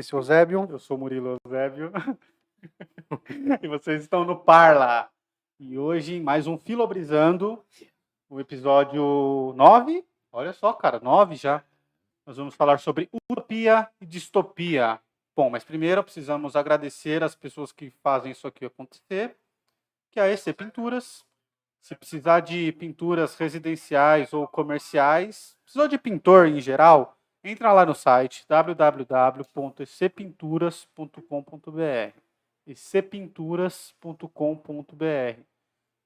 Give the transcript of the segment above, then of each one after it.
o Fabrício Eusébio. Eu sou Murilo Eusébio. e vocês estão no Parla. E hoje, mais um Filobrizando, o episódio 9. Olha só, cara, 9 já. Nós vamos falar sobre utopia e distopia. Bom, mas primeiro precisamos agradecer as pessoas que fazem isso aqui acontecer, que é a EC Pinturas. Se precisar de pinturas residenciais ou comerciais, precisou de pintor em geral, entra lá no site www.ecpinturas.com.br ecpinturas.com.br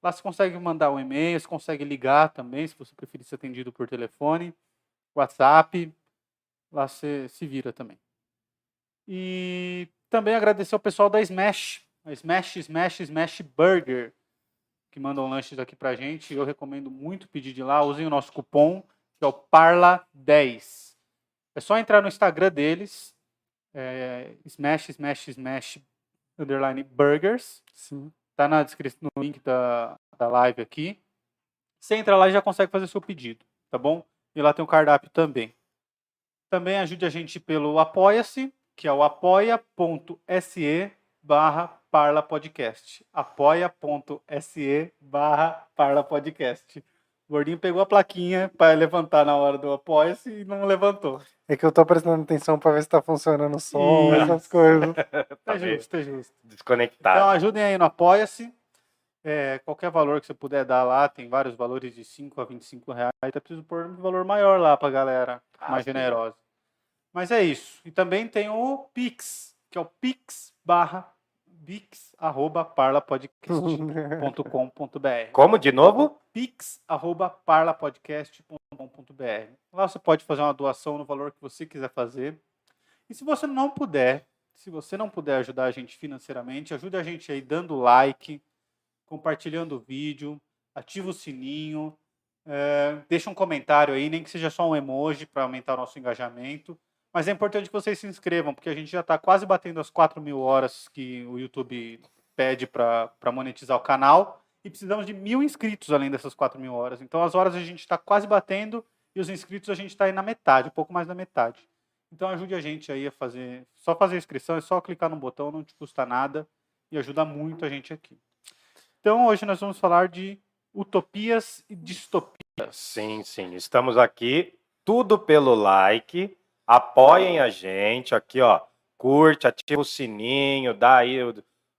Lá você consegue mandar um e-mail, você consegue ligar também, se você preferir ser atendido por telefone, WhatsApp, lá você se vira também. E também agradecer ao pessoal da Smash, a Smash, Smash, Smash Burger, que mandam lanches aqui pra gente. Eu recomendo muito pedir de lá, usem o nosso cupom, que é o PARLA10. É só entrar no Instagram deles, é, Smash, Smash, Smash, underline Burgers. Sim. Tá na descrição, no link da, da live aqui. Você entra lá e já consegue fazer seu pedido, tá bom? E lá tem o cardápio também. Também ajude a gente pelo Apoia-se, que é o apoia.se barra Parla Podcast. apoia.se barra Parla Podcast. O gordinho pegou a plaquinha para levantar na hora do apoia-se e não levantou. É que eu tô prestando atenção pra ver se tá funcionando o som, Isso. essas coisas. Tá bem. justo, tá justo. Desconectado. Então ajudem aí no Apoia-se. É, qualquer valor que você puder dar lá, tem vários valores de 5 a 25 reais. Tá preciso pôr um valor maior lá pra galera Ah, mais sim. generosa. Mas é isso. E também tem o Pix, que é o Pix barra Pix arroba parlapodcast.com.br. Como de novo? Pix arroba parlapodcast.com.br. Lá você pode fazer uma doação no valor que você quiser fazer. E se você não puder, se você não puder ajudar a gente financeiramente, ajude a gente aí dando like, compartilhando o vídeo, ativa o sininho, eh, deixa um comentário aí, nem que seja só um emoji para aumentar o nosso engajamento. Mas é importante que vocês se inscrevam, porque a gente já está quase batendo as 4 mil horas que o YouTube pede para monetizar o canal. E precisamos de mil inscritos além dessas 4 mil horas. Então as horas a gente está quase batendo e os inscritos a gente está aí na metade, um pouco mais da metade. Então ajude a gente aí a fazer. Só fazer a inscrição, é só clicar no botão, não te custa nada e ajuda muito a gente aqui. Então hoje nós vamos falar de utopias e distopias. Sim, sim. Estamos aqui, tudo pelo like. Apoiem a gente aqui, ó. Curte, ativa o sininho, dá aí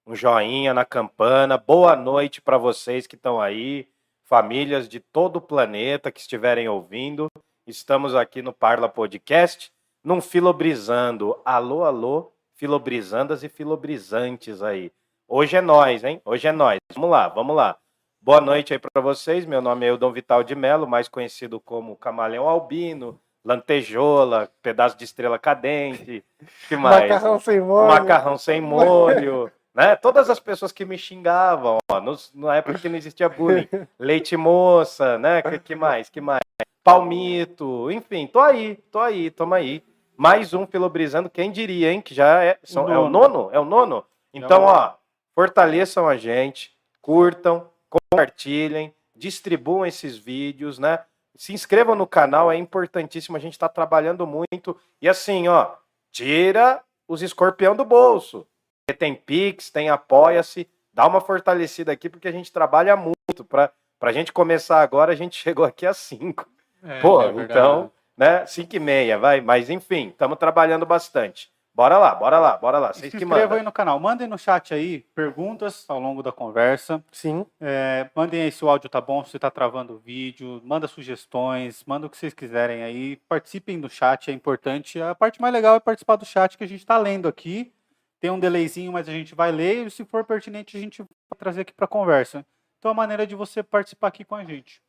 um joinha na campana. Boa noite para vocês que estão aí, famílias de todo o planeta que estiverem ouvindo. Estamos aqui no Parla Podcast, num Filobrizando. Alô, alô, filobrizandas e filobrizantes aí. Hoje é nós, hein? Hoje é nós. Vamos lá, vamos lá. Boa noite aí para vocês. Meu nome é Eudon Vital de Melo, mais conhecido como Camaleão Albino, Lantejola, Pedaço de Estrela Cadente, que mais? Macarrão sem molho. Macarrão sem molho, né? Todas as pessoas que me xingavam, ó, nos- na época que não existia bullying, leite moça, né? Que, que mais? Que mais? Palmito, enfim, tô aí, tô aí, toma aí. Mais um Filobrizando, quem diria, hein? Que já é, são- é o nono? É o nono? Então, ó, fortaleçam a gente, curtam, compartilhem, distribuam esses vídeos, né? Se inscrevam no canal, é importantíssimo, a gente está trabalhando muito. E assim, ó, tira os escorpião do bolso. Porque Tem Pix, tem Apoia-se, dá uma fortalecida aqui, porque a gente trabalha muito. Para a gente começar agora, a gente chegou aqui às 5. É, Pô, é então, né? 5 e meia, vai. Mas enfim, estamos trabalhando bastante. Bora lá, bora lá, bora lá. Se Vocês que inscrevam aí no canal. Mandem no chat aí perguntas ao longo da conversa. Sim. É, mandem aí se o áudio tá bom, se tá travando o vídeo. Manda sugestões, manda o que vocês quiserem aí. Participem do chat, é importante. A parte mais legal é participar do chat que a gente tá lendo aqui. Tem um delayzinho, mas a gente vai ler. E se for pertinente, a gente vai trazer aqui para conversa. Então, é uma maneira de você participar aqui com a gente.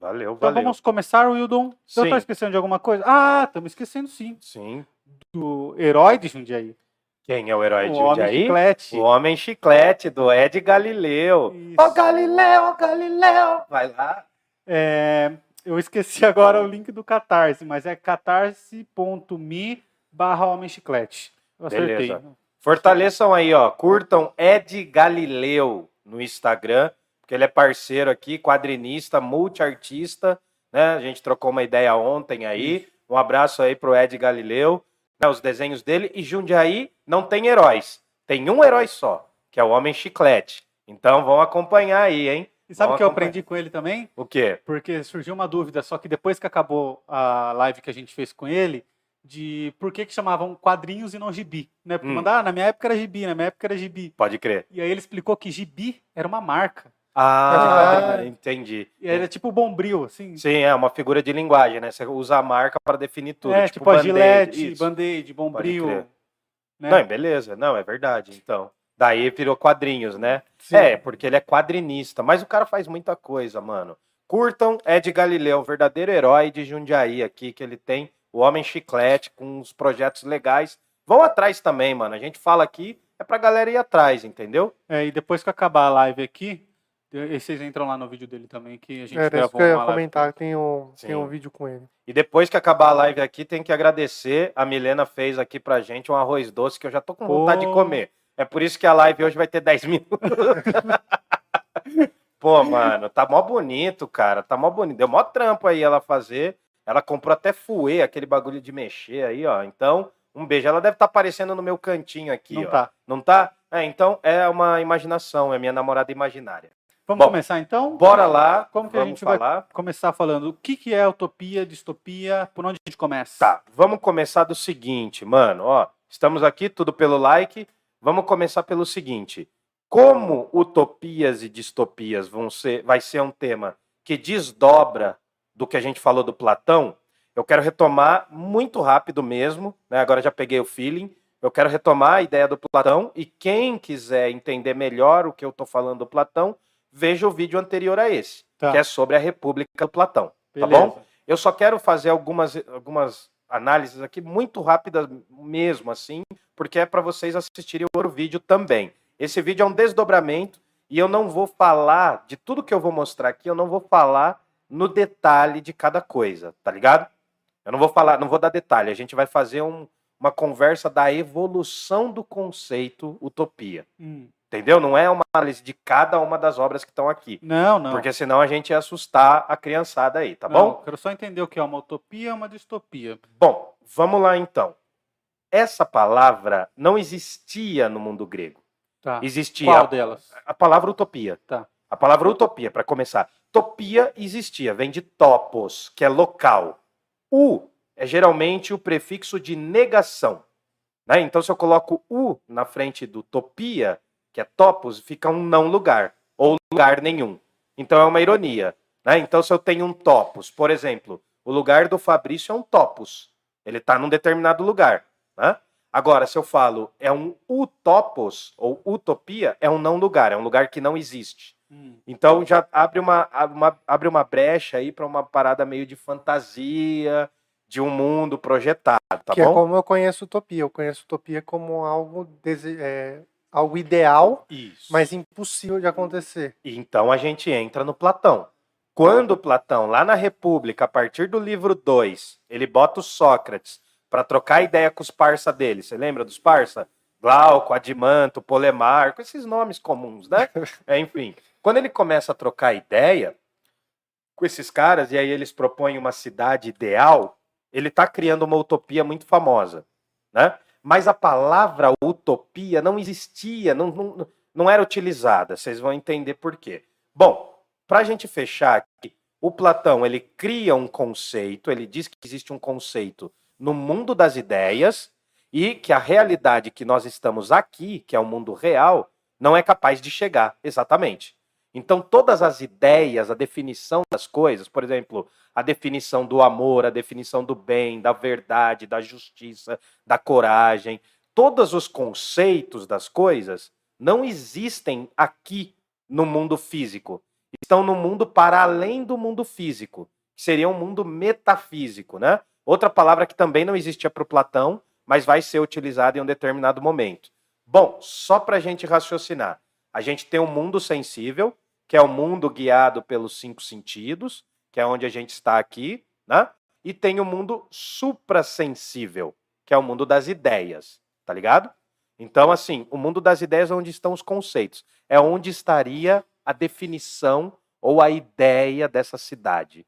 Valeu, Então, valeu. vamos começar, Wildon. Eu Sim. tô esquecendo de alguma coisa? Ah, estamos esquecendo sim. Sim. Do herói de Jundiaí. Quem é o herói O de Homem Jundiaí? Chiclete. O Homem Chiclete, do Ed Galileu. Ô Galileu, Galileu! Vai lá. É, eu esqueci agora o link do Catarse, mas é catarse.me barra Homem Chiclete. Eu acertei. Beleza. Fortaleçam aí, ó. Curtam Ed Galileu no Instagram, porque ele é parceiro aqui, quadrinista, multiartista, né? A gente trocou uma ideia ontem aí. Um abraço aí pro Ed Galileu, né? Os desenhos dele. E Jundiaí não tem heróis. Tem um herói só, que é o Homem Chiclete. Então vão acompanhar aí, hein? E sabe o que eu aprendi com ele também? O quê? Porque surgiu uma dúvida, só que depois que acabou a live que a gente fez com ele, de por que, que chamavam quadrinhos e não gibi. Né? Porque Hum. mandaram, ah, na minha época era gibi, na minha época era gibi. Pode crer. E aí ele explicou que gibi era uma marca. Ah, entendi. E era tipo o Bombril, assim. Sim, é uma figura de linguagem, né? Você usa a marca para definir tudo. é, tipo, a Gillette, isso. Band-Aid, Bombril. Né? Não, beleza. Não, é verdade. Então, daí virou quadrinhos, né? Sim. É, porque ele é quadrinista, mas o cara faz muita coisa, mano. Curtam Ed Galileu, o verdadeiro herói de Jundiaí aqui, que ele tem o Homem Chiclete com uns projetos legais. Vão atrás também, mano. A gente fala aqui, é pra galera ir atrás, entendeu? É, e depois que acabar a live aqui, e vocês entram lá no vídeo dele também, que a gente isso gravou que eu ia uma live. comentar. Tem um, tem um vídeo com ele. E depois que acabar a live aqui, tem que agradecer. A Milena fez aqui pra gente um arroz doce que eu já tô com Pô. vontade de comer. É por isso que a live hoje vai ter 10 minutos. Pô, mano, tá mó bonito, cara. Tá mó bonito. Deu mó trampo aí ela fazer. Ela comprou até fuê, aquele bagulho de mexer aí, ó. Então, um beijo. Ela deve estar aparecendo no meu cantinho aqui, Não ó. tá. Não tá? É, então é uma imaginação, é minha namorada imaginária. Vamos Bom, começar então? Bora lá, Como que a gente vai- falar. Começar falando o que, que é utopia, distopia, por onde a gente começa? Tá, vamos começar do seguinte, mano, ó. Estamos aqui, tudo pelo like. Vamos começar pelo seguinte. Como utopias e distopias vão ser, vai ser um tema que desdobra do que a gente falou do Platão, eu quero retomar muito rápido mesmo, né? Agora já peguei o feeling. Eu quero retomar a ideia do Platão e quem quiser entender melhor o que eu tô falando do Platão, veja o vídeo anterior a esse, Tá. que é sobre a República do Platão. tá Beleza. bom? Eu só quero fazer algumas, algumas análises aqui muito rápidas mesmo, assim, porque é para vocês assistirem o outro vídeo também. Esse vídeo é um desdobramento e eu não vou falar de tudo que eu vou mostrar aqui, eu não vou falar no detalhe de cada coisa, tá ligado? Eu não vou falar, não vou dar detalhe, a gente vai fazer um- uma conversa da evolução do conceito utopia. Hum. Entendeu? Não é uma análise de cada uma das obras que estão aqui. Não, não. Porque senão a gente ia assustar a criançada aí, tá Não, bom? Quero só entender o que é uma utopia e uma distopia. Bom, vamos lá então. Essa palavra não existia no mundo grego. Tá. Existia Qual delas? a palavra utopia. Tá. A palavra utopia, para começar. Topia existia, vem de topos, que é local. U é geralmente o prefixo de negação. né? Então, se eu coloco U na frente do topia, que é topos, fica um não lugar, ou lugar nenhum. Então, é uma ironia. né? Então, se eu tenho um topos, por exemplo, o lugar do Fabrício é um topos. Ele está num determinado lugar. né? Agora, se eu falo é um utopos, ou utopia, é um não lugar, é um lugar que não existe. Hum. Então já abre uma, uma- abre uma brecha aí para uma parada meio de fantasia, de um mundo projetado, tá que é bom? como eu conheço utopia. Eu conheço utopia como algo, dese- é, algo ideal, Isso. mas impossível de acontecer. Então a gente entra no Platão. Quando Platão, lá na República, a partir do livro 2, ele bota o Sócrates para trocar ideia com os parça dele. Você lembra dos parça? Glauco, Adimanto, Polemarco, esses nomes comuns, né? É, enfim, quando ele começa a trocar ideia com esses caras, e aí eles propõem uma cidade ideal, ele está criando uma utopia muito famosa, né? Mas a palavra utopia não existia, não, não, não era utilizada. Vocês vão entender por quê. Bom, para a gente fechar aqui, o Platão ele cria um conceito, ele diz que existe um conceito no mundo das ideias e que a realidade que nós estamos aqui, que é o mundo real, não é capaz de chegar exatamente. Então, todas as ideias, a definição das coisas, por exemplo, a definição do amor, a definição do bem, da verdade, da justiça, da coragem, todos os conceitos das coisas não existem aqui no mundo físico. Estão no mundo para além do mundo físico, que seria um mundo metafísico, né? Outra palavra que também não existia para o Platão, mas vai ser utilizado em um determinado momento. Bom, só para a gente raciocinar, a gente tem um mundo sensível, que é o mundo guiado pelos cinco sentidos, que é onde a gente está aqui, né? E tem o mundo suprassensível, que é o mundo das ideias, tá ligado? Então, assim, o mundo das ideias é onde estão os conceitos, é onde estaria a definição ou a ideia dessa cidade.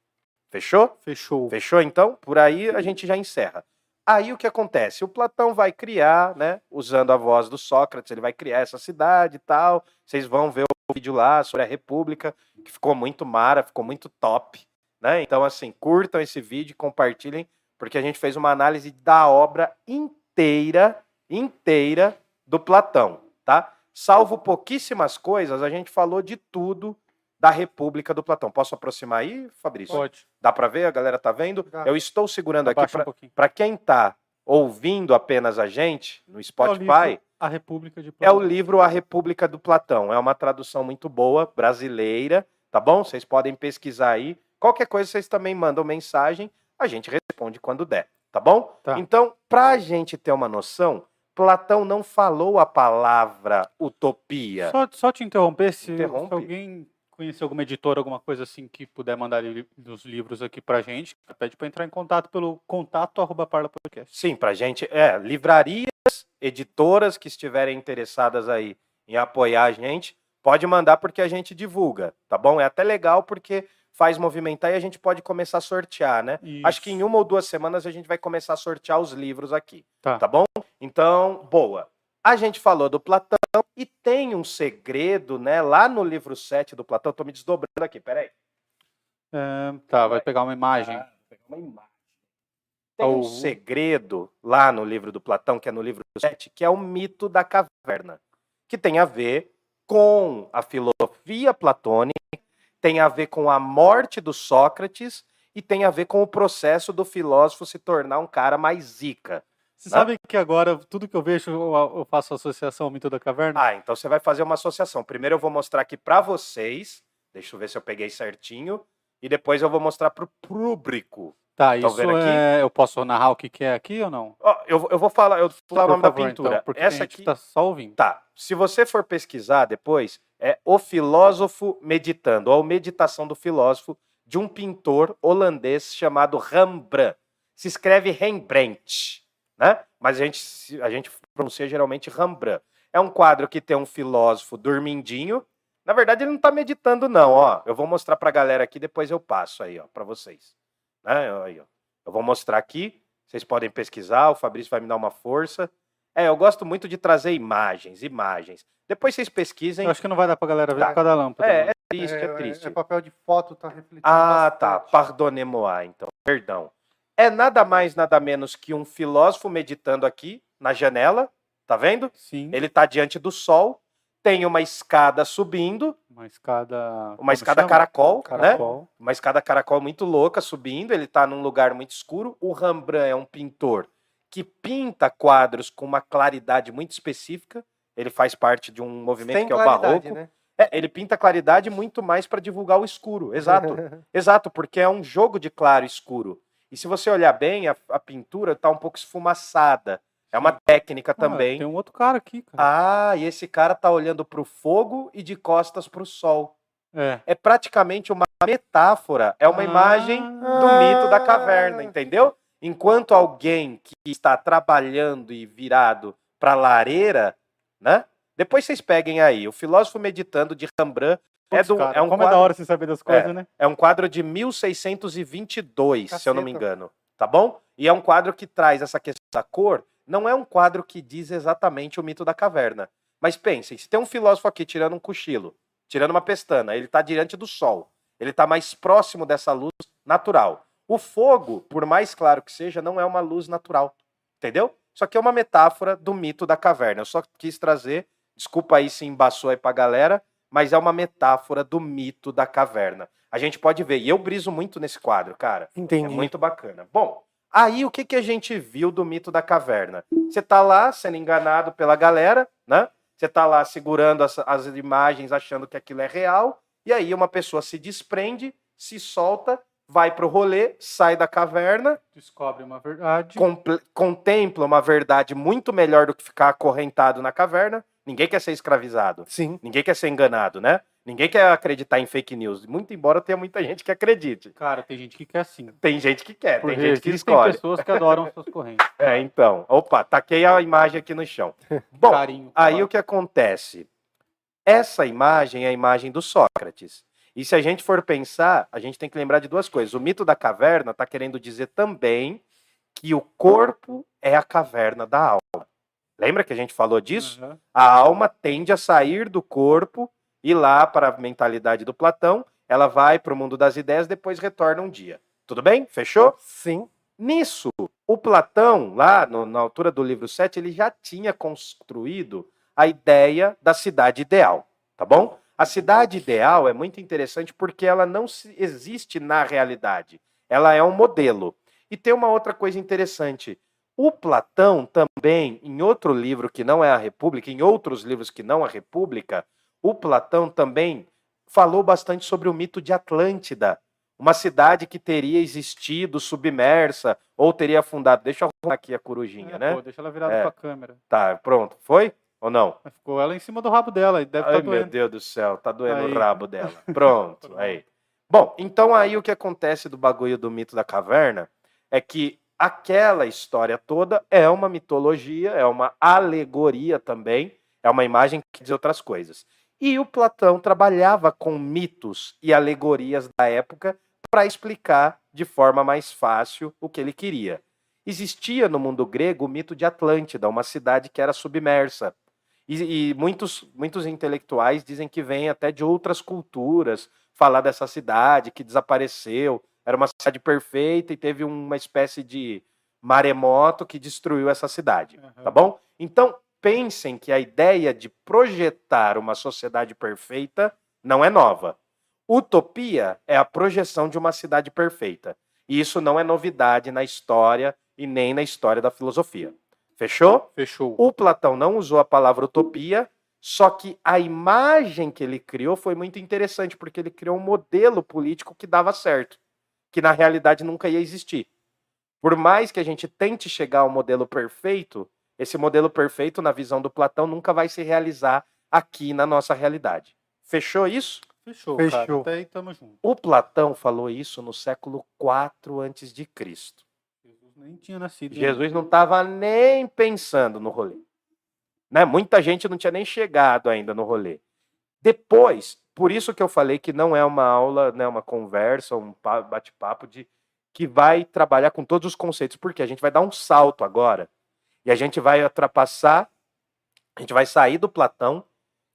Fechou? Fechou. Fechou, então? Por aí a gente já encerra. Aí o que acontece? O Platão vai criar, né, usando a voz do Sócrates, ele vai criar essa cidade e tal. Vocês vão ver o vídeo lá sobre a República, que ficou muito mara, ficou muito top, né? Então assim, curtam esse vídeo, compartilhem, porque a gente fez uma análise da obra inteira, inteira do Platão, tá? Salvo pouquíssimas coisas, a gente falou de tudo da República do Platão. Posso aproximar aí, Fabrício? Pode. Dá para ver? A galera tá vendo? Dá. Eu estou segurando aqui Abaixa um para para quem tá ouvindo apenas a gente no É o Spotify, livro A República de é o livro A República do Platão. É uma tradução muito boa, brasileira, tá bom? Vocês podem pesquisar aí. Qualquer coisa vocês também mandam mensagem, a gente responde quando der, tá bom? Tá. Então, para a gente ter uma noção, Platão não falou a palavra utopia. Só, só te interromper, se, se alguém conhecer alguma editora, alguma coisa assim, que puder mandar li- os livros aqui pra gente, pede pra entrar em contato pelo contato arroba parla podcast. Sim, para gente, é, livrarias, editoras que estiverem interessadas aí em apoiar a gente, pode mandar porque a gente divulga, tá bom? É até legal porque faz movimentar e a gente pode começar a sortear, né? Acho que em Isso. uma ou duas semanas a gente vai começar a sortear os livros aqui, Tá. tá bom? Então, boa. A gente falou do Platão e tem um segredo, né? Lá no livro 7 do Platão, tô me desdobrando aqui, peraí. É, tá, vai pegar uma imagem. Ah, uma imagem. Tem um segredo lá no livro do Platão, que é no livro 7, que é o mito da caverna, que tem a ver com a filosofia platônica, tem a ver com a morte do Sócrates e tem a ver com o processo do filósofo se tornar um cara mais zica. Você Né? sabe que agora, tudo que eu vejo, eu, faço associação ao mito da caverna? Ah, então você vai fazer uma associação. Primeiro eu vou mostrar aqui para vocês, deixa eu ver se eu peguei certinho, e depois eu vou mostrar para o público. tá, tão isso é. Eu posso narrar o que, que é aqui ou não? Ó, eu, eu vou falar, eu vou falar o nome favor, da pintura. Então, porque Essa aqui. tá só ouvindo. Tá. Se você for pesquisar depois, é O Filósofo Meditando, ou Meditação do Filósofo, de um pintor holandês chamado Rembrandt. Se escreve Rembrandt, né? Mas a gente, a gente pronuncia geralmente Rembrandt. É um quadro que tem um filósofo dormindinho. Na verdade, ele não está meditando, não. Ó, eu vou mostrar para a galera aqui, depois eu passo aí, ó, para vocês. Né? Aí, ó. Eu vou mostrar aqui. Vocês podem pesquisar. O Fabrício vai me dar uma força. É, eu gosto muito de trazer imagens, imagens. Depois vocês pesquisem. Eu acho que não vai dar pra galera ver Tá. por causa da lâmpada. É, né? é triste, é, triste. É, papel de foto, tá refletindo. Ah, tá. bastante. Pardonnez-moi, então. Perdão. É nada mais, nada menos que um filósofo meditando aqui na janela. Tá vendo? Sim. Ele tá diante do sol. Tem uma escada subindo, Uma escada. uma escada chama? caracol, né? Caracol. Uma escada caracol muito louca subindo. Ele tá num lugar muito escuro. O Rembrandt é um pintor que pinta quadros com uma claridade muito específica. Ele faz parte de um movimento Sem que é o claridade, barroco. né? É, ele pinta claridade muito mais para divulgar o escuro. Exato. Exato, porque é um jogo de claro e escuro. E se você olhar bem, a, a pintura está um pouco esfumaçada. É uma técnica Ah, também. tem um outro cara aqui, cara. Ah, e esse cara tá olhando para o fogo e de costas para o sol. É. É praticamente uma metáfora, é uma Ah. imagem do mito da caverna, entendeu? Enquanto alguém que está trabalhando e virado para a lareira, né? Depois vocês peguem aí, o filósofo meditando de Rembrandt é, Putz, do, cara, é um como é da quadro- hora você saber das coisas, né? é um quadro de 1622, se eu não me Caceta. engano. Tá bom? E é um quadro que traz essa questão da cor. Não é um quadro que diz exatamente o mito da caverna. Mas pensem, se tem um filósofo aqui tirando um cochilo, tirando uma pestana, ele está diante do sol. Ele está mais próximo dessa luz natural. O fogo, por mais claro que seja, não é uma luz natural. Entendeu? Isso aqui é uma metáfora do mito da caverna. Eu só quis trazer, desculpa aí se embaçou aí pra galera, mas é uma metáfora do mito da caverna. A gente pode ver, e eu briso muito nesse quadro, cara. É Entendi. muito bacana. Bom, aí o que, que a gente viu do mito da caverna? Você tá lá sendo enganado pela galera, né? Você tá lá segurando as, as imagens, achando que aquilo é real, e aí uma pessoa se desprende, se solta, vai pro rolê, sai da caverna, Descobre uma verdade. contempla uma verdade muito melhor do que ficar acorrentado na caverna. Ninguém quer ser escravizado. Sim. Ninguém quer ser enganado, né? Ninguém quer acreditar em fake news. Muito embora tenha muita gente que acredite. Cara, tem gente que quer sim. Tem gente que quer, Porque tem gente que escolhe. pessoas que adoram suas correntes. É, então. Opa, taquei a imagem aqui no chão. Bom, Carinho. aí o que acontece? Essa imagem é a imagem do Sócrates. E se a gente for pensar, a gente tem que lembrar de duas coisas. O mito da caverna está querendo dizer também que o corpo é a caverna da alma. Lembra que a gente falou disso? Aham. A alma tende a sair do corpo e lá para a mentalidade do Platão, ela vai para o mundo das ideias, depois retorna um dia. Tudo bem? Fechou? Sim. Nisso, o Platão, lá no- na altura do livro 7, ele já tinha construído a ideia da cidade ideal, tá bom? A cidade ideal é muito interessante porque ela não se- existe na realidade. Ela é um modelo. E tem uma outra coisa interessante. O Platão também, em outro livro que não é a República, em outros livros que não a República, o Platão também falou bastante sobre o mito de Atlântida, uma cidade que teria existido submersa ou teria afundado. Deixa eu arrumar aqui a corujinha, É, né? pô, deixa ela virada É. pra câmera. Tá, pronto. Foi ou não? Mas ficou ela em cima do rabo dela. E deve Ai, estar meu. Deus do céu, tá doendo Aí. o rabo dela. Pronto, aí. Bom, então aí o que acontece do bagulho do mito da caverna é que aquela história toda é uma mitologia, é uma alegoria também, é uma imagem que diz outras coisas. E o Platão trabalhava com mitos e alegorias da época para explicar de forma mais fácil o que ele queria. Existia no mundo grego o mito de Atlântida, uma cidade que era submersa. E, e muitos, muitos intelectuais dizem que vem até de outras culturas falar dessa cidade que desapareceu. Era uma cidade perfeita e teve uma espécie de maremoto que destruiu essa cidade. Aham. Tá bom? Então, pensem que a ideia de projetar uma sociedade perfeita não é nova. Utopia é a projeção de uma cidade perfeita. E isso não é novidade na história e nem na história da filosofia. Fechou? Fechou. O Platão não usou a palavra utopia, só que a imagem que ele criou foi muito interessante, porque ele criou um modelo político que dava certo, que na realidade nunca ia existir. Por mais que a gente tente chegar ao modelo perfeito, esse modelo perfeito, na visão do Platão, nunca vai se realizar aqui na nossa realidade. Fechou isso? Fechou, cara. Fechou. Até aí tamo junto. O Platão falou isso no século IV antes de Cristo. Jesus nem tinha nascido. ainda. Jesus não estava nem pensando no rolê. Né? Muita gente não tinha nem chegado ainda no rolê. Depois, por isso que eu falei que não é uma aula, né, uma conversa, um pa- bate-papo de que vai trabalhar com todos os conceitos, porque a gente vai dar um salto agora e a gente vai ultrapassar, a gente vai sair do Platão,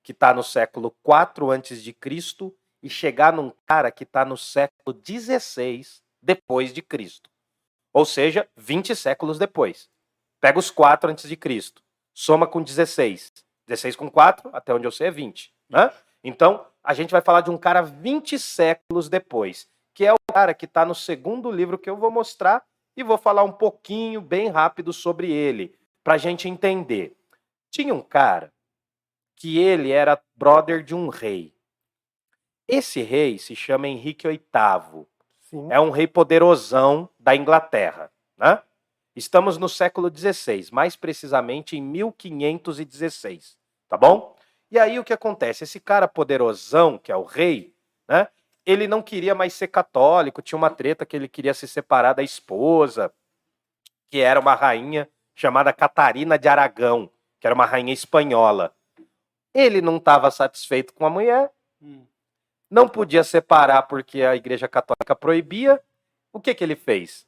que está no século IV antes de Cristo, e chegar num cara que está no século XVI depois de Cristo. Ou seja, 20 séculos depois. Pega os 4 antes de Cristo, soma com 16. 16 com 4, até onde eu sei é 20, né? Então, a gente vai falar de um cara 20 séculos depois, que é o cara que está no segundo livro que eu vou mostrar e vou falar um pouquinho, bem rápido, sobre ele, para a gente entender. Tinha um cara que ele era brother de um rei. Esse rei se chama Henrique VIII. Sim. É um rei poderosão da Inglaterra. Né? Estamos no século XVI, mais precisamente em 1516. Tá bom? E aí o que acontece? Esse cara poderosão, que é o rei, né? Ele não queria mais ser católico, tinha uma treta que ele queria se separar da esposa, que era uma rainha chamada Catarina de Aragão, que era uma rainha espanhola. Ele não estava satisfeito com a mulher, Hum. não podia separar porque a Igreja Católica proibia. O que que ele fez?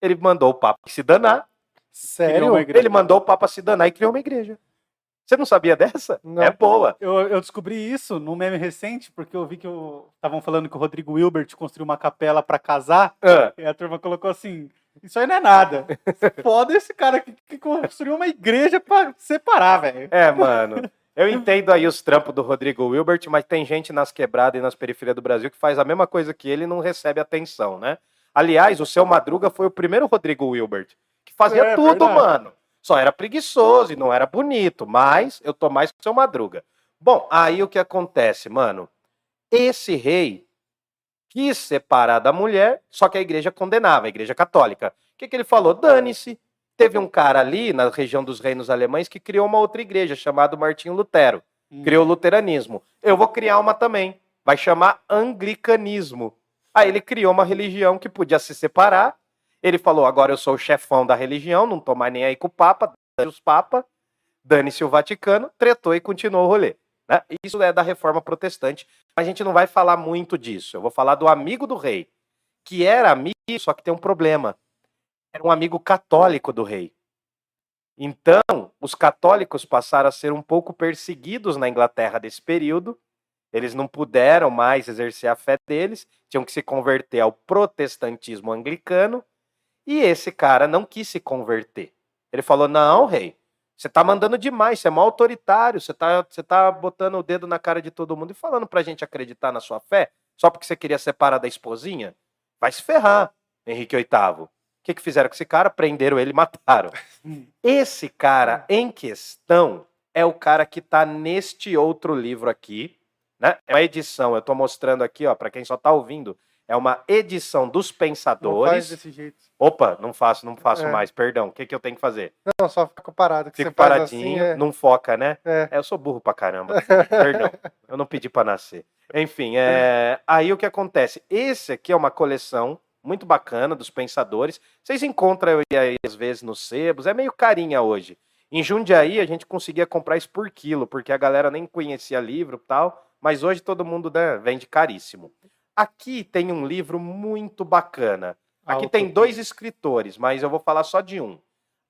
Ele mandou o Papa se danar. Sério? Ele mandou o Papa se danar e criou uma igreja. Você não sabia dessa? Não. É boa. Eu, eu descobri isso num meme recente, porque eu vi que estavam falando que o Rodrigo Wilbert construiu uma capela pra casar, Ah, e a turma colocou assim: Isso aí não é nada. Foda esse cara que, que construiu uma igreja pra separar, velho. É, mano. Eu entendo aí os trampos do Rodrigo Wilbert, mas tem gente nas quebradas e nas periferias do Brasil que faz a mesma coisa que ele e não recebe atenção, né? Aliás, o seu Madruga foi o primeiro Rodrigo Wilbert, que fazia É, tudo, verdade. mano. Só era preguiçoso e não era bonito, mas eu tô mais que o seu Madruga. Bom, aí o que acontece, mano? Esse rei, quis separar da mulher, só que a igreja condenava, a igreja católica. O que, que ele falou? Dane-se. Teve um cara ali na região dos reinos alemães que criou uma outra igreja chamada Martinho Lutero. Hum. Criou o luteranismo. Eu vou criar uma também. Vai chamar anglicanismo. Aí ele criou uma religião que podia se separar. Ele falou: agora eu sou o chefão da religião, não tô mais nem aí com o Papa, dane os Papa, dane-se o Vaticano, tretou e continuou o rolê. né? Isso é da reforma protestante. A gente não vai falar muito disso. Eu vou falar do amigo do rei, que era amigo, só que tem um problema. Era um amigo católico do rei. Então, os católicos passaram a ser um pouco perseguidos na Inglaterra desse período. Eles não puderam mais exercer a fé deles, tinham que se converter ao protestantismo anglicano. E esse cara não quis se converter. Ele falou: Não, rei, você tá mandando demais, você é mó autoritário, você tá, você tá botando o dedo na cara de todo mundo e falando pra gente acreditar na sua fé só porque você queria separar da esposinha? Vai se ferrar, Henrique VIII. O que, que fizeram com esse cara? Prenderam ele e mataram. Esse cara em questão é o cara que tá neste outro livro aqui, né? É uma edição, eu tô mostrando aqui, ó, para quem só tá ouvindo, é uma edição dos Não faz pensadores. desse jeito. Opa, não faço, não faço É. mais, perdão. O que, que eu tenho que fazer? Não, só fica parado. Que Fico faz paradinho, assim, é- não foca, né? É. É, eu sou burro pra caramba. Perdão, eu não pedi pra nascer. Enfim, é... aí o que acontece? Esse aqui é uma coleção muito bacana dos pensadores. Vocês encontram aí às vezes nos sebos, é meio carinha hoje. Em Jundiaí a gente conseguia comprar isso por quilo, porque a galera nem conhecia livro e tal, mas hoje todo mundo né, vende caríssimo. Aqui tem um livro muito bacana. Aqui tem dois escritores, mas eu vou falar só de um.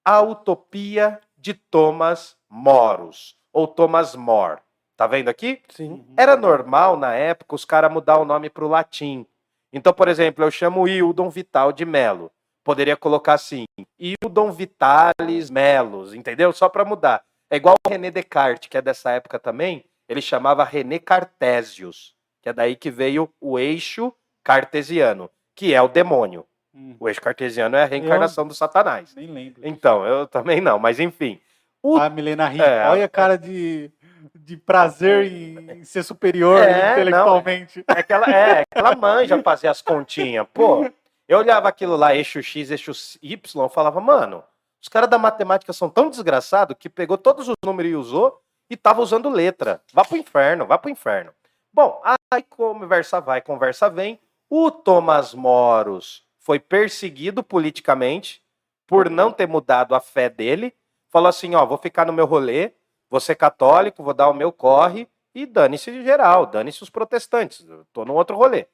A Utopia de Thomas Moros, ou Thomas More. Tá vendo aqui? Sim. Era normal na época os caras mudar o nome para o latim. Então, por exemplo, eu chamo Hildon Vital de Melo. Poderia colocar assim, Hildon Vitalis Melos, entendeu? Só para mudar. É igual o René Descartes, que é dessa época também, ele chamava René Cartésius, que é daí que veio o eixo cartesiano, que é o demônio. Hum. O eixo cartesiano é a reencarnação do Satanás. Nem lembro. Então, eu também não, mas enfim. O A Milena ri. É, Olha a cara de, de prazer em, ser superior É, intelectualmente. É que ela, é, que ela manja fazer as continhas. Pô, eu olhava aquilo lá, eixo X, eixo Y, eu falava, mano, os caras da matemática são tão desgraçados que pegou todos os números e usou e tava usando letra. Vá pro inferno, vá pro inferno. Bom, aí conversa vai, conversa vem. O Thomas Moros foi perseguido politicamente por não ter mudado a fé dele. Falou assim, ó, vou ficar no meu rolê, vou ser católico, vou dar o meu corre, e dane-se de geral, dane-se os protestantes, eu tô num outro rolê.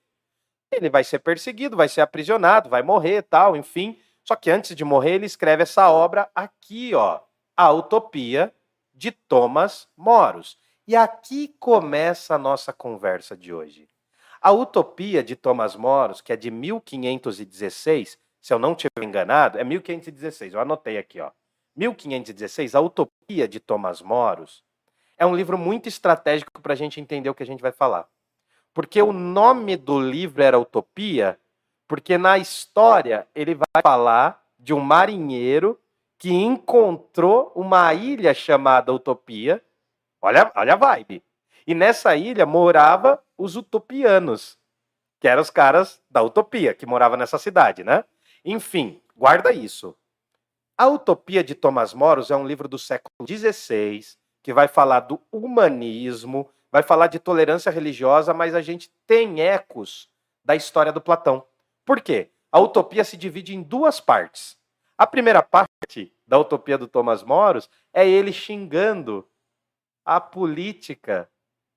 Ele vai ser perseguido, vai ser aprisionado, vai morrer tal, enfim. Só que antes de morrer, ele escreve essa obra aqui, ó, A Utopia de Thomas Moros. E aqui começa a nossa conversa de hoje. A Utopia de Thomas Moros, que é de 1516, se eu não estiver enganado, é 1516, eu anotei aqui, ó. 1516, A Utopia de Thomas Moros, é um livro muito estratégico para a gente entender o que a gente vai falar. Porque o nome do livro era Utopia, porque na história ele vai falar de um marinheiro que encontrou uma ilha chamada Utopia. Olha, olha a vibe. E nessa ilha morava os utopianos, que eram os caras da Utopia, que moravam nessa cidade, né? Enfim, guarda isso. A Utopia de Thomas Moros é um livro do século XVI, que vai falar do humanismo, vai falar de tolerância religiosa, mas a gente tem ecos da história do Platão. Por quê? A utopia se divide em duas partes. A primeira parte da utopia do Thomas Moros é ele xingando a política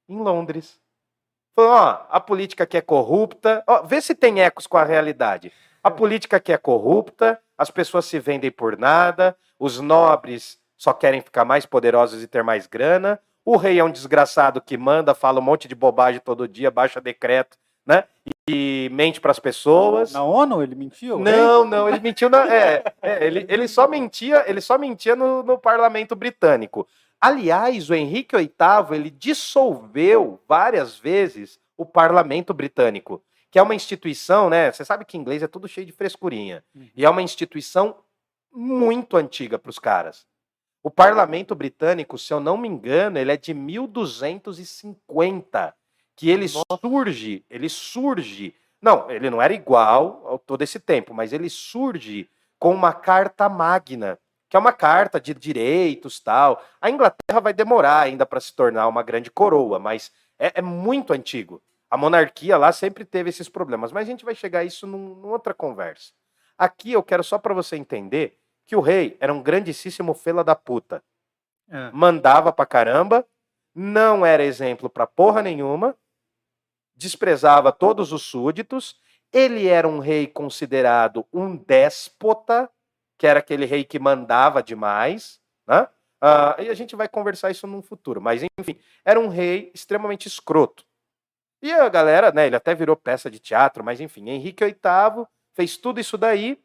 em Londres. Falando, ó, a política que é corrupta, ó, vê se tem ecos com a realidade. A política que é corrupta, as pessoas se vendem por nada, os nobres só querem ficar mais poderosos e ter mais grana. O rei é um desgraçado que manda, fala um monte de bobagem todo dia, baixa decreto, né? E mente para as pessoas. Na ONU ele mentiu? Não, não, ele mentiu na. É, é, ele, ele só mentia, ele só mentia no, no parlamento britânico. Aliás, o Henrique VIII ele dissolveu várias vezes o parlamento britânico, que é uma instituição, né? Você sabe que inglês é tudo cheio de frescurinha. Uhum. E é uma instituição muito antiga para os caras. O parlamento britânico, se eu não me engano, ele é de 1250, que ele surge, ele surge Não, ele não era igual ao todo esse tempo, mas ele surge com uma carta magna, que é uma carta de direitos tal. A Inglaterra vai demorar ainda para se tornar uma grande coroa, mas é, é, muito antigo. A monarquia lá sempre teve esses problemas, mas a gente vai chegar a isso num, numa outra conversa. Aqui eu quero só para você entender que o rei era um grandíssimo fela da puta. É. Mandava pra caramba, não era exemplo pra porra nenhuma, desprezava todos os súditos, ele era um rei considerado um déspota, que era aquele rei que mandava demais, né? Uh, e a gente vai conversar isso num futuro, mas enfim, era um rei extremamente escroto. E a galera, né, ele até virou peça de teatro, mas enfim, Henrique VIII fez tudo isso daí,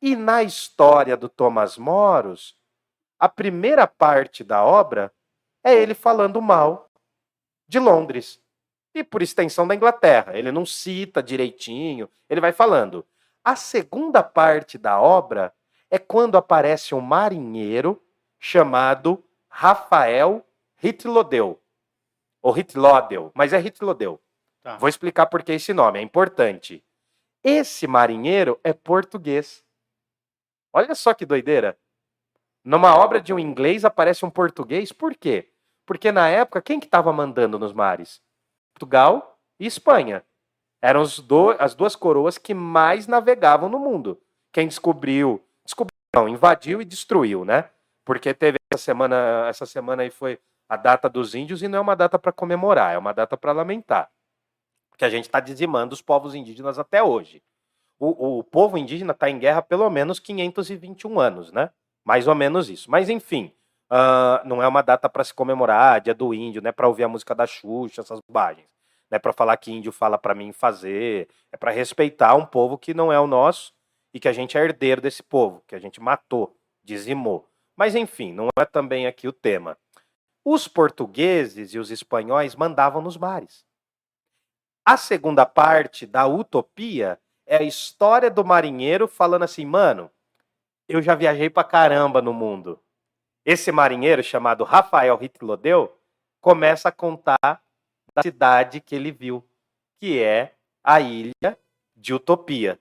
e na história do Thomas Moros, a primeira parte da obra é ele falando mal de Londres e, por extensão, da Inglaterra. Ele não cita direitinho, ele vai falando. A segunda parte da obra é quando aparece um marinheiro chamado Rafael Hitlodeu. Ou Hitlodeu, mas é Hitlodeu. Tá. Vou explicar por que esse nome, é importante. Esse marinheiro é português. Olha só que doideira. Numa obra de um inglês aparece um português, por quê? Porque na época, quem que estava mandando nos mares? Portugal e Espanha. Eram do, as duas coroas que mais navegavam no mundo. Quem descobriu, descobriu, não, invadiu e destruiu, né? Porque teve essa semana, essa semana aí foi a data dos índios e não é uma data para comemorar, é uma data para lamentar. Porque a gente está dizimando os povos indígenas até hoje. O, o povo indígena está em guerra pelo menos 521 anos, né? Mais ou menos isso. Mas, enfim, uh, não é uma data para se comemorar, dia do índio, né? Para ouvir a música da Xuxa, essas bobagens. Não é para falar que índio fala para mim fazer. É para respeitar um povo que não é o nosso e que a gente é herdeiro desse povo, que a gente matou, dizimou. Mas, enfim, não é também aqui o tema. Os portugueses e os espanhóis mandavam nos mares. A segunda parte da utopia é a história do marinheiro falando assim, mano, eu já viajei pra caramba no mundo. Esse marinheiro, chamado Rafael Hitlodeu, começa a contar da cidade que ele viu, que é a ilha de Utopia.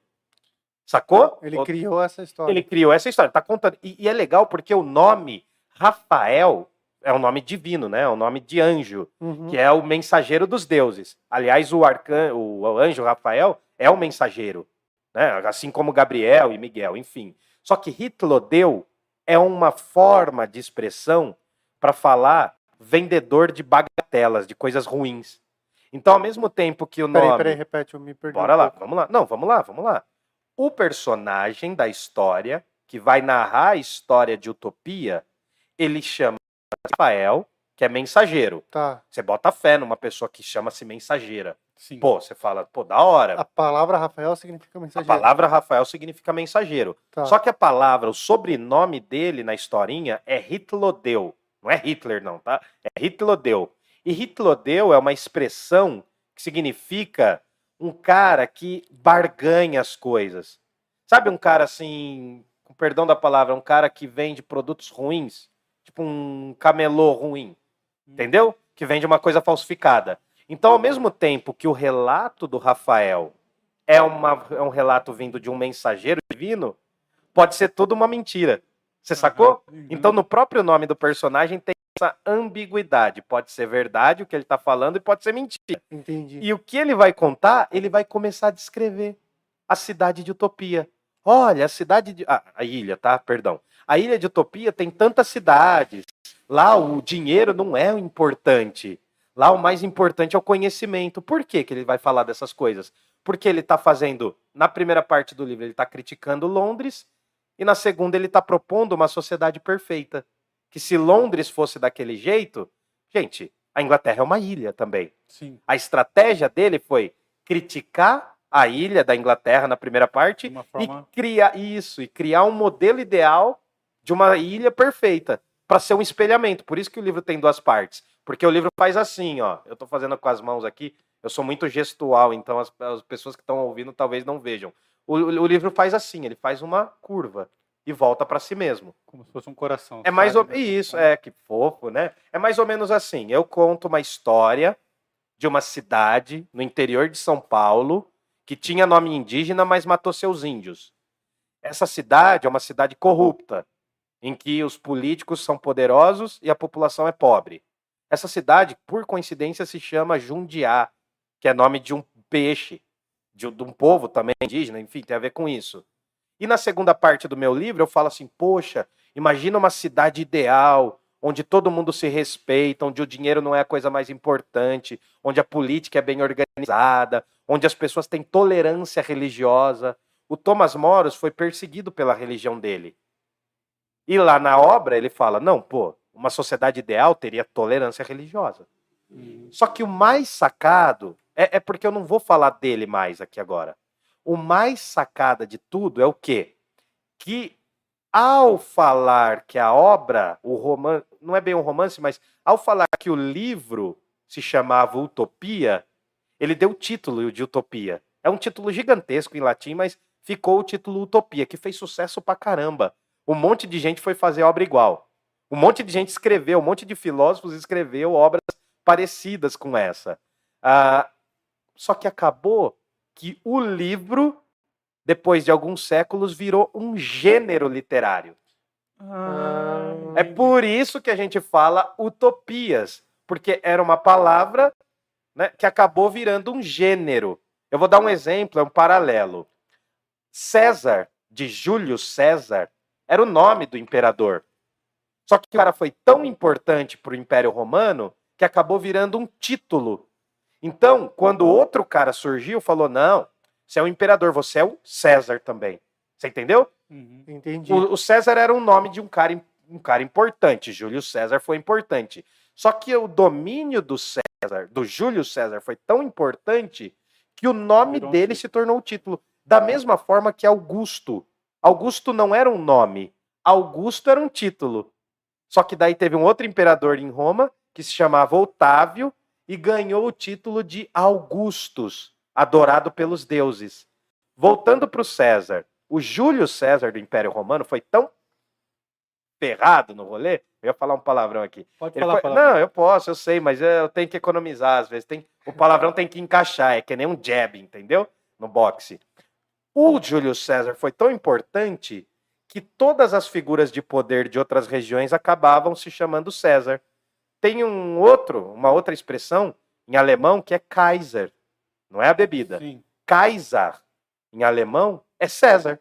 Sacou? Ele criou essa história. Ele criou essa história. Tá contando. E, e, é legal porque o nome Rafael é um nome divino, né? É um nome de anjo, uhum. que é o mensageiro dos deuses. Aliás, o, arcan... o anjo Rafael é o mensageiro, né? Assim como Gabriel e Miguel, enfim. Só que Hitlodeu é uma forma de expressão para falar vendedor de bagatelas, de coisas ruins. Então, ao mesmo tempo que o nome. Peraí, peraí, repete, eu me perdi. Bora um lá, vamos lá. Não, vamos lá, vamos lá. O personagem da história, que vai narrar a história de Utopia, ele chama Rafael, que é mensageiro. Tá. Você bota fé numa pessoa que chama-se mensageira. Sim. Pô, você fala, pô, da hora. A palavra Rafael significa mensageiro. A palavra Rafael significa mensageiro. Tá. Só que a palavra, o sobrenome dele na historinha é Hitlodeu. Não é Hitler, não, tá? É Hitlodeu. E Hitlodeu é uma expressão que significa um cara que barganha as coisas. Sabe um cara assim, com perdão da palavra, um cara que vende produtos ruins? Tipo um camelô ruim. Hum. Entendeu? Que vende uma coisa falsificada. Então, ao mesmo tempo que o relato do Rafael é, uma, é um relato vindo de um mensageiro divino, pode ser tudo uma mentira. Você sacou? Então, no próprio nome do personagem tem essa ambiguidade. Pode ser verdade o que ele está falando e pode ser mentira. Entendi. E o que ele vai contar, ele vai começar a descrever a cidade de Utopia. Olha, a cidade de. Ah, a ilha, tá? Perdão. A ilha de Utopia tem tantas cidades. Lá o dinheiro não é o importante. Lá o mais importante é o conhecimento. Por que, que ele vai falar dessas coisas? Porque ele está fazendo, na primeira parte do livro, ele está criticando Londres, e na segunda ele está propondo uma sociedade perfeita. Que se Londres fosse daquele jeito, gente, a Inglaterra é uma ilha também. Sim. A estratégia dele foi criticar a ilha da Inglaterra na primeira parte forma... e criar isso e criar um modelo ideal de uma ilha perfeita para ser um espelhamento. Por isso que o livro tem duas partes. Porque o livro faz assim, ó. Eu estou fazendo com as mãos aqui. Eu sou muito gestual, então as, as pessoas que estão ouvindo talvez não vejam. O, o, livro faz assim, ele faz uma curva e volta para si mesmo. Como se fosse um coração. É mais ou menos isso, é que fofo, né? É mais ou menos assim. Eu conto uma história de uma cidade no interior de São Paulo que tinha nome indígena, mas matou seus índios. Essa cidade é uma cidade corrupta, em que os políticos são poderosos e a população é pobre. Essa cidade, por coincidência, se chama Jundiá, que é nome de um peixe, de, de um povo também indígena, enfim, tem a ver com isso. E na segunda parte do meu livro eu falo assim: poxa, imagina uma cidade ideal, onde todo mundo se respeita, onde o dinheiro não é a coisa mais importante, onde a política é bem organizada, onde as pessoas têm tolerância religiosa. O Thomas Moros foi perseguido pela religião dele. E lá na obra ele fala: não, pô, uma sociedade ideal teria tolerância religiosa. Uhum. Só que o mais sacado é, é, porque eu não vou falar dele mais aqui agora. O mais sacada de tudo é o quê? Que ao falar que a obra, o romance, não é bem um romance, mas ao falar que o livro se chamava Utopia, ele deu o título de Utopia. É um título gigantesco em latim, mas ficou o título Utopia, que fez sucesso pra caramba. Um monte de gente foi fazer obra igual. Um monte de gente escreveu, um monte de filósofos escreveu obras parecidas com essa. Ah, só que acabou que o livro depois de alguns séculos, virou um gênero literário. Ah. É por isso que a gente fala utopias, porque era uma palavra né, que acabou virando um gênero. Eu vou dar um exemplo, é um paralelo. César, de Júlio César, era o nome do imperador. Só que o cara foi tão importante para o Império Romano que acabou virando um título. Então, quando outro cara surgiu, falou: não, você é o imperador, você é o César também. Você entendeu? Uhum. Entendi. O, o, César era um nome de um cara, um cara importante. Júlio César foi importante. Só que o domínio do César, do Júlio César, foi tão importante que o nome dele se tornou o título. Da mesma forma que Augusto. Augusto não era um nome. Augusto era um título. Só que daí teve um outro imperador em Roma que se chamava Otávio e ganhou o título de Augustus adorado pelos deuses. Voltando para o César, o Júlio César do Império Romano foi tão ferrado no rolê. Eu ia falar um palavrão aqui. Pode falar foi... Não, eu posso, eu sei, mas eu tenho que economizar às vezes. Tem... O palavrão tem que encaixar, é que nem um jab, entendeu? No boxe. O Júlio César foi tão importante que todas as figuras de poder de outras regiões acabavam se chamando César. Tem um outro, uma outra expressão em alemão que é Kaiser, não é a bebida. Sim. Kaiser, em alemão, é César.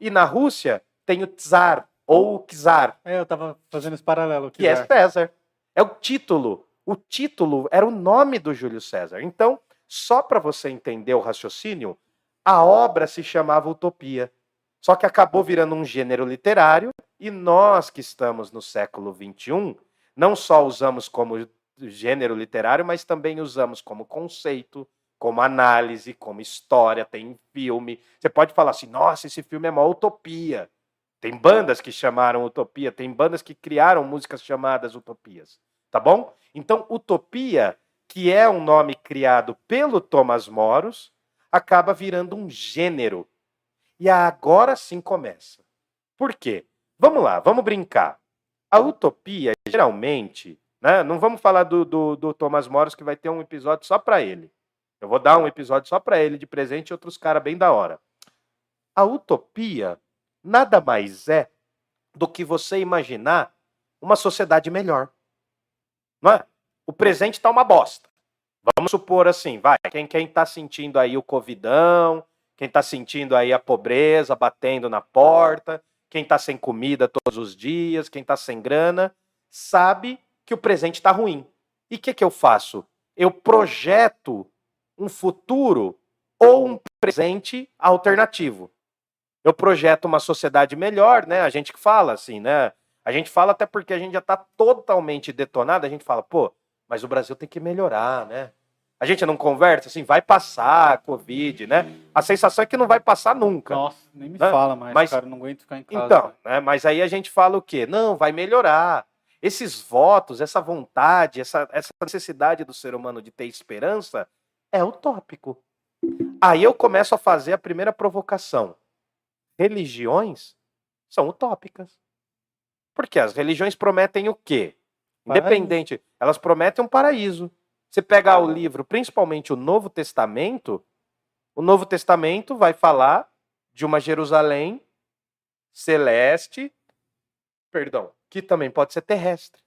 E na Rússia tem o Tsar, ou o Czar. É, eu estava fazendo esse paralelo. Que é César. É o título. O título era o nome do Júlio César. Então, só para você entender o raciocínio, a obra se chamava Utopia. Só que acabou virando um gênero literário e nós que estamos no século XXI, não só usamos como gênero literário, mas também usamos como conceito, como análise, como história, tem filme. Você pode falar assim, nossa, esse filme é uma utopia. Tem bandas que chamaram utopia, tem bandas que criaram músicas chamadas utopias, tá bom? Então, utopia, que é um nome criado pelo Thomas Moros, acaba virando um gênero. E agora sim começa. Por quê? Vamos lá, vamos brincar. A utopia, geralmente, né, não vamos falar do, do, do Thomas Moros, que vai ter um episódio só para ele. Eu vou dar um episódio só para ele de presente e outros caras bem da hora. A utopia nada mais é do que você imaginar uma sociedade melhor. Não é? O presente está uma bosta. Vamos supor assim, vai, quem está sentindo aí o covidão, quem está sentindo aí a pobreza batendo na porta, quem está sem comida todos os dias, quem está sem grana, sabe que o presente está ruim. E o que, que eu faço? Eu projeto um futuro ou um presente alternativo. Eu projeto uma sociedade melhor, né? A gente que fala assim, né? A gente fala até porque a gente já está totalmente detonado, a gente fala, pô, mas o Brasil tem que melhorar, né? A gente não conversa assim, vai passar a Covid, né? A sensação é que não vai passar nunca. Nossa, nem me né? fala mais, mas, cara, não aguento ficar em casa. Então, né? mas aí a gente fala o quê? Não, vai melhorar. Esses votos, essa vontade, essa, essa necessidade do ser humano de ter esperança, é utópico. Aí eu começo a fazer a primeira provocação. Religiões são utópicas. Porque as religiões prometem o quê? Independente, elas prometem um paraíso. Você pegar o livro, principalmente o Novo Testamento, O Novo Testamento vai falar de uma Jerusalém celeste, perdão, que também pode ser terrestre.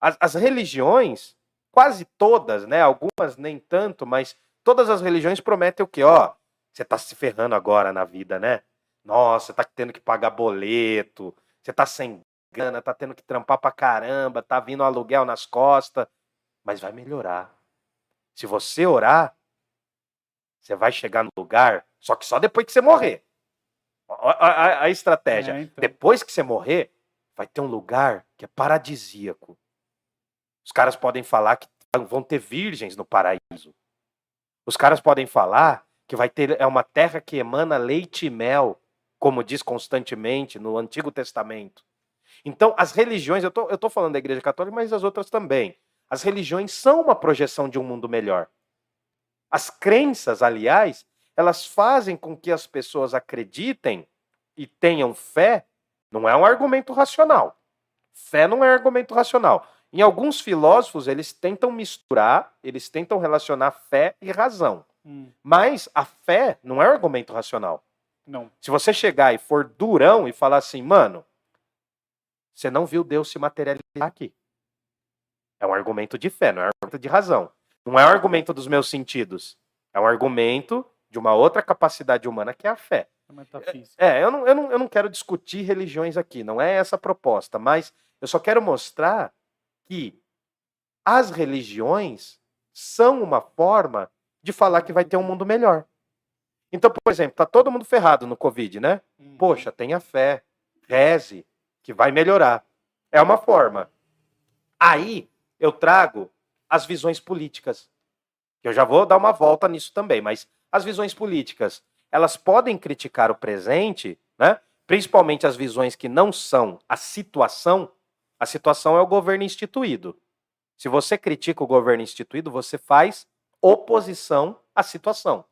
As, as religiões, quase todas, né? Algumas nem tanto, mas todas as religiões prometem o quê? Ó, você tá se ferrando agora na vida, né? Nossa, você tá tendo que pagar boleto, você tá sem grana, tá tendo que trampar pra caramba, tá vindo aluguel nas costas, mas vai melhorar. Se você orar, você vai chegar no lugar, só que só depois que você morrer. A, a, a estratégia. É, então. Depois que você morrer, vai ter um lugar que é paradisíaco. Os caras podem falar que vão ter virgens no paraíso. Os caras podem falar que vai ter é uma terra que emana leite e mel, como diz constantemente no Antigo Testamento. Então, as religiões, eu tô, eu tô falando da Igreja Católica, mas as outras também. As religiões são uma projeção de um mundo melhor. As crenças, aliás, elas fazem com que as pessoas acreditem e tenham fé, não é um argumento racional. Fé não é argumento racional. Em alguns filósofos, eles tentam misturar, eles tentam relacionar fé e razão. Hum, Mas a fé não é argumento racional. não. Se você chegar e for durão e falar assim, mano, você não viu Deus se materializar aqui. É um argumento de fé, não é um argumento de razão. Não é um argumento dos meus sentidos. É um argumento de uma outra capacidade humana que é a fé. É. É, eu não, eu, não, eu não quero discutir religiões aqui, não é essa a proposta, mas eu só quero mostrar que as religiões são uma forma de falar que vai ter um mundo melhor. Então, por exemplo, tá todo mundo ferrado no Covid, né? Uhum. Poxa, tenha fé, reze, que vai melhorar. É uma forma. Aí eu trago as visões políticas. Eu já vou dar uma volta nisso também, mas as visões políticas, elas podem criticar o presente, né? Principalmente as visões que não são a situação. A situação é o governo instituído. Se você critica o governo instituído, você faz oposição à situação.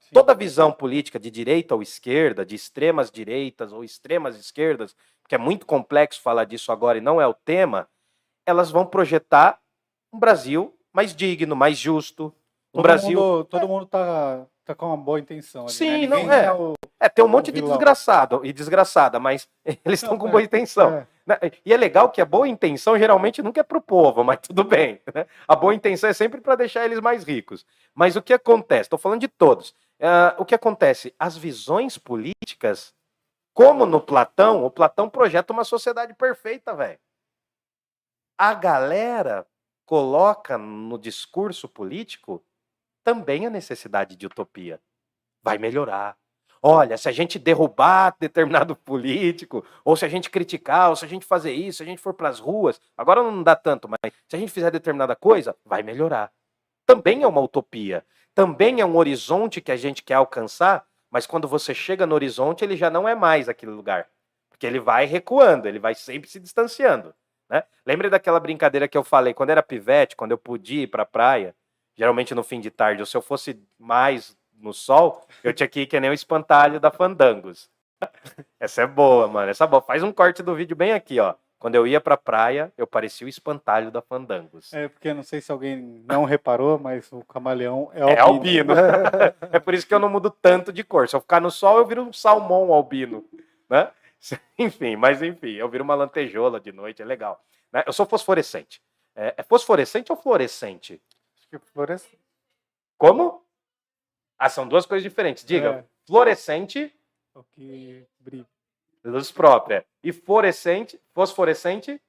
Sim. Toda visão política de direita ou esquerda, de extremas direitas ou extremas esquerdas, que é muito complexo falar disso agora e não é o tema, elas vão projetar um Brasil mais digno, mais justo, um Todo Brasil Mundo, todo mundo tá, tá com uma boa intenção ali, Sim, né? não, é. o- É, tem um o monte de vilão. desgraçado e desgraçada, mas eles estão com é, boa intenção. é. né? E é legal que a boa intenção geralmente nunca é pro povo, mas tudo bem. né? A boa intenção é sempre para deixar eles mais ricos. Mas o que acontece? Estou falando de todos. Ah, o que acontece? As visões políticas, como no Platão, o Platão projeta uma sociedade perfeita, velho. A galera coloca no discurso político também a necessidade de utopia. Vai melhorar. Olha, se a gente derrubar determinado político, ou se a gente criticar, ou se a gente fazer isso, se a gente for para as ruas, agora não dá tanto, mas se a gente fizer determinada coisa, vai melhorar. Também é uma utopia. Também é um horizonte que a gente quer alcançar, mas quando você chega no horizonte, ele já não é mais aquele lugar. Porque ele vai recuando, ele vai sempre se distanciando. Né? Lembra daquela brincadeira que eu falei quando era pivete, quando eu podia ir para a praia, geralmente no fim de tarde, ou se eu fosse mais no sol, eu tinha que ir que nem o espantalho da Fandangos. Essa é boa, mano. Essa é boa. Faz um corte do vídeo bem aqui, ó. Quando eu ia pra praia, eu parecia o espantalho da Fandangos. É, porque não sei se alguém não reparou, mas o camaleão é É albino. albino. é por isso que eu não mudo tanto de cor. Se eu ficar no sol, eu viro um salmão albino, né? Enfim, mas enfim, eu viro uma lantejola de noite, é legal. né? Eu sou fosforescente. É, é fosforescente ou fluorescente? Acho que fluorescente. Como? Ah, são duas coisas diferentes. Diga, É. fluorescente, O que brilha. luz própria. E fluorescente, fosforescente,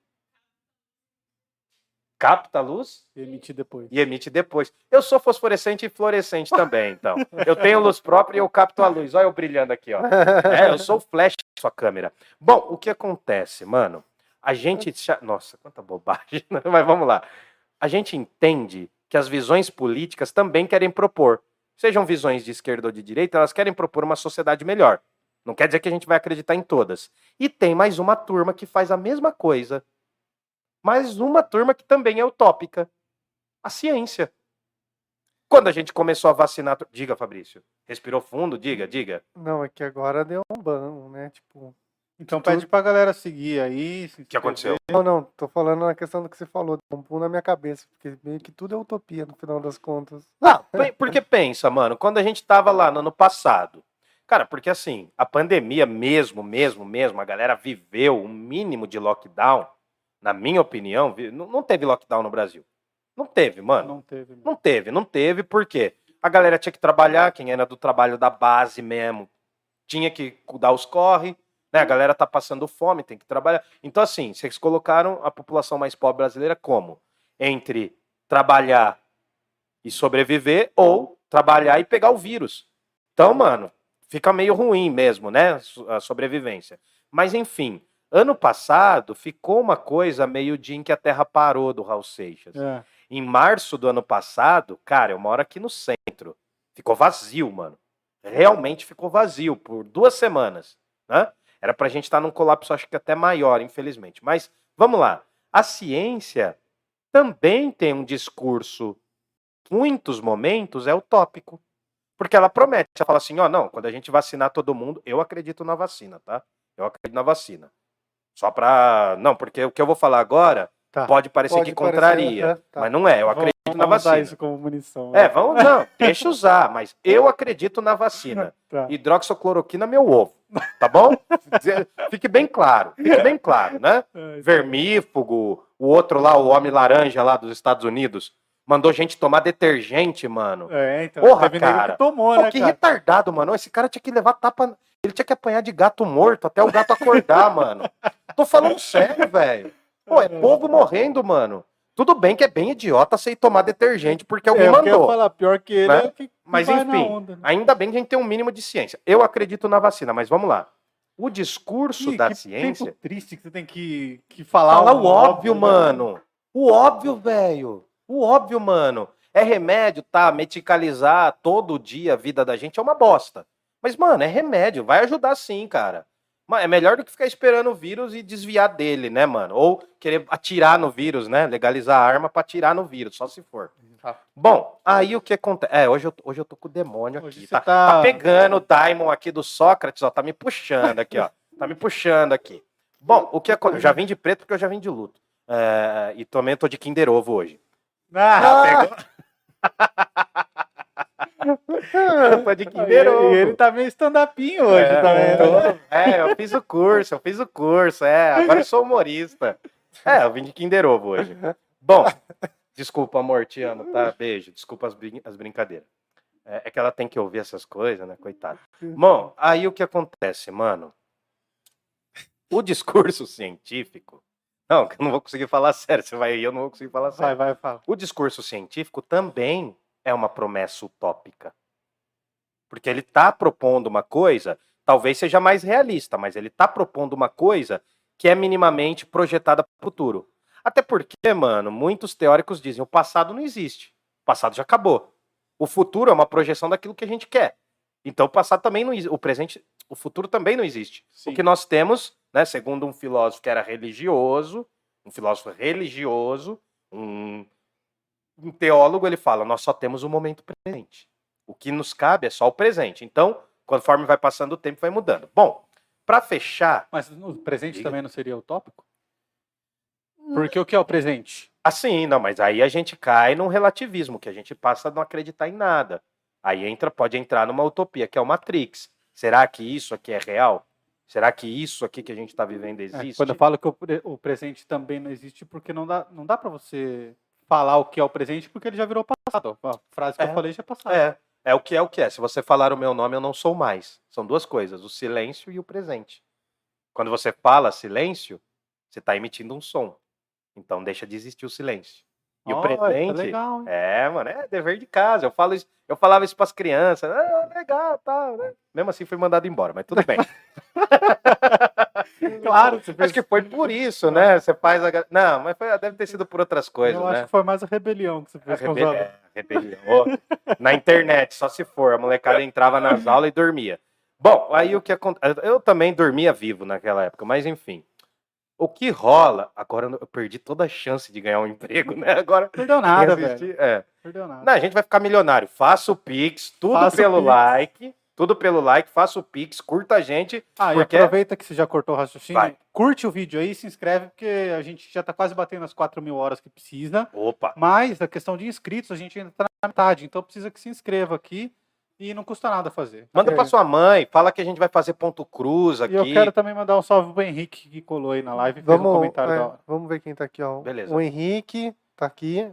capta a luz E emitir depois. e emite depois. Eu sou fosforescente e fluorescente também, então. Eu tenho luz própria e eu capto a luz. Olha eu brilhando aqui, ó. É, eu sou flash sua câmera. Bom, o que acontece, mano? A gente. cha- Nossa, quanta bobagem. né? Mas vamos lá. A gente entende que as visões políticas também querem propor. Sejam visões de esquerda ou de direita, elas querem propor uma sociedade melhor. Não quer dizer que a gente vai acreditar em todas. E tem mais uma turma que faz a mesma coisa. Mais uma turma que também é utópica. A ciência. Quando a gente começou a vacinar. Diga, Fabrício. Respirou fundo? Diga, diga. Não, é que agora deu um ban, né? Tipo, Então pede pra galera seguir aí. se O que aconteceu? Não, não, tô falando na questão do que você falou. Deu um pulo na minha cabeça, porque meio que tudo é utopia no final das contas. Não, porque pensa, mano, quando a gente tava lá no ano passado, cara, porque assim, a pandemia mesmo, mesmo, mesmo, a galera viveu um mínimo de lockdown, na minha opinião, não teve lockdown no Brasil. Não teve, mano. Não teve. Não teve, não teve, por quê? A galera tinha que trabalhar, quem era do trabalho da base mesmo, tinha que dar os corre, né? A galera tá passando fome, tem que trabalhar. Então, assim, vocês colocaram a população mais pobre brasileira como? Entre trabalhar e sobreviver ou trabalhar e pegar o vírus. Então, mano, fica meio ruim mesmo, né? A sobrevivência. Mas, enfim, ano passado ficou uma coisa meio de em que a Terra parou do Raul Seixas. É. Em março do ano passado, cara, eu moro aqui no centro. Ficou vazio, mano. Realmente ficou vazio por duas semanas, né? Era pra gente estar num colapso, acho que até maior, infelizmente. Mas vamos lá. A ciência também tem um discurso, muitos momentos, é utópico. Porque ela promete, ela fala assim, ó, não, quando a gente vacinar todo mundo, eu acredito na vacina, tá? Eu acredito na vacina. Só pra. Não, porque o que eu vou falar agora Tá. pode parecer Pode que parecer, contraria. é, tá. Mas não é, eu Vamos- acredito na vamos usar vacina. isso como munição. É, né? vamos, não, deixa usar, mas eu acredito na vacina. Tá. Hidroxicloroquina, meu ovo, tá bom? Fique bem claro, fique bem claro, né? É, Vermífugo, o outro lá, o homem laranja lá dos Estados Unidos, mandou gente tomar detergente, mano. É, então. Porra, cara. que tomou, Pô, né, que cara? retardado, mano. Esse cara tinha que levar tapa. Ele tinha que apanhar de gato morto até o gato acordar, mano. Tô falando sério, velho. Pô, é povo morrendo, mano. Tudo bem que é bem idiota você ir tomar detergente porque alguém é, eu mandou. falar pior que ele né? é que Mas enfim, onda, né? ainda bem que a gente tem um mínimo de ciência. Eu acredito na vacina, mas vamos lá. O discurso Que- da que ciência. tempo triste que você tem que, que falar. Fala o óbvio, né? mano. O óbvio, velho. O óbvio, mano. É remédio, tá? Medicalizar todo dia a vida da gente é uma bosta. Mas, mano, é remédio. Vai ajudar sim, cara. É melhor do que ficar esperando o vírus e desviar dele, né, mano? Ou querer atirar no vírus, né? Legalizar a arma pra atirar no vírus, só se for. Tá. Bom, aí o que acontece? É, hoje eu, hoje eu tô com o demônio Hoje aqui. Tá, tá- tá pegando o Daimon aqui do Sócrates, ó. Tá me puxando aqui, ó. Tá me puxando aqui. Bom, o que acontece? Eu já vim de preto porque eu já vim de luto. É, e também tô de Kinder Ovo hoje. Ah, Eu tô de Kinder e ele tá meio stand-upinho hoje é, também. né? tô- é, eu fiz o curso, eu fiz o curso, é. Agora eu sou humorista. É, eu vim de Kinder Ovo hoje. Bom, desculpa, amor, te amo, tá? Beijo, desculpa as, brin- as brincadeiras. É, é que ela tem que ouvir essas coisas, né? Coitada. Bom, aí o que acontece, mano? O discurso científico. Não, que eu não vou conseguir falar sério. Você vai eu não vou conseguir falar Vai, sério. vai, fala. O discurso científico também é uma promessa utópica. Porque ele está propondo uma coisa, talvez seja mais realista, mas ele está propondo uma coisa que é minimamente projetada para o futuro. Até porque, mano, muitos teóricos dizem o passado não existe. O passado já acabou. O futuro é uma projeção daquilo que a gente quer. Então o passado também não existe. O presente, o futuro também não existe. Sim. O que nós temos, né, segundo um filósofo que era religioso, um filósofo religioso, um, um teólogo, ele fala: nós só temos o momento presente. O que nos cabe é só o presente. Então, conforme vai passando o tempo, vai mudando. Bom, para fechar, Mas no presente Diga. também não seria utópico? Porque o que é o presente? assim, não, mas aí a gente cai num relativismo, que a gente passa a não acreditar em nada. Aí entra, pode entrar numa utopia, que é o Matrix. Será que isso aqui é real? Será que isso aqui que a gente está vivendo É, existe? quando eu falo que o, o presente também não existe, porque não dá, não dá para você falar o que é o presente, porque ele já virou passado. A frase que É. eu falei já é passada. É, é o que é o que é. Se você falar o meu nome, eu não sou mais. São duas coisas, o silêncio e o presente. Quando você fala silêncio, você está emitindo um som. Então deixa de existir o silêncio. E o Olha, tá presente. legal? É, mano, é dever de casa. Eu falo isso, eu falava isso pras crianças. Ah, legal, tal, né? Mesmo assim fui mandado embora, mas tudo bem. Claro, você fez... Acho que foi por isso, né? Você faz a. Não, mas foi- deve ter sido por outras coisas, eu né? acho que foi mais a rebelião que você A fez com os rebe- alunos. é, rebelião. Na internet, só se for. A molecada entrava nas aulas e dormia. Bom, aí o que acontece. Eu também dormia vivo naquela época, mas enfim. O que rola. Agora eu perdi toda a chance de ganhar um emprego, né? Agora. Perdeu nada, velho. É. Perdeu nada. Não, a gente vai ficar milionário. Faça o Pix, tudo Faça o pelo Pix. like. Tudo pelo like, faça o Pix, curta a gente. Ah, Porque- e aproveita que você já cortou o raciocínio. Vai. Curte o vídeo aí, se inscreve, porque a gente já tá quase batendo as 4 mil horas que precisa. Opa! Mas a questão de inscritos, a gente ainda tá na metade. Então precisa que se inscreva aqui e não custa nada fazer. Manda É. pra sua mãe, fala que a gente vai fazer ponto cruz aqui. E eu quero também mandar um salve pro Henrique que colou aí na live e fez um Vamos, comentário é, da hora. vamos ver quem tá aqui, ó. Beleza. O Henrique tá aqui.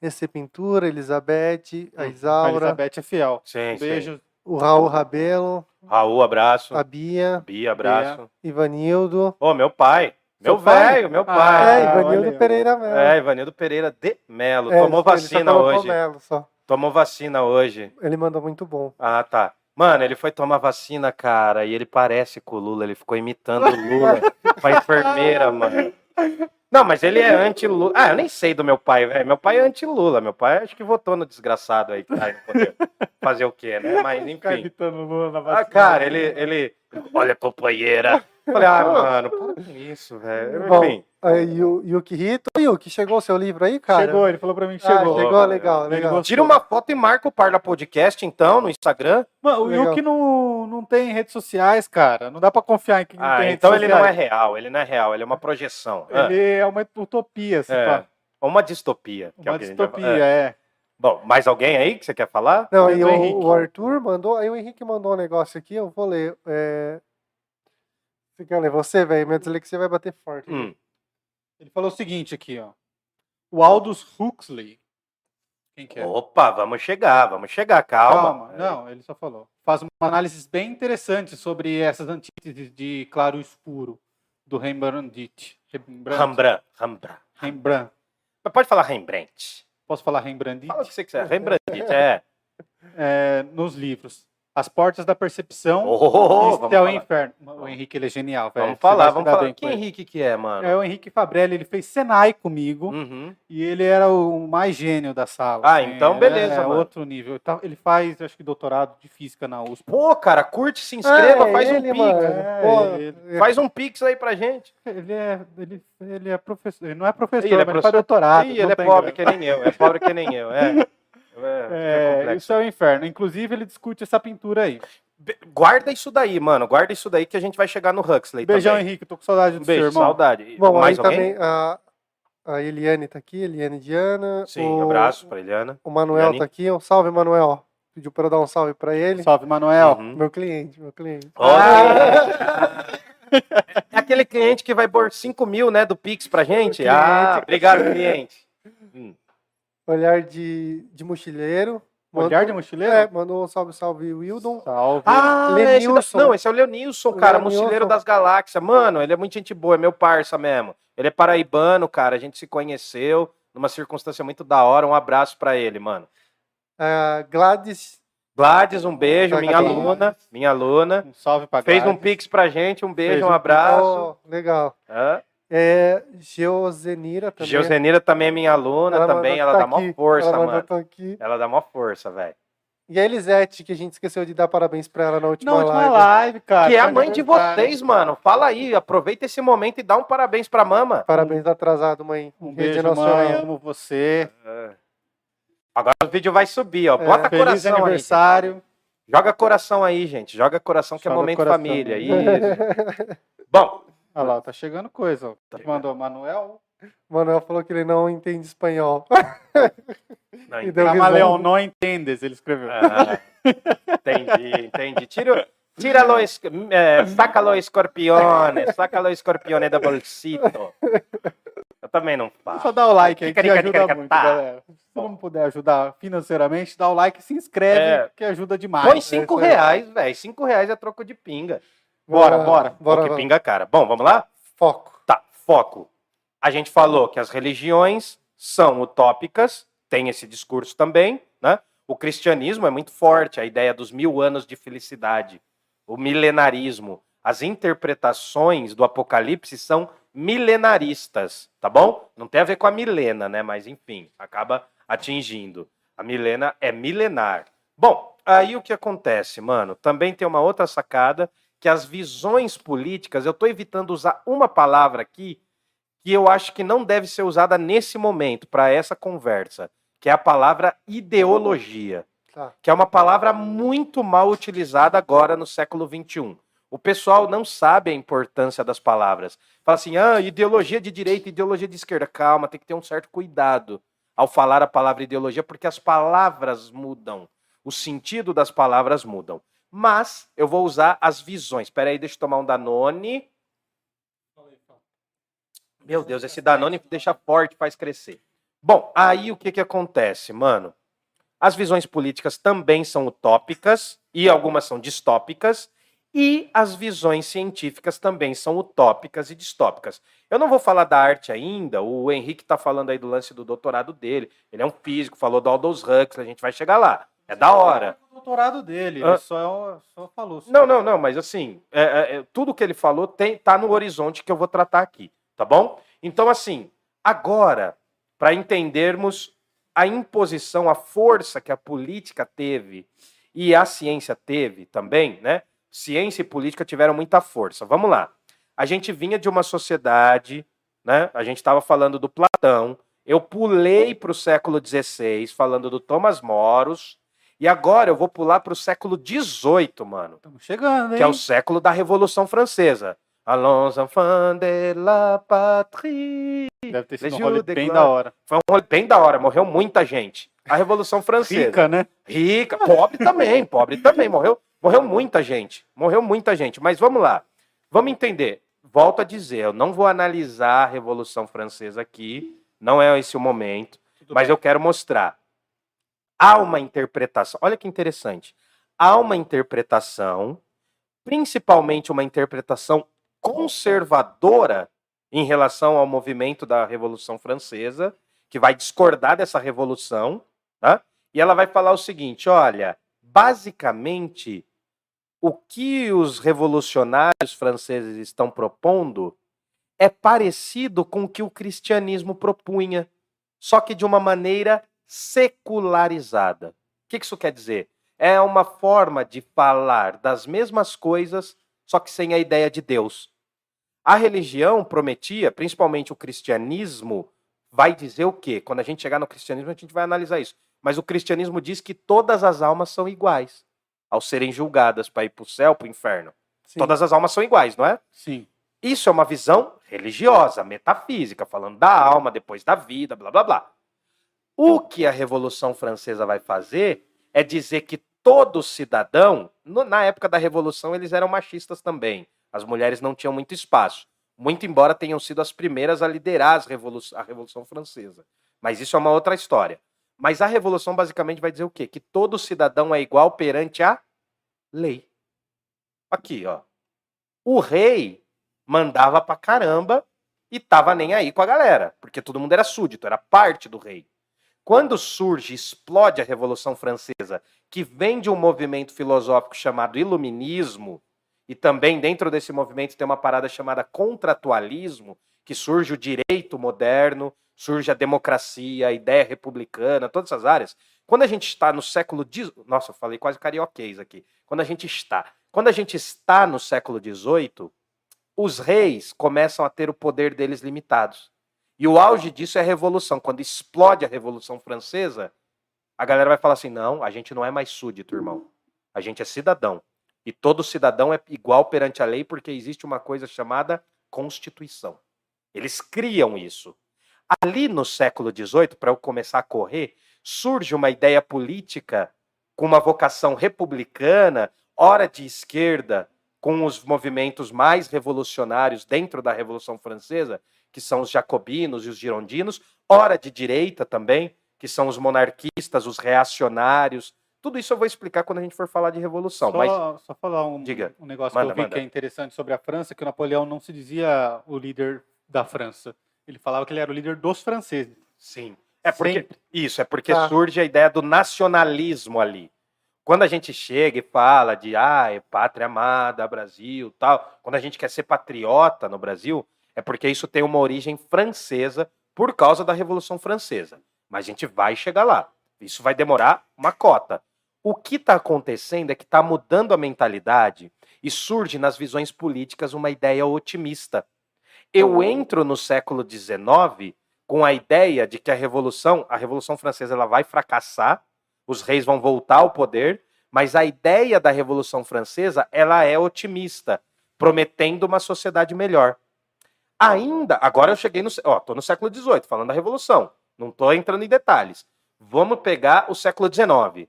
Esse Pintura, Elizabeth, a A Isaura, Elizabeth é fiel. Sim, Um beijo. O Raul Rabelo. Raul, abraço. a Bia, Bia, abraço. Ivanildo. Ô, meu pai. Meu velho, meu Ah, pai. é, olha Ivanildo Pereira Melo. É, Ivanildo Pereira de Melo. É, Tomou vacina hoje. Melo só. Tomou vacina hoje. Ele mandou muito bom. Ah, tá. Mano, ele foi tomar vacina, cara, e ele parece com o Lula. Ele ficou imitando o Lula com a enfermeira, mano. Não, mas ele é anti-Lula. Ah, eu nem sei do meu pai, velho. Meu pai é anti-Lula. Meu pai acho que votou no desgraçado aí que tá aí no poder. Fazer o quê, né? Mas enfim. imitando o Lula na Ah, cara, ele, ele. Olha, companheira. Falei, ah, mano, para com isso, velho. Bom, Enfim. Aí, o Yuki Yuki, chegou o seu livro aí, cara? Chegou, ele falou pra mim que Ah, chegou. chegou, legal, legal. Tira uma foto e marca o Parla Podcast, então, no Instagram. Mano, o Legal. Yuki não, não tem redes sociais, cara. Não dá pra confiar em quem não Ah, tem redes então ele não é sociais. real, ele não é real, ele é uma projeção. Ah, Ele é uma utopia, se É, pá. Uma distopia. que é Uma distopia. É. é. Bom, mais alguém aí que você quer falar? Não, do o, Henrique. o Arthur mandou. Aí o Henrique mandou um negócio aqui, eu vou ler. É... Você quer ler você, velho? Minha dislexia vai bater forte. Hum, Ele falou o seguinte aqui, ó. O Aldous Huxley. Quem que é? Opa, vamos chegar, vamos chegar, calma. Calma. Não, ele só falou. Faz uma análise bem interessante sobre essas antíteses de claro e escuro do Rembrandt. Rembrandt. Rembrandt, Rembrandt. Rembrandt. Mas Pode falar Rembrandt. Posso falar Rembrandt? Fala o que você quiser. Rembrandt, é. É, nos livros. As portas da percepção Oh, e vamos até o falar. inferno. O Henrique, ele é genial, velho. Vamos falar, vamos falar. Que. Henrique que é, mano? É o Henrique Fabrelli, ele fez Senai comigo Uhum. e ele era o mais gênio da sala. Ah, assim, então beleza, É mano. outro nível. Tá- Ele faz, acho que, doutorado de física na USP. Pô, cara, curte, se inscreva, É, faz um ele, pix. mano. É, Pô, ele- Faz um pix aí pra gente. Ele é, ele, ele é professor. Ele não é professor, ele é mas ele professor? faz doutorado. Ih, ele é pobre grana. que nem eu. É pobre que nem eu. É. É, É, isso é o inferno. Inclusive, ele discute essa pintura aí. Be- Guarda isso daí, mano. Guarda isso daí que a gente vai chegar no Huxley Beijão, também. Henrique. Tô com saudade do Um seu beijo, irmão. saudade. Bom, Mais aí alguém? também a, a Eliane tá aqui, Eliane Diana. Sim, o, abraço pra Eliana. O Manuel Eliane. tá aqui. Um salve, Manuel. Pediu pra eu dar um salve pra ele. Salve, Manuel. Uhum. Meu cliente, meu cliente. Olha. É aquele cliente que vai pôr 5 mil, né, do Pix pra gente? cliente. Ah, obrigado, cliente. Hum. Olhar de, de mochileiro. Olhar de mochileiro? É, mandou um salve, salve, Wildon. Salve. Ah, esse da- Lenilson. não, esse é o Leonilson, cara, Leonilson. mochileiro das galáxias. Mano, ele é muito gente boa, é meu parça mesmo. Ele é paraibano, cara, a gente se conheceu numa circunstância muito da hora. Um abraço pra ele, mano. Ah, Gladys. Gladys, um beijo, minha aluna, minha aluna. Um salve pra Fez um pix pra gente, um beijo, Fez um um abraço. Oh, legal. Hã? É, Geozenira também. Geozenira também é minha aluna, Ela também, ela tá dá mó aqui. força, Ela mandou mano. tá. Ela dá mó força, velho. E a Elisete, que a gente esqueceu de dar parabéns pra ela na última, Na última live. live, cara. Que é a mãe de vocês, mano. Fala aí, aproveita esse momento e dá um parabéns pra mama. Parabéns atrasado, mãe. Um Rede beijo, mãe. Amo você. Agora o vídeo vai subir, ó. É, Bota Feliz coração aí. aniversário. gente. Joga coração aí, gente. Joga coração que é Joga momento coração. família. Isso. Bom, Olha lá, tá chegando coisa. ó. Tá Mandou Manuel. Manuel falou que ele não entende espanhol. não, deu Camaleão, não entendes, ele escreveu. Ah, entendi, entendi. Tira, tira lo, es- eh, saca lo escorpione, saca lo escorpione da bolsito. Eu também não Só falo. dá o like aí que ajuda ticarica, muito, tá. galera. Se não puder ajudar financeiramente, dá o like e se inscreve, É. que ajuda demais. Põe cinco aí. reais, velho. Cinco reais é troco de pinga. Bora, bora. Bora, Ou que bora. pinga cara. Bom, vamos lá? Foco. Tá, foco. A gente falou que as religiões são utópicas, tem esse discurso também, né? O cristianismo é muito forte, a ideia dos mil anos de felicidade, o milenarismo. As interpretações do Apocalipse são milenaristas, tá bom? Não tem a ver com a milena, né? Mas enfim, acaba atingindo. A milena é milenar. Bom, aí o que acontece, mano? Também tem uma outra sacada que as visões políticas, eu estou evitando usar uma palavra aqui que eu acho que não deve ser usada nesse momento para essa conversa, que é a palavra ideologia. Tá. que é uma palavra muito mal utilizada agora no século XXI. O pessoal não sabe a importância das palavras. Fala assim, ah, ideologia de direita, ideologia de esquerda. Calma, tem que ter um certo cuidado ao falar a palavra ideologia, porque as palavras mudam. O sentido das palavras mudam. Mas eu vou usar as visões. Espera aí, deixa eu tomar um Danone. Meu Deus, esse Danone deixa forte, faz crescer. Bom, aí o que, que acontece, mano? As visões políticas também são utópicas, e algumas são distópicas, e as visões científicas também são utópicas e distópicas. Eu não vou falar da arte ainda, o Henrique está falando aí do lance do doutorado dele, ele é um físico, falou do Aldous Huxley, a gente vai chegar lá. É da hora. O doutorado dele, Ah. ele só, só falou. Não, não, não, mas assim, é, é, é, tudo que ele falou tem, tá no horizonte que eu vou tratar aqui, tá bom? Então, assim, agora, para entendermos a imposição, a força que a política teve e a ciência teve também, né? Ciência e política tiveram muita força. Vamos lá. A gente vinha de uma sociedade, né? A gente estava falando do Platão. Eu pulei para o século XVI, falando do Thomas Moros. E agora eu vou pular para o século XVIII, mano Estamos chegando, hein? que é o século da Revolução Francesa. Allons enfants de la patrie. Deve ter sido um rolê bem da hora. Foi um rolê bem da hora, morreu muita gente. A Revolução Francesa. Rica, né? Rica, pobre também, pobre também, morreu, morreu muita gente, morreu muita gente. Mas vamos lá, vamos entender. Volto a dizer, eu não vou analisar a Revolução Francesa aqui, não é esse o momento, Tudo mas bem. eu quero mostrar. Há uma interpretação, olha que interessante. Há uma interpretação, principalmente uma interpretação conservadora em relação ao movimento da Revolução Francesa, que vai discordar dessa revolução, tá? E ela vai falar o seguinte: olha, basicamente, o que os revolucionários franceses estão propondo é parecido com o que o cristianismo propunha, só que de uma maneira secularizada. O que isso quer dizer? É uma forma de falar das mesmas coisas, só que sem a ideia de Deus. A religião prometia, principalmente o cristianismo, vai dizer o quê? Quando a gente chegar no cristianismo, a gente vai analisar isso. Mas o cristianismo diz que todas as almas são iguais ao serem julgadas para ir para o céu, para o inferno. Sim. Todas as almas são iguais, não é? Sim. Isso é uma visão religiosa, metafísica, falando da alma depois da vida, blá blá blá. O que a Revolução Francesa vai fazer é dizer que todo cidadão, no- na época da Revolução, eles eram machistas também. As mulheres não tinham muito espaço. Muito embora tenham sido as primeiras a liderar revolu- a Revolução Francesa. Mas isso é uma outra história. Mas a Revolução basicamente vai dizer o quê? Que todo cidadão é igual perante a lei. Aqui, ó. O rei mandava pra caramba e tava nem aí com a galera, porque todo mundo era súdito, era parte do rei. Quando surge, explode a Revolução Francesa, que vem de um movimento filosófico chamado Iluminismo, e também dentro desse movimento tem uma parada chamada contratualismo, que surge o direito moderno, surge a democracia, a ideia republicana, todas essas áreas. Quando a gente está no século XIX, nossa, eu falei quase carioquês aqui. Quando a gente está, quando a gente está no século XVIII, os reis começam a ter o poder deles limitados. E o auge disso é a Revolução. Quando explode a Revolução Francesa, a galera vai falar assim: não, a gente não é mais súdito, irmão. A gente é cidadão. E todo cidadão é igual perante a lei porque existe uma coisa chamada Constituição. Eles criam isso. Ali no século XVIII, para eu começar a correr, surge uma ideia política com uma vocação republicana, ora de esquerda, com os movimentos mais revolucionários dentro da Revolução Francesa, que são os jacobinos e os girondinos, ora de direita também, que são os monarquistas, os reacionários. Tudo isso eu vou explicar quando a gente for falar de revolução. Só, Mas só falar um, Diga. um negócio Manda, que eu vi manda. que é interessante sobre a França, que o Napoleão não se dizia o líder da França. Ele falava que ele era o líder dos franceses. sim. É porque Sempre. isso, é porque Tá. surge a ideia do nacionalismo ali. Quando a gente chega e fala de ah, é pátria amada, Brasil, tal, quando a gente quer ser patriota no Brasil, é porque isso tem uma origem francesa por causa da Revolução Francesa. Mas a gente vai chegar lá. Isso vai demorar uma cota. O que está acontecendo é que está mudando a mentalidade e surge nas visões políticas uma ideia otimista. Eu entro no século XIX com a ideia de que a revolução, a revolução francesa, ela vai fracassar, os reis vão voltar ao poder, mas a ideia da Revolução Francesa, ela é otimista, prometendo uma sociedade melhor. Ainda, agora eu cheguei no, ó, tô no século XVIII, falando da Revolução, não estou entrando em detalhes. Vamos pegar o século XIX.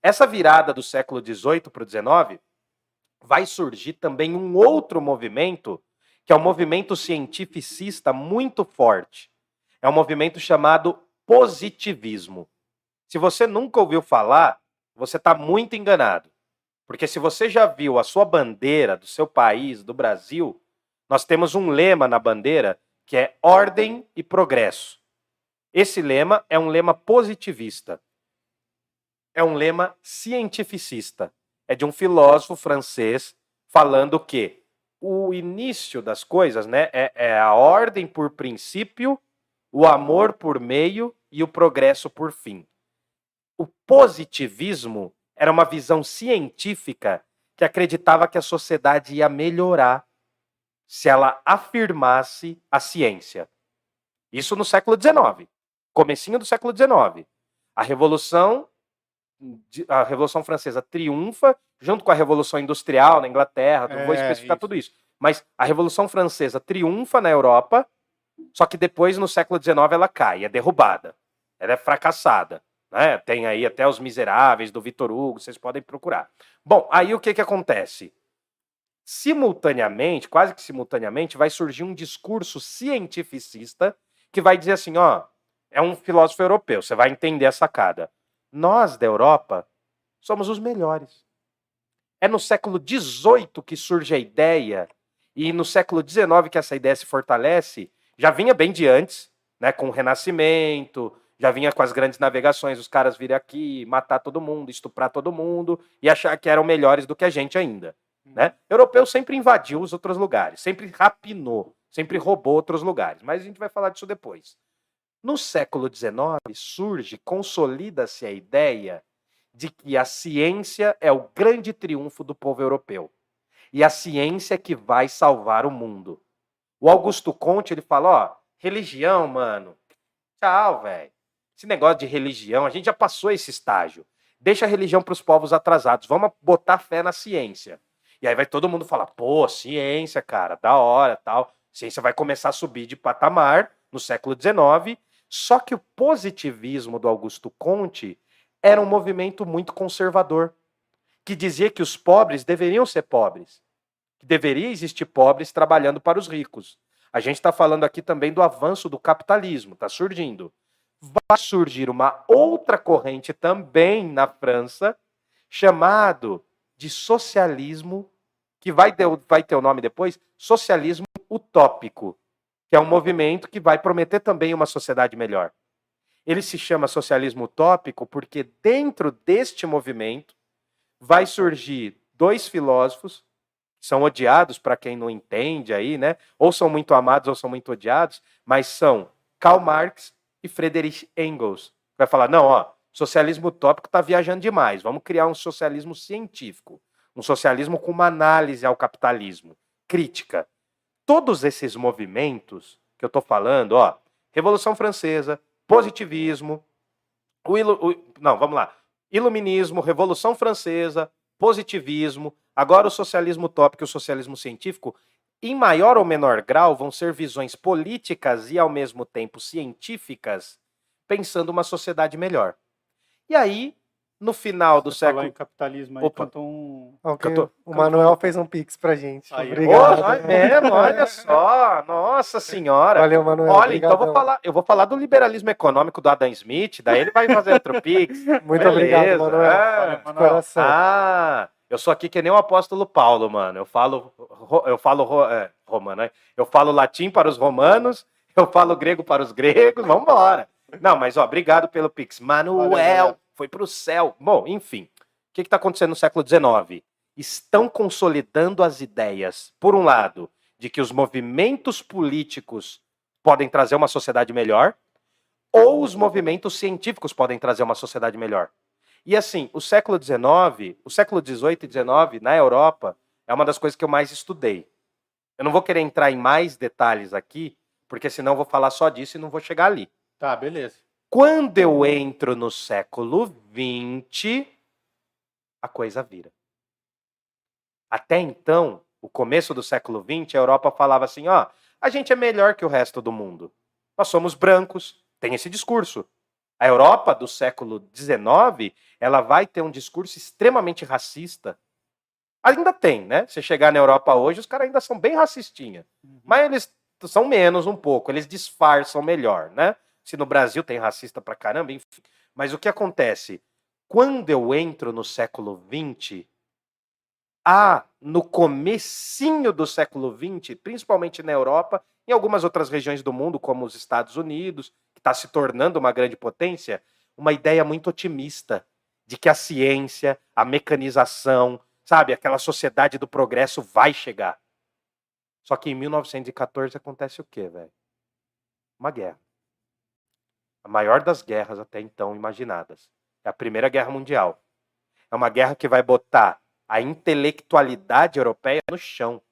Essa virada do século XVIII para o XIX vai surgir também um outro movimento, que é um movimento cientificista muito forte. É um movimento chamado positivismo. Se você nunca ouviu falar, você está muito enganado. Porque se você já viu a sua bandeira do seu país, do Brasil, nós temos um lema na bandeira que é ordem e progresso. Esse lema é um lema positivista. É um lema cientificista é de um filósofo francês falando que o início das coisas né, é, é a ordem por princípio, o amor por meio e o progresso por fim. O positivismo era uma visão científica que acreditava que a sociedade ia melhorar se ela afirmasse a ciência. Isso no século XIX, comecinho do século XIX. A revolução a Revolução Francesa triunfa junto com a Revolução Industrial na Inglaterra, não é, vou especificar isso. tudo isso. Mas a Revolução Francesa triunfa na Europa, só que depois, no século XIX, ela cai, é derrubada. Ela é fracassada. Né? Tem aí até os Miseráveis do Vitor Hugo, vocês podem procurar. Bom, aí o que, que acontece? Simultaneamente, quase que simultaneamente, vai surgir um discurso cientificista que vai dizer assim: ó, é um filósofo europeu, você vai entender a sacada. Nós da Europa somos os melhores. É no século XVIII que surge a ideia, e no século XIX que essa ideia se fortalece. Já vinha bem de antes, né, com o Renascimento, já vinha com as grandes navegações, os caras virem aqui, matar todo mundo, estuprar todo mundo e achar que eram melhores do que a gente ainda. Né? O europeu sempre invadiu os outros lugares, sempre rapinou, sempre roubou outros lugares, mas a gente vai falar disso depois. No século XIX surge, consolida-se a ideia de que a ciência é o grande triunfo do povo europeu. E a ciência é que vai salvar o mundo. O Augusto Conte, ele fala, ó, religião, mano. Tchau, velho. Esse negócio de religião, a gente já passou esse estágio. Deixa a religião para os povos atrasados. Vamos botar fé na ciência. E aí vai todo mundo falar, pô, ciência, cara, da hora, tal. Ciência vai começar a subir de patamar no século XIX só que o positivismo do Augusto Conte era um movimento muito conservador, que dizia que os pobres deveriam ser pobres, que deveria existir pobres trabalhando para os ricos. A gente está falando aqui também do avanço do capitalismo, está surgindo. Vai surgir uma outra corrente também na França, chamado de socialismo, que vai ter, vai ter o nome depois, socialismo utópico que é um movimento que vai prometer também uma sociedade melhor. Ele se chama socialismo utópico porque dentro deste movimento vai surgir dois filósofos são odiados para quem não entende aí, né? Ou são muito amados ou são muito odiados, mas são Karl Marx e Friedrich Engels. Vai falar: "Não, ó, socialismo utópico está viajando demais. Vamos criar um socialismo científico, um socialismo com uma análise ao capitalismo, crítica todos esses movimentos que eu estou falando, ó, Revolução Francesa, positivismo, o, o, não, vamos lá, iluminismo, Revolução Francesa, positivismo, agora o socialismo utópico e o socialismo científico, em maior ou menor grau, vão ser visões políticas e ao mesmo tempo científicas, pensando uma sociedade melhor. E aí no final do Você século. em capitalismo aí, Opa. cantou um. Okay. Cantou... O Manuel fez um pix pra gente. Aí, Obrigado. Oh, é mesmo, olha só. Nossa senhora. Valeu, Manuel. Olha, então eu vou falar, eu vou falar do liberalismo econômico do Adam Smith, daí ele vai fazer outro pix. Muito Beleza. obrigado, Manuel. É, Manuel. Ah, eu sou aqui que nem o apóstolo Paulo, mano. Eu falo, eu falo é, romano, né? Eu falo latim para os romanos, eu falo grego para os gregos. Vamos embora. Não, mas ó, obrigado pelo pix, Manuel. Valeu, foi para o céu. Bom, enfim, o que está acontecendo no século XIX? Estão consolidando as ideias, por um lado, de que os movimentos políticos podem trazer uma sociedade melhor, ou os movimentos científicos podem trazer uma sociedade melhor. E assim, o século XIX, o século XVIII e XIX, na Europa, é uma das coisas que eu mais estudei. Eu não vou querer entrar em mais detalhes aqui, porque senão eu vou falar só disso e não vou chegar ali. Tá, beleza. Quando eu entro no século XX, a coisa vira. Até então, o começo do século XX, a Europa falava assim: ó, a gente é melhor que o resto do mundo. Nós somos brancos. Tem esse discurso. A Europa do século XIX, ela vai ter um discurso extremamente racista. Ainda tem, né? Se chegar na Europa hoje, os caras ainda são bem racistinha. Uhum. Mas eles são menos um pouco, eles disfarçam melhor, né? Se no Brasil tem racista pra caramba, enfim. Mas o que acontece? Quando eu entro no século XX, há no comecinho do século XX, principalmente na Europa, em algumas outras regiões do mundo, como os Estados Unidos, que está se tornando uma grande potência, uma ideia muito otimista de que a ciência, a mecanização, sabe, aquela sociedade do progresso vai chegar. Só que em 1914 acontece o quê, velho? Uma guerra. A maior das guerras até então imaginadas. É a Primeira Guerra Mundial. É uma guerra que vai botar a intelectualidade europeia no chão.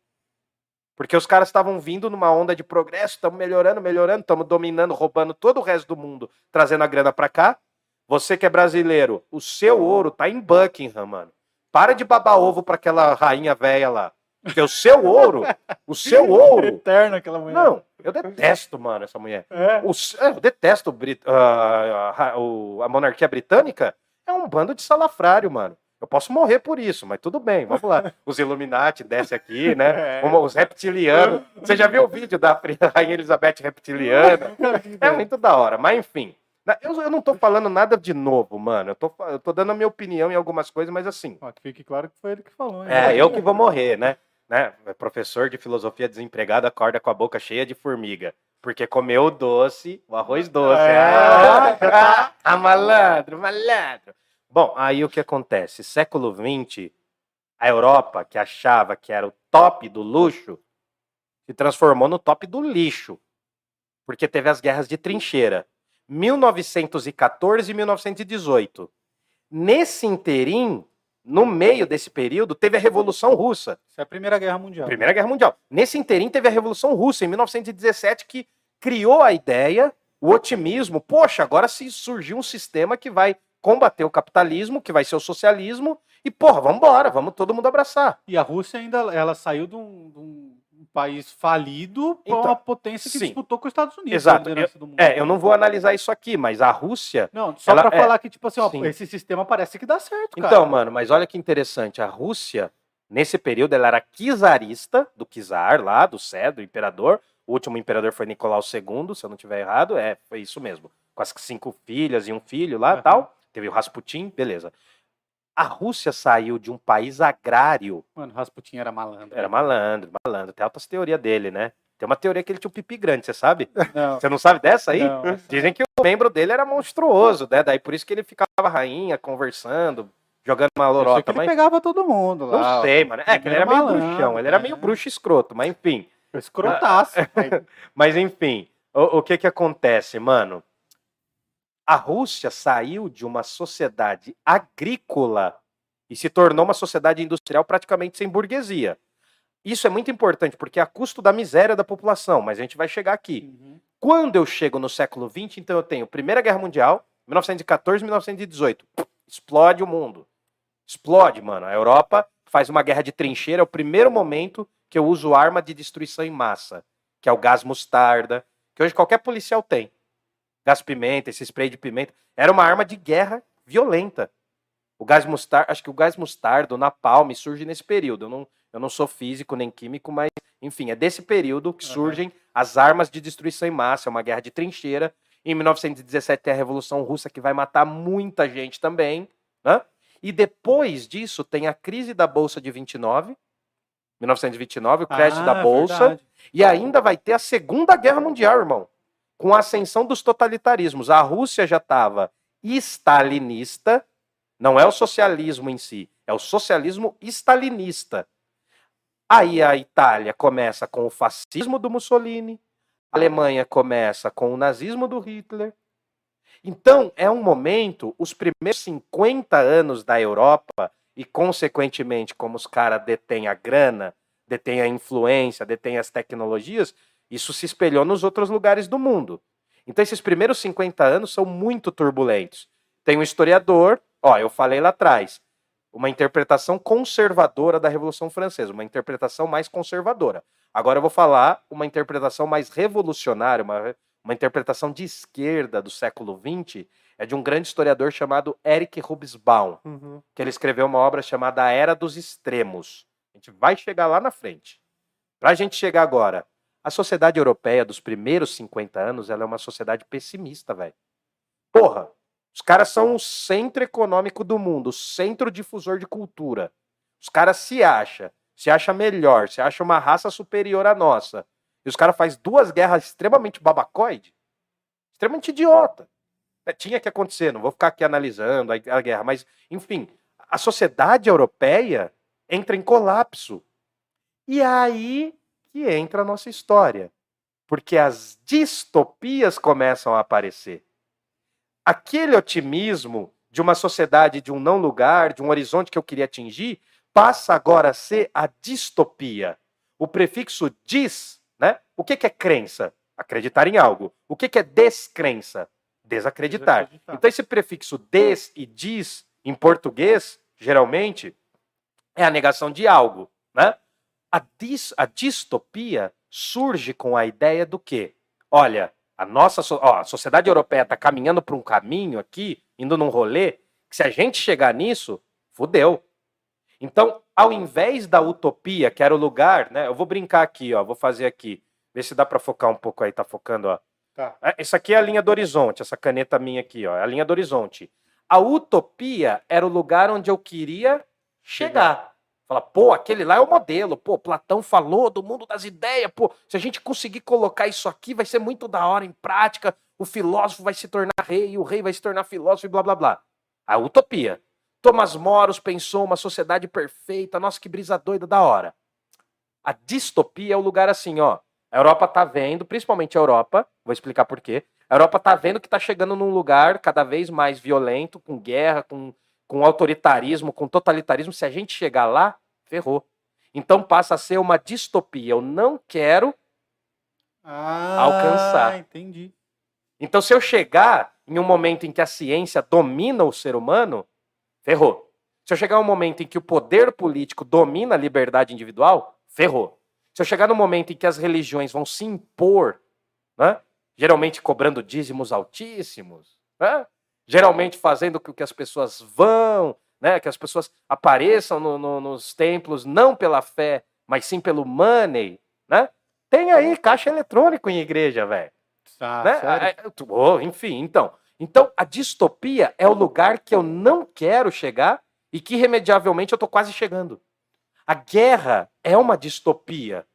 Porque os caras estavam vindo numa onda de progresso, estamos melhorando, melhorando, estamos dominando, roubando todo o resto do mundo, trazendo a grana para cá. Você que é brasileiro, o seu ouro tá em Buckingham, mano. Para de babar ovo para aquela rainha velha lá. Porque o seu ouro, o seu ouro. Eterno aquela mulher. Não, eu detesto, mano, essa mulher. É. O s- é, eu detesto o ah, a, o- a monarquia britânica. É um bando de salafrário, mano. Eu posso morrer por isso, mas tudo bem, vamos lá. Os Illuminati desce aqui, né? É. Os reptilianos. Você já viu o vídeo da Rainha Elizabeth reptiliana? É muito da hora, mas enfim. Eu, eu não tô falando nada de novo, mano. Eu tô, eu tô dando a minha opinião em algumas coisas, mas assim. Que fique claro que foi ele que falou. hein? É, eu que vou morrer, né? Né? Professor de filosofia desempregado acorda com a boca cheia de formiga. Porque comeu o doce, o arroz doce. É. Ah, malandro, malandro. Bom, aí o que acontece? Século XX, a Europa, que achava que era o top do luxo, se transformou no top do lixo. Porque teve as guerras de trincheira. 1914 e 1918. Nesse interim, no meio desse período, teve a Revolução Russa. Isso é a Primeira Guerra Mundial. Primeira Guerra Mundial. Nesse interim teve a Revolução Russa, em 1917, que criou a ideia, o otimismo. Poxa, agora se surgiu um sistema que vai combater o capitalismo, que vai ser o socialismo, e porra, vamos embora, vamos todo mundo abraçar. E a Rússia ainda ela saiu de um, de um país falido para Então, uma potência que sim. disputou com os Estados Unidos. Exato. a liderança do mundo. É, eu não vou analisar isso aqui, mas a Rússia. Não, só para é, falar que, tipo assim, ó, esse sistema parece que dá certo, cara. Então, mano, mas olha que interessante. A Rússia, nesse período, ela era czarista, do czar lá, do Sé, do imperador. O último imperador foi Nicolau II, se eu não estiver errado. É, foi isso mesmo. Com as cinco filhas e um filho lá Aham. tal. Teve o Rasputin, beleza. A Rússia saiu de um país agrário. Mano, Rasputin era malandro. Era malandro, malandro. Tem altas teorias dele, né? Tem uma teoria que ele tinha um pipi grande, você sabe? Não, Você não sabe dessa aí? não. Dizem que o membro dele era monstruoso, né? Daí por isso que ele ficava rainha, conversando, jogando uma Eu sei que lorota. ele Mas pegava todo mundo lá. não sei, mano. É que ele era meio malandro, bruxão, ele era meio é. bruxo escroto, mas enfim. Escrotaço. Mas enfim, o, o que que acontece, mano? A Rússia saiu de uma sociedade agrícola e se tornou uma sociedade industrial praticamente sem burguesia. Isso é muito importante, porque é a custo da miséria da população, mas a gente vai chegar aqui. Uhum. Quando eu chego no século XX, então eu tenho Primeira Guerra Mundial, 1914, 1918. Explode o mundo. Explode, mano. A Europa faz uma guerra de trincheira. É o primeiro momento que eu uso arma de destruição em massa, que é o gás mostarda, que hoje qualquer policial tem. Gás pimenta, esse spray de pimenta. Era uma arma de guerra violenta. O gás mostarda, acho que o gás mostarda, o napalm, surge nesse período. Eu não, eu não sou físico nem químico, mas, enfim, é desse período que surgem as armas de destruição em massa. É uma guerra de trincheira. Em 1917 tem a Revolução Russa, que vai matar muita gente também. Né? E depois disso tem a crise da Bolsa de 29, 1929, o crash Ah, da Bolsa. verdade. E ainda vai ter a Segunda Guerra Mundial, irmão. Com a ascensão dos totalitarismos. A Rússia já estava stalinista, não é o socialismo em si, é o socialismo stalinista. Aí a Itália começa com o fascismo do Mussolini, a Alemanha começa com o nazismo do Hitler. Então, é um momento, os primeiros 50 anos da Europa, e consequentemente, como os caras detêm a grana, detêm a influência, detêm as tecnologias, isso se espelhou nos outros lugares do mundo. Então, esses primeiros 50 anos são muito turbulentos. Tem um historiador, ó, eu falei lá atrás, uma interpretação conservadora da Revolução Francesa, uma interpretação mais conservadora. Agora eu vou falar uma interpretação mais revolucionária, uma, uma interpretação de esquerda do século XX, é de um grande historiador chamado Eric Hobsbawm, Uhum. que ele escreveu uma obra chamada A Era dos Extremos. A gente vai chegar lá na frente. Para a gente chegar agora, a sociedade europeia dos primeiros 50 anos, ela é uma sociedade pessimista, velho. Porra, os caras são o centro econômico do mundo, o centro difusor de cultura. Os caras se acham, se acha melhor, se acha uma raça superior à nossa. E os caras fazem duas guerras extremamente babacoide, extremamente idiota. É, tinha que acontecer, não vou ficar aqui analisando a, guerra, mas, enfim, a sociedade europeia entra em colapso. E aí que entra a nossa história. Porque as distopias começam a aparecer. Aquele otimismo de uma sociedade de um não lugar, de um horizonte que eu queria atingir, passa agora a ser a distopia. O prefixo dis, né? O que, que é crença? Acreditar em algo. O que, que é descrença? Desacreditar. Desacreditar. Então, esse prefixo des e dis, em português, geralmente, é a negação de algo. Né? A, dis, a distopia surge com a ideia do quê? Olha, a nossa ó, a sociedade europeia está caminhando para um caminho aqui, indo num rolê, que se a gente chegar nisso, fudeu. Então, ao invés da utopia, que era o lugar, né? Eu vou brincar aqui, ó, vou fazer aqui. Ver se dá para focar um pouco aí, tá focando, ó. Tá. É, Essa aqui é a linha do horizonte, essa caneta minha aqui, ó, é a linha do horizonte. A utopia era o lugar onde eu queria chegar. Fala, pô, aquele lá é o modelo, pô, Platão falou do mundo das ideias, pô, se a gente conseguir colocar isso aqui, vai ser muito da hora em prática, o filósofo vai se tornar rei, o rei vai se tornar filósofo e blá blá blá. A utopia. Thomas Moros pensou uma sociedade perfeita, nossa, que brisa doida, da hora. A distopia é o lugar assim, ó. A Europa tá vendo, principalmente a Europa, vou explicar por quê. A Europa tá vendo que tá chegando num lugar cada vez mais violento, com guerra, com, com autoritarismo, com totalitarismo. Se a gente chegar lá, ferrou. Então passa a ser uma distopia. Eu não quero. Ah, Alcançar. entendi. Então, se eu chegar em um momento em que a ciência domina o ser humano, ferrou. Se eu chegar em um momento em que o poder político domina a liberdade individual, ferrou. Se eu chegar no momento em que as religiões vão se impor, né? geralmente cobrando dízimos altíssimos, né? Geralmente fazendo com que as pessoas vão, né? que as pessoas apareçam no- no- nos templos não pela fé, mas sim pelo money, né? Tem aí caixa eletrônico em igreja, velho Tá, né? oh, enfim, então. Então, a distopia é o lugar que eu não quero chegar e que, irremediavelmente, eu tô quase chegando. A guerra é uma distopia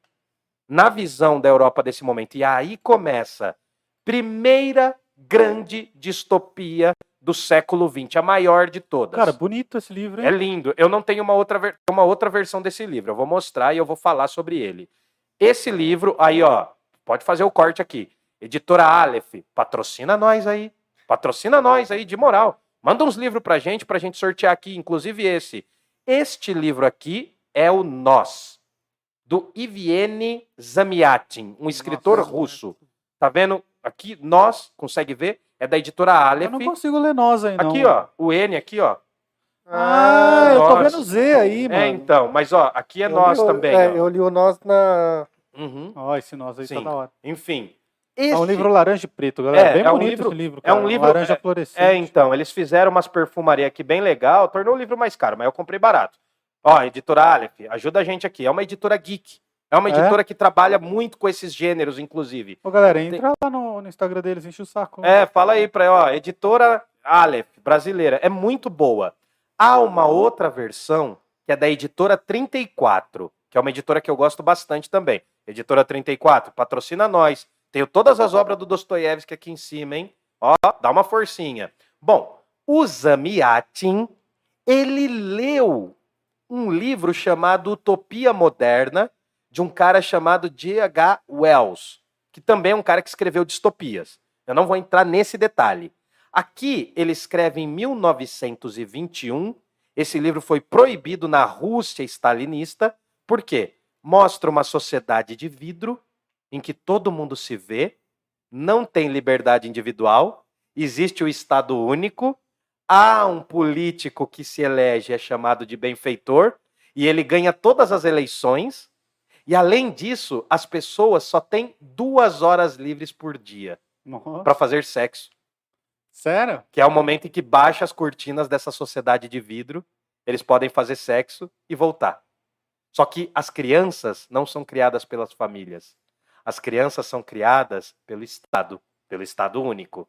na visão da Europa desse momento. E aí começa primeira grande distopia do século XX, a maior de todas. Cara, bonito esse livro, hein? É lindo. Eu não tenho uma outra, uma outra versão desse livro. Eu vou mostrar e eu vou falar sobre ele. Esse livro, aí, ó, pode fazer o corte aqui. Editora Aleph, patrocina nós aí. Patrocina nós aí, de moral. Manda uns livros pra gente, pra gente sortear aqui, inclusive esse. Este livro aqui é o Nós, do Iviene Zamiatin, um escritor Nossa, russo. Tá vendo? Aqui, Nós, consegue ver? É da editora Aleph. Eu não consigo ler nós aí, não. Aqui, ó, o N aqui, ó. Ah, eu tô vendo Z aí, mano. É, então, mas ó, aqui é Eu nós li também. É, ó. eu li o nós na. Uhum. Ó, esse nós aí tá Sim. da hora. Enfim. É um Este- livro laranja e preto, galera. É, Bem é um bonito livro- esse livro, é um cara. livro- Laranja é- fluorescente. É, então, eles fizeram umas perfumaria aqui bem legal, tornou o livro mais caro, mas eu comprei barato. Ó, editora Aleph, ajuda a gente aqui. É uma editora geek. É uma É? editora que trabalha muito com esses gêneros, inclusive. Ô, galera, entra lá no, no Instagram deles, enche o saco. É, fala aí pra ó, editora Aleph, brasileira, é muito boa. Há uma outra versão que é da editora 34, que é uma editora que eu gosto bastante também. Editora 34, patrocina nós. Tenho todas as obras do Dostoiévski aqui em cima, hein? Ó, dá uma forcinha. Bom, o Zamiatin, ele leu um livro chamado Utopia Moderna, de um cara chamado G.H. Wells, que também é um cara que escreveu distopias. Eu não vou entrar nesse detalhe. Aqui ele escreve em 1921. Esse livro foi proibido na Rússia stalinista. Por quê? Mostra uma sociedade de vidro em que todo mundo se vê, não tem liberdade individual, existe o Estado único, há um político que se elege, é chamado de benfeitor, e ele ganha todas as eleições, e além disso, as pessoas só têm duas horas livres por dia para fazer sexo, Sério? que é o momento em que baixa as cortinas dessa sociedade de vidro, eles podem fazer sexo e voltar. Só que as crianças não são criadas pelas famílias. As crianças são criadas pelo Estado, pelo Estado único.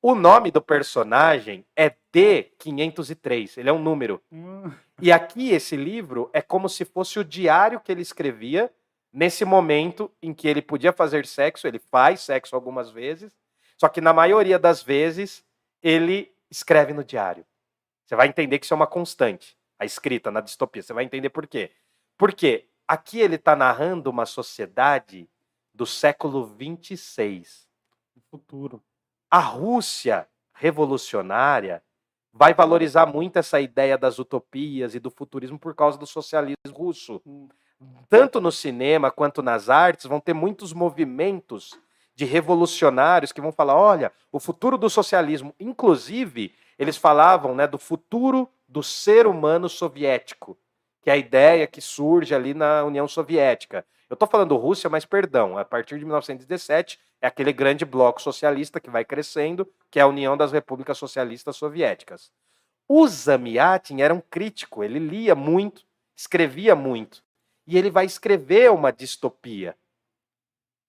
O nome do personagem é D503, ele é um número. Hum, E aqui esse livro é como se fosse o diário que ele escrevia nesse momento em que ele podia fazer sexo, ele faz sexo algumas vezes, só que na maioria das vezes ele escreve no diário. Você vai entender que isso é uma constante, a escrita na distopia. Você vai entender por quê. Porque aqui ele está narrando uma sociedade do século 26 no futuro. A Rússia revolucionária vai valorizar muito essa ideia das utopias e do futurismo por causa do socialismo russo. Hum. Tanto no cinema quanto nas artes vão ter muitos movimentos de revolucionários que vão falar, olha, o futuro do socialismo, inclusive, eles falavam, né, do futuro do ser humano soviético, que é a ideia que surge ali na União Soviética. Eu estou falando Rússia, mas perdão, a partir de 1917 é aquele grande bloco socialista que vai crescendo, que é a União das Repúblicas Socialistas Soviéticas. O Zamiatin era um crítico, ele lia muito, escrevia muito, e ele vai escrever uma distopia.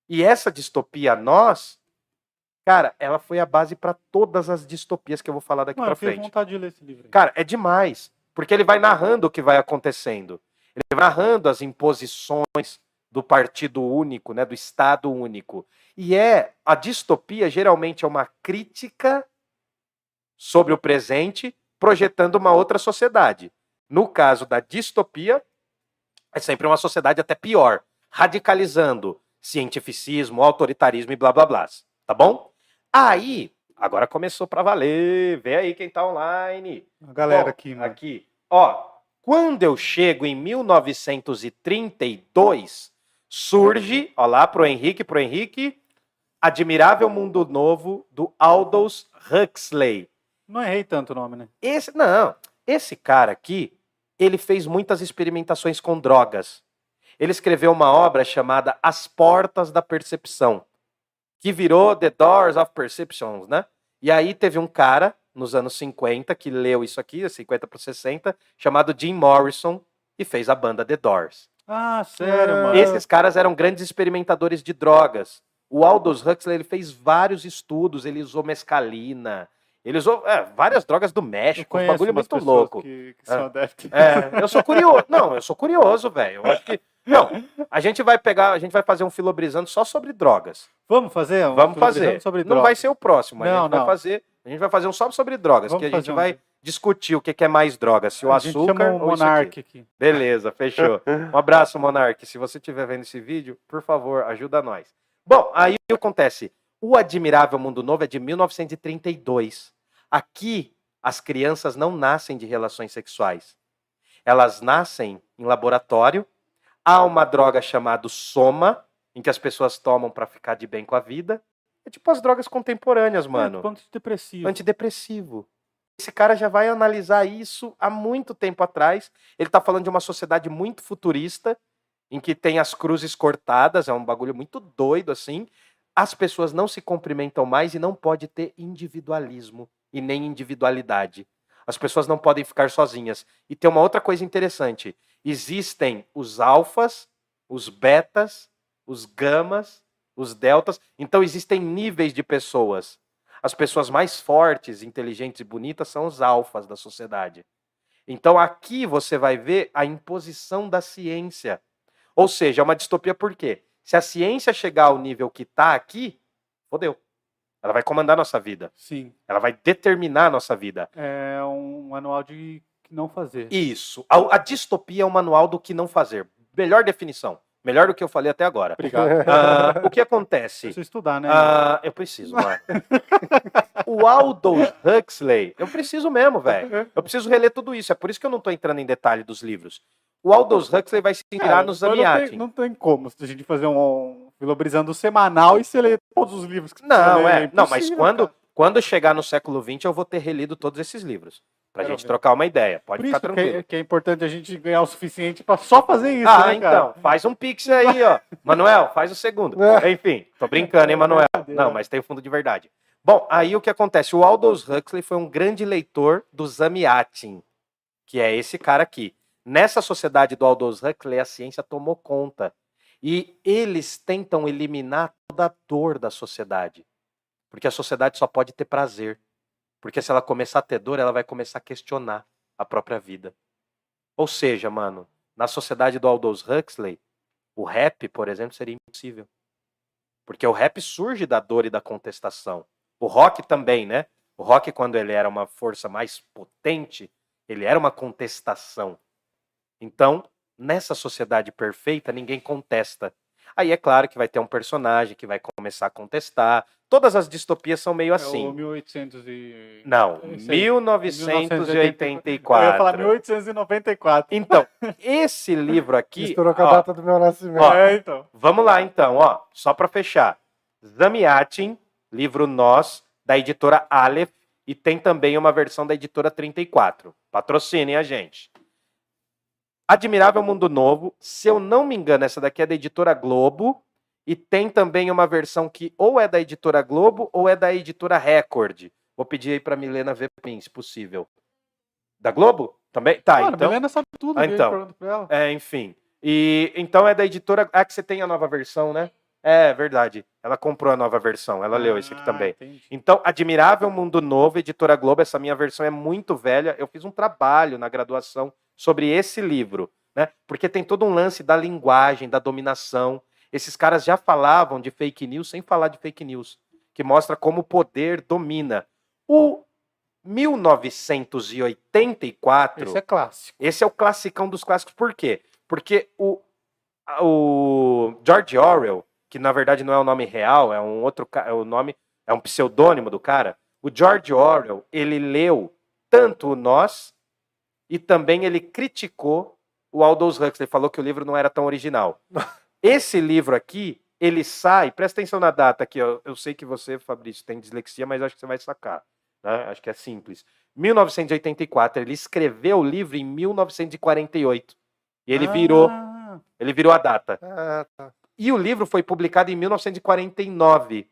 E essa distopia, nós, cara, ela foi a base para todas as distopias que eu vou falar daqui para eu frente. vontade de ler esse livro. aí. Cara, é demais. Porque ele vai narrando o que vai acontecendo. Ele vai narrando as imposições do partido único, né, do Estado único. E é a distopia geralmente é uma crítica sobre o presente, projetando uma outra sociedade. No caso da distopia, é sempre uma sociedade até pior, radicalizando cientificismo, autoritarismo e blá blá blá. Tá bom? Aí, agora começou para valer. Vê aí quem tá online. A galera Bom, aqui, mano. Aqui. Ó, quando eu chego em 1932, surge, ó lá pro Henrique, pro Henrique, Admirável Mundo Novo do Aldous Huxley. Não errei tanto o nome, né? Esse, não, esse cara aqui, ele fez muitas experimentações com drogas. Ele escreveu uma obra chamada As Portas da Percepção, que virou The Doors of Perceptions, né? E aí teve um cara nos anos 50 que leu isso aqui, 50 para 60, chamado Jim Morrison e fez a banda The Doors. Ah, sério, Ah. mano. Esses caras eram grandes experimentadores de drogas. O Aldous Huxley ele fez vários estudos, ele usou mescalina, ele usou é, várias drogas do México, um bagulho umas muito louco. Que, que são adeptos. É, eu sou curioso. Não, eu sou curioso, velho. Eu acho que. Não, a gente vai pegar, a gente vai fazer um filobrizando só sobre drogas. Vamos fazer? um Vamos fazer. Sobre não drogas. vai ser o próximo, a Não, gente vai não. fazer. A gente vai fazer um só sobre drogas, Vamos que a gente um- vai discutir o que que é mais drogas, se o a gente açúcar chama o ou isso aqui. Monark aqui. Beleza, fechou. Um abraço, Monark. Se você estiver vendo esse vídeo, por favor, ajuda nós. Bom, aí o que acontece? O Admirável Mundo Novo é de 1932. Aqui, as crianças não nascem de relações sexuais. Elas nascem em laboratório. Há uma droga chamada soma, em que as pessoas tomam para ficar de bem com a vida. É tipo as drogas contemporâneas, mano É, ponto depressivo. antidepressivo. Esse cara já vai analisar isso há muito tempo atrás. Ele está falando de uma sociedade muito futurista, em que tem as cruzes cortadas, é um bagulho muito doido assim. As pessoas não se cumprimentam mais e não pode ter individualismo e nem individualidade. As pessoas não podem ficar sozinhas. E tem uma outra coisa interessante: existem os alfas, os betas, os gamas, os deltas. Então existem níveis de pessoas. As pessoas mais fortes, inteligentes e bonitas são os alfas da sociedade. Então aqui você vai ver a imposição da ciência. Ou seja, é uma distopia por quê? Se a ciência chegar ao nível que está aqui, fodeu. Ela vai comandar a nossa vida. Sim. Ela vai determinar a nossa vida. É um manual de não fazer. Isso. A, a distopia é um manual do que não fazer. Melhor definição. Melhor do que eu falei até agora. Obrigado. Ah, o que acontece? Preciso estudar, né? Ah, eu preciso, Marco. o Aldous Huxley, eu preciso mesmo, velho. Eu preciso reler tudo isso. É por isso que eu não tô entrando em detalhe dos livros. O Aldous Huxley vai se inspirar Cara, no mas não não tem como a gente fazer um, Filobrizando o semanal e você lê todos os livros que você Não, lê, é. Não, mas quando, cara. quando chegar no século XX, eu vou ter relido todos esses livros. Pra Quero gente ver. trocar uma ideia. Pode Por ficar isso que tranquilo. é, que é importante a gente ganhar o suficiente pra só fazer isso, ah, né, então, faz um pix aí, ó. Manuel, faz o segundo. É. Enfim, tô brincando, hein, Manuel? Não, mas tem fundo de verdade. Bom, aí o que acontece? O Aldous Huxley foi um grande leitor do Zamiatin, que é esse cara aqui. Nessa sociedade do Aldous Huxley, a ciência tomou conta. E eles tentam eliminar toda a dor da sociedade. Porque a sociedade só pode ter prazer. Porque se ela começar a ter dor, ela vai começar a questionar a própria vida. Ou seja, mano, na sociedade do Aldous Huxley, o rap, por exemplo, seria impossível. Porque o rap surge da dor e da contestação. O rock também, né? O rock, quando ele era uma força mais potente, ele era uma contestação. Então, nessa sociedade perfeita, ninguém contesta. Aí é claro que vai ter um personagem que vai começar a contestar. Todas as distopias são meio É assim. o 1800 e... Não, Esse aí. 1984. Eu ia falar 1894. Então, esse livro aqui. Misturou com a ó, data do meu nascimento. Ó, É, então. Vamos lá, então, ó, só para fechar. Zamiatin, livro Nós, da editora Aleph, e tem também uma versão da editora 34. Patrocinem a gente. Admirável Mundo Novo, se eu não me engano, essa daqui é da editora Globo, e tem também uma versão que ou é da editora Globo ou é da editora Record. Vou pedir aí para Milena ver mim, se possível. Da Globo? Também? Tá, Mano, a então. Milena sabe tudo. Ah, então. É, enfim. E então é da editora. Ah, que você tem a nova versão, né? É verdade. Ela comprou a nova versão. Ela leu esse aqui Ah, também. entendi. Então, Admirável Mundo Novo, editora Globo. Essa minha versão é muito velha. Eu fiz um trabalho na graduação sobre esse livro, né? Porque tem todo um lance da linguagem, da dominação. Esses caras já falavam de fake news sem falar de fake news, que mostra como o poder domina. O 1984 Esse é clássico. esse é o classicão dos clássicos. Por quê? Porque o, o George Orwell, que na verdade não é o nome real, é um outro é o nome, é um pseudônimo do cara. O George Orwell, ele leu tanto o Nós e também ele criticou o Aldous Huxley, falou que o livro não era tão original. Esse livro aqui, ele sai, presta atenção na data aqui, ó, eu sei que você, Fabrício, tem dislexia, mas acho que você vai sacar. né? Acho que é simples. 1984, ele escreveu o livro em 1948. E ele virou, Ah, ele virou a data. Ah, tá. E o livro foi publicado em 1949.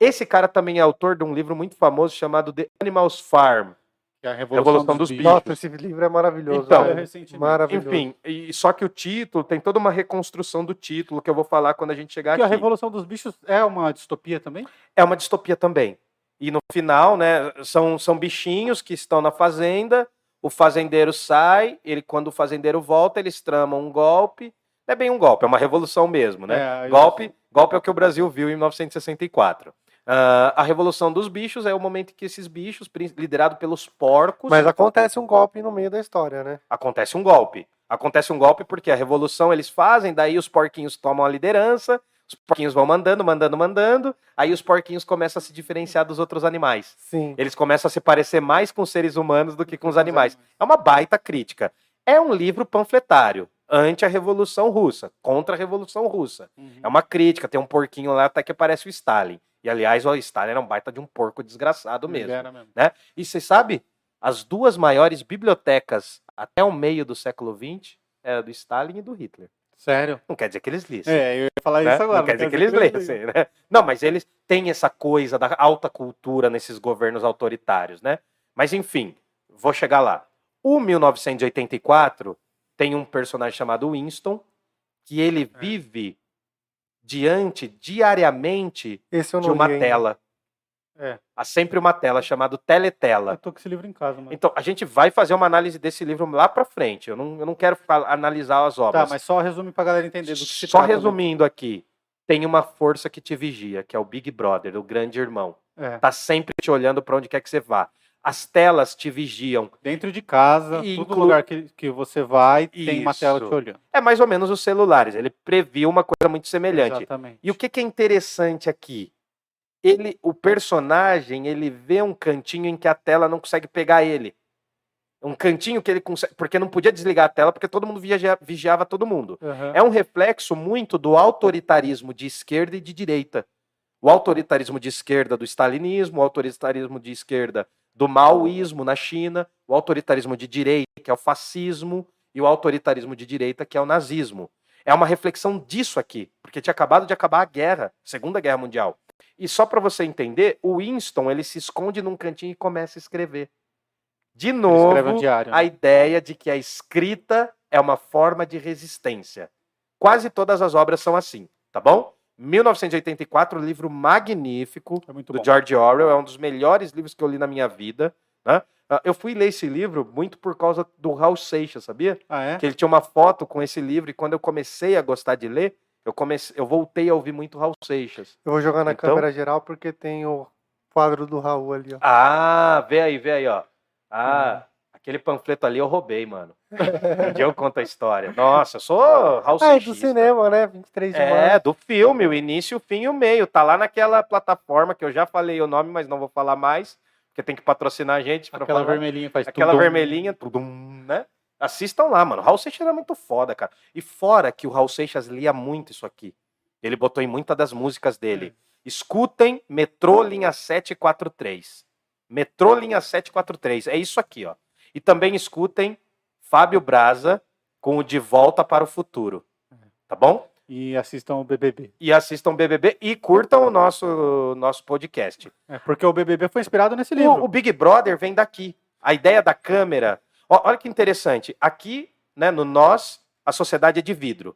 Esse cara também é autor de um livro muito famoso chamado The Animals Farm. Que é a Revolução Revolução, dos dos, Bichos. Nossa, esse livro é maravilhoso. Então, recentemente. maravilhoso. Enfim, e, só que o título tem toda uma reconstrução do título que eu vou falar quando a gente chegar Que a aqui. Revolução dos Bichos é uma distopia também? É uma distopia também. E no final, né, são, são bichinhos que estão na fazenda, o fazendeiro sai, ele quando o fazendeiro volta, eles tramam um golpe. Não é bem um golpe, é uma revolução mesmo, né? É, Golpe, golpe é o que o Brasil viu em 1964. Ah, a Revolução dos Bichos é o momento em que esses bichos, liderado pelos porcos, Mas acontece um golpe no meio da história, né? acontece um golpe. Acontece um golpe porque a revolução eles fazem, daí os porquinhos tomam a liderança, os porquinhos vão mandando, mandando, mandando, aí os porquinhos começam a se diferenciar dos outros animais. Sim. Eles começam a se parecer mais com os seres humanos do que com os animais. É uma baita crítica. É um livro panfletário, ante a Revolução Russa, contra a Revolução Russa. Uhum. É uma crítica, tem um porquinho lá até que parece o Stalin. E aliás, o Stalin era um baita de um porco desgraçado mesmo. Era mesmo. E você sabe, as duas maiores bibliotecas até o meio do século XX é a do Stalin e do Hitler. Sério? Não quer dizer que eles lissem. É, eu ia falar né? isso agora. não quer dizer que eles lessem, né? Não, mas eles têm essa coisa da alta cultura nesses governos autoritários, né? Mas enfim, vou chegar lá. O 1984 tem um personagem chamado Winston que ele É. vive diante diariamente de uma tela. É. Há sempre uma tela chamada teletela. Eu tô com esse livro em casa, mano. Então, a gente vai fazer uma análise desse livro lá pra frente. Eu não, eu não quero analisar as Tá, obras. mas só resume pra galera entender do que se Só trata, né? resumindo aqui, tem uma força que te vigia, que é o Big Brother, o grande irmão. É. Tá sempre te olhando pra onde quer que você vá. As telas te vigiam. Dentro de casa, E todo inclu- lugar que, que você vai, tem uma tela Isso. te olhando. É mais ou menos os celulares. Ele previu uma coisa muito semelhante. Exatamente. E o que, que é interessante aqui? Ele, o personagem, ele vê um cantinho em que a tela não consegue pegar ele. Um cantinho que ele consegue. Porque não podia desligar a tela, porque todo mundo vigia- vigiava todo mundo. Aham. É um reflexo muito do autoritarismo de esquerda e de direita. O autoritarismo de esquerda do stalinismo, o autoritarismo de esquerda do maoísmo na China, o autoritarismo de direita, que é o fascismo, e o autoritarismo de direita, que é o nazismo. É uma reflexão disso aqui, porque tinha acabado de acabar a guerra, Segunda Guerra Mundial. E só para você entender, o Winston ele se esconde num cantinho e começa a escrever. De novo, um diário. né? a ideia de que a escrita é uma forma de resistência. Quase todas as obras são assim, tá bom? 1984, livro magnífico É muito do bom. George Orwell, é um dos melhores livros que eu li na minha vida. Né? Ah, Eu fui ler esse livro muito por causa do Raul Seixas, sabia? Ah, é? Que ele tinha uma foto com esse livro e quando eu comecei a gostar de ler, eu comecei, eu voltei a ouvir muito Raul Seixas. Eu vou jogar na Então- câmera geral porque tem o quadro do Raul ali, ó. Ah, vê aí, vê aí, ó. Ah, aquele panfleto ali eu roubei, mano. Um dia eu conto a história. Nossa, eu sou Raul Ah, é do cinema, né? 23 de É, março. do filme, o início, o fim e o meio. Tá lá naquela plataforma que eu já falei o nome, mas não vou falar mais, porque tem que patrocinar a gente para Aquela falar. vermelhinha faz Aquela tudum. vermelhinha, tudo, né? Assistam lá, mano. Raul Seixas era muito foda, cara. E fora que o Raul Seixas lia muito isso aqui. Ele botou em muitas das músicas dele. Escutem Metrô Linha 743. Metrô Linha 743. É isso aqui, ó. E também escutem Fábio Braza com o De Volta para o Futuro. Tá bom? E assistam o BBB. E assistam BBB e curtam o nosso, nosso podcast. É, porque o BBB foi inspirado nesse livro. O, o Big Brother vem daqui. A ideia da câmera. Ó, olha que interessante. Aqui, né, no nós, a sociedade é de vidro.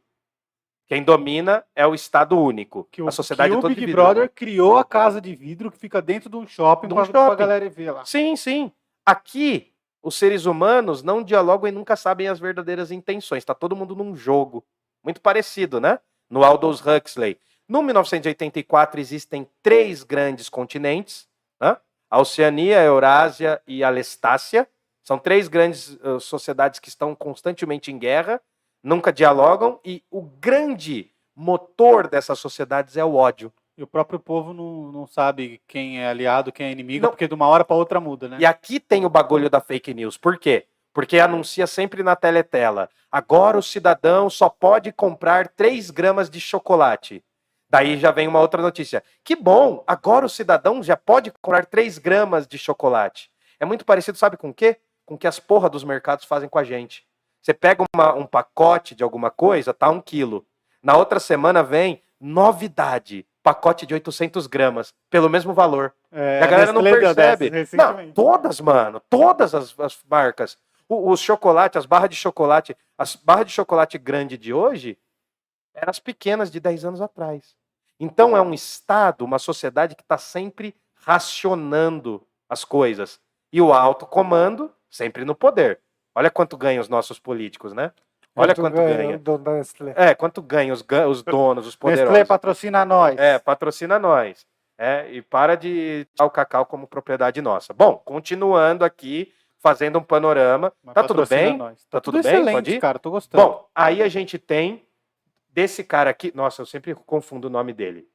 Quem domina é o Estado único. que o, a sociedade que é o toda Big vidro. Brother criou a casa de vidro que fica dentro de um shopping De um shopping. pra galera ver lá. Sim, sim. Aqui, os seres humanos não dialogam e nunca sabem as verdadeiras intenções. Está todo mundo num jogo. Muito parecido, né? No Aldous Huxley. No 1984 existem três grandes continentes, né? a Oceania, a Eurásia e a Lestácia. São três grandes eh, sociedades que estão constantemente em guerra, nunca dialogam, e o grande motor dessas sociedades é o ódio. E o próprio povo não, não sabe quem é aliado, quem é inimigo, Não. porque de uma hora pra outra muda, né? E aqui tem o bagulho da fake news. Por quê? Porque anuncia sempre na teletela. Agora o cidadão só pode comprar 3 gramas de chocolate. Daí já vem uma outra notícia. Que bom, agora o cidadão já pode comprar 3 gramas de chocolate. É muito parecido, sabe com o quê? Com o que as porra dos mercados fazem com a gente. Você pega uma- um pacote de alguma coisa, tá um quilo. Na outra semana vem novidade, pacote de 800 gramas, pelo mesmo valor. É, a galera não percebe. dessas Não, todas, mano. Todas as, as marcas. O- os chocolates, as barras de chocolate, as barras de chocolate grande de hoje eram as pequenas de 10 anos atrás. Então é um Estado, uma sociedade que está sempre racionando as coisas. E o alto comando sempre no poder. Olha quanto ganham os nossos políticos, né? Olha quanto ganha. Do, da Nestlé. É, quanto ganham os, os donos, os Nestlé poderosos. patrocina nós. É, patrocina nós. É, e para de tirar o cacau como propriedade nossa. Bom, continuando aqui, fazendo um panorama. Mas Tá tudo bem? nós. Tá Tá, tudo tudo bem? excelente, Pode ir? cara. Tô gostando. Bom, aí a gente tem desse cara aqui. Nossa, eu sempre confundo o nome dele.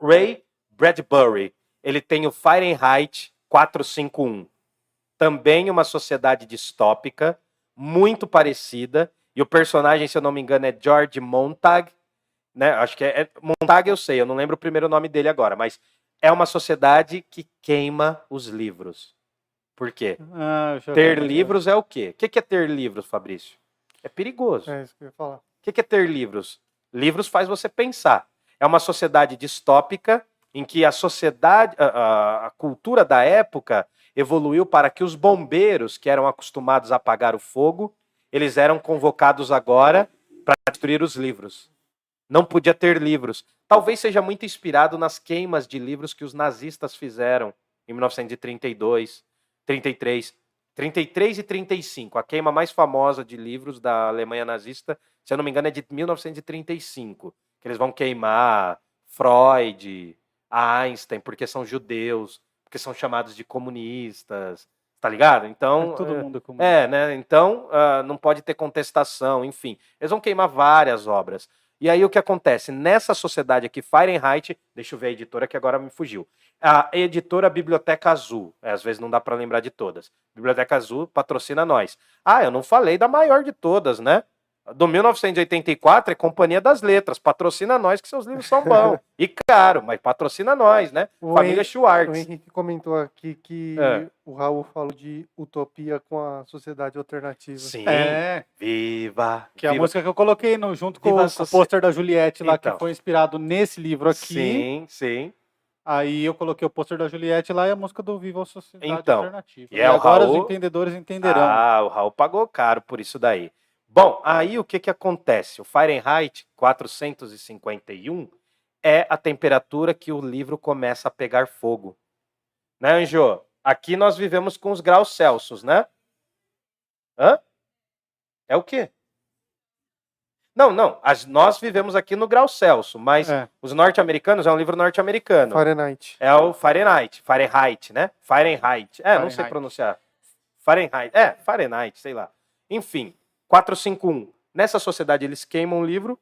Ray Bradbury. Ele tem o Fahrenheit 451. Também uma sociedade distópica, muito parecida. E o personagem, se eu não me engano, é George Montag. Né? Acho que é, é Montag, eu sei, eu não lembro o primeiro nome dele agora, mas é uma sociedade que queima os livros. Por quê? Ah, Ter livros é o quê? O que é ter livros, Fabrício? É perigoso. É isso que eu ia falar. O que que é ter livros? Livros faz você pensar. É uma sociedade distópica em que a sociedade, a, a- a cultura da época evoluiu para que os bombeiros, que eram acostumados a apagar o fogo, eles eram convocados agora para destruir os livros. Não podia ter livros. Talvez seja muito inspirado nas queimas de livros que os nazistas fizeram em 1932, 33, 33 e 35. A queima mais famosa de livros da Alemanha nazista, se eu não me engano, é de 1935. Que eles vão queimar Freud, Einstein, porque são judeus, porque são chamados de comunistas, tá ligado? Então, É todo é, mundo como. é, né? Então, ah, não pode ter contestação, enfim. Eles vão queimar várias obras. E aí o que acontece? Nessa sociedade aqui, Fahrenheit, deixa eu ver a editora que agora me fugiu. A editora Biblioteca Azul, é, às vezes não dá para lembrar de todas. Biblioteca Azul patrocina nós. Ah, eu não falei da maior de todas, né? Do 1984 é Companhia das Letras, patrocina nós que seus livros são bons. e caro, mas patrocina nós, né? O Família Henrique- O Schwartz. Henrique comentou aqui que É. o Raul falou de utopia com a sociedade alternativa. Sim. É, Viva. que é a viva. música que eu coloquei no, junto com Viva o, pôster da Juliette lá, Então. que foi inspirado nesse livro aqui. Sim, sim. Aí eu coloquei o pôster da Juliette lá e a música do Viva a Sociedade Então, Alternativa. e E, é o agora Raul- os entendedores entenderão. Ah, o Raul pagou caro por isso daí. Bom, aí o que que acontece? O Fahrenheit 451 é a temperatura que o livro começa a pegar fogo. Né, Anjo? Aqui nós vivemos com os graus Celsius, né? Hã? É o quê? Não, não. as- nós vivemos aqui no grau Celsius, mas É. os norte-americanos é um livro norte-americano. Fahrenheit. É o Fahrenheit. Fahrenheit, né? Fahrenheit. É, não sei Fahrenheit. pronunciar. Fahrenheit. É, Fahrenheit, sei lá. Enfim, 451. Nessa sociedade eles queimam o livro.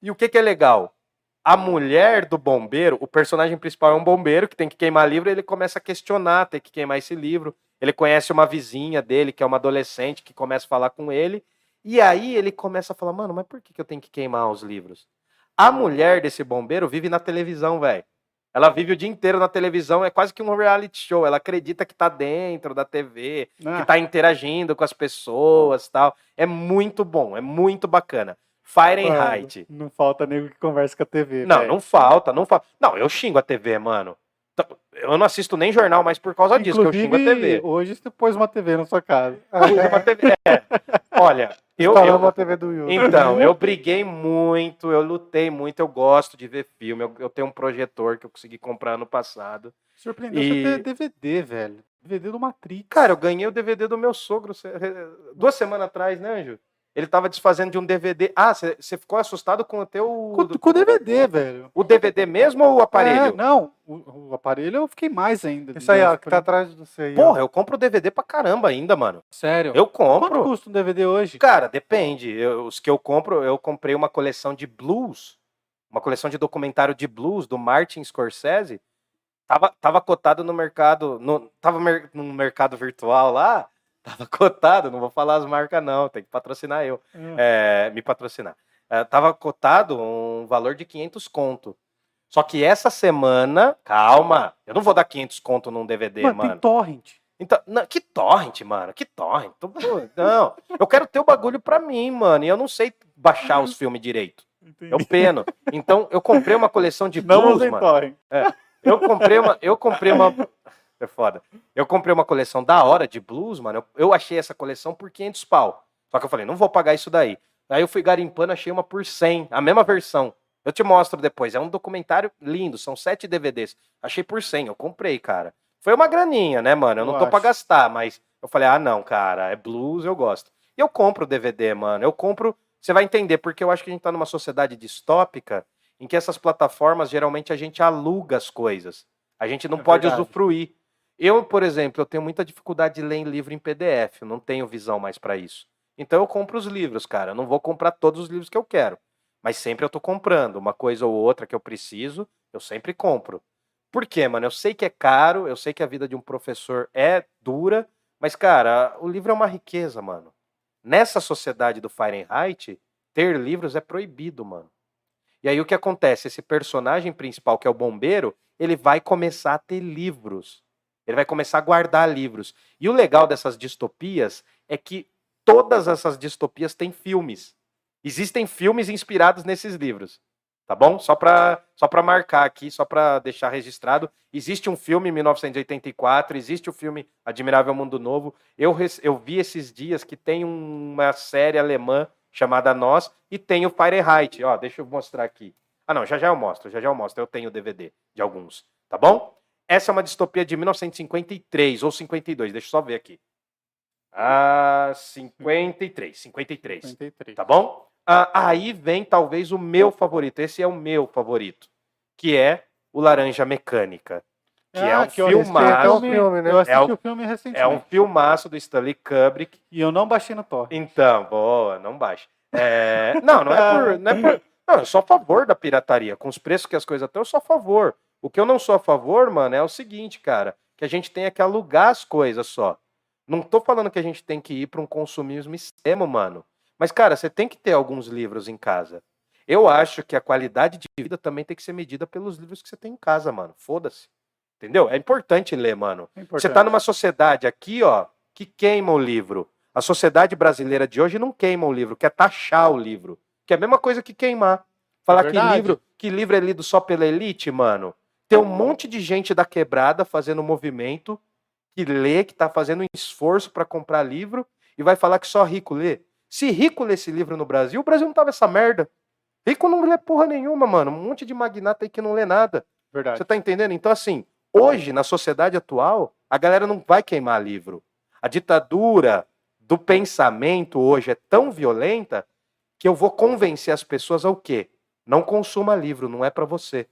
E o que, que é legal? A mulher do bombeiro, o personagem principal é um bombeiro que tem que queimar livro, ele começa a questionar, tem que queimar esse livro. Ele conhece uma vizinha dele, que é uma adolescente, que começa a falar com ele. E aí ele começa a falar, mano, mas por que, que eu tenho que queimar os livros? A mulher desse bombeiro vive na televisão, velho. Ela vive o dia inteiro na televisão, é quase que um reality show. Ela acredita que tá dentro da TV, Ah, que tá interagindo com as pessoas tal. É muito bom, é muito bacana. Fahrenheit. Não falta nego que conversa com a TV. Não, velho. não falta, não falta. Não, eu xingo a TV, mano. Eu não assisto nem jornal mais por causa disso, que eu xingo a TV. hoje você pôs uma TV na sua casa. Uma TV. É. Olha, eu, eu, a TV do Yu. Então, eu briguei muito, eu lutei muito, eu gosto de ver filme. Eu, eu tenho um projetor que eu consegui comprar ano passado. Surpreendeu E- você ter DVD, velho. DVD do Matrix. Cara, eu ganhei o DVD do meu sogro duas semanas atrás, né, Anjo? Ele tava desfazendo de um DVD. Ah, você ficou assustado com o teu. com, com DVD, velho. O DVD mesmo ou o É, aparelho? não, o, o aparelho eu fiquei mais ainda. Isso aí, ó, que tá atrás do você aí. ó. Porra, eu compro DVD pra caramba ainda, mano. Sério? Eu Quanto compro. custa um DVD hoje? Cara, depende. Eu- os que eu compro, eu comprei uma coleção de blues, uma coleção de documentário de blues do Martin Scorsese. Tava, tava cotado no mercado, no, tava mer- no mercado virtual lá, tava cotado, não vou falar as marcas não, tem que patrocinar eu, Hum. é, me patrocinar. É, tava cotado um valor de 500 conto. Só que essa semana, calma, eu não vou dar 500 conto num DVD, mano, mano. tem torrent. Então, não, que torrent, mano, que torrent. Tô- Não, eu quero ter o bagulho pra mim, mano, e eu não sei baixar os filmes direito. Eu peno. Então, eu comprei uma coleção de Não blues, usem mano. torrent. Eu comprei uma, eu comprei uma É foda. Eu comprei uma coleção da hora de blues, mano. Eu, eu achei essa coleção por 500 pau. Só que eu falei, não vou pagar isso daí. Aí eu fui garimpando, achei uma por 100, a mesma versão. Eu te mostro depois. É um documentário lindo, são sete DVDs. Achei por 100, eu comprei, cara. Foi uma graninha, né, mano? Eu não Eu tô pra acho. gastar, mas eu falei, ah, não, cara, é blues, eu gosto. E eu compro o DVD, mano. Eu compro. Você vai entender, porque eu acho que a gente tá numa sociedade distópica em que essas plataformas geralmente a gente aluga as coisas. A gente não É pode verdade. usufruir. Eu, por exemplo, eu tenho muita dificuldade de ler em livro em PDF, eu não tenho visão mais pra isso. Então eu compro os livros, cara. Eu não vou comprar todos os livros que eu quero, mas sempre eu tô comprando uma coisa ou outra que eu preciso, eu sempre compro. Por quê, mano? Eu sei que é caro, eu sei que a vida de um professor é dura, mas cara, o livro é uma riqueza, mano. Nessa sociedade do Fahrenheit, ter livros é proibido, mano. E aí o que acontece? Esse personagem principal, que é o bombeiro, ele vai começar a ter livros. Ele vai começar a guardar livros. E o legal dessas distopias é que todas essas distopias têm filmes. Existem filmes inspirados nesses livros. Tá bom? Só para só pra marcar aqui, só para deixar registrado. Existe um filme em 1984, existe o filme Admirável Mundo Novo. Eu, eu vi esses dias que tem uma série alemã chamada Nós e tem o Fahrenheit. Ó, deixa eu mostrar aqui. Ah, não, já já eu mostro, já já eu mostro. Eu tenho DVD de alguns, tá bom? Essa é uma distopia de 1953 ou 52, deixa eu só ver aqui. Ah, 53, 53, 53. tá bom? Ah, aí vem talvez o meu favorito, esse é o meu favorito, que é o Laranja Mecânica. Que é um que eu assisti filmaço. o filme, né? Eu assisti É o- o filme recentemente. É um filmaço do Stanley Kubrick. E eu não baixei no torrent. Então, boa, não baixa. É, não, não é por, não é por, Não, eu sou a favor da pirataria. Com os preços que as coisas estão, eu sou a favor. O que eu não sou a favor, mano, é o seguinte, cara, que a gente tenha que alugar as coisas só. Não tô falando que a gente tem que ir para um consumismo extremo, mano. Mas, cara, você tem que ter alguns livros em casa. Eu acho que a qualidade de vida também tem que ser medida pelos livros que você tem em casa, mano. Foda-se. Entendeu? É importante ler, mano. É Você importante. tá numa sociedade aqui, ó, que queima o livro. A sociedade brasileira de hoje não queima o livro, quer taxar o livro. Que é a mesma coisa que queimar. Falar que verdade. livro, que livro é lido só pela elite, mano. Tem um monte de gente da quebrada fazendo movimento, que lê, que tá fazendo um esforço para comprar livro, e vai falar que só rico lê. Se rico lê esse livro no Brasil, o Brasil não tava essa merda. Rico não lê porra nenhuma, mano. Um monte de magnata aí que não lê nada. Verdade. Você tá entendendo? Então, assim, hoje, na sociedade atual, a galera não vai queimar livro. A ditadura do pensamento hoje é tão violenta que eu vou convencer as pessoas ao quê? Não consuma livro, não é pra você.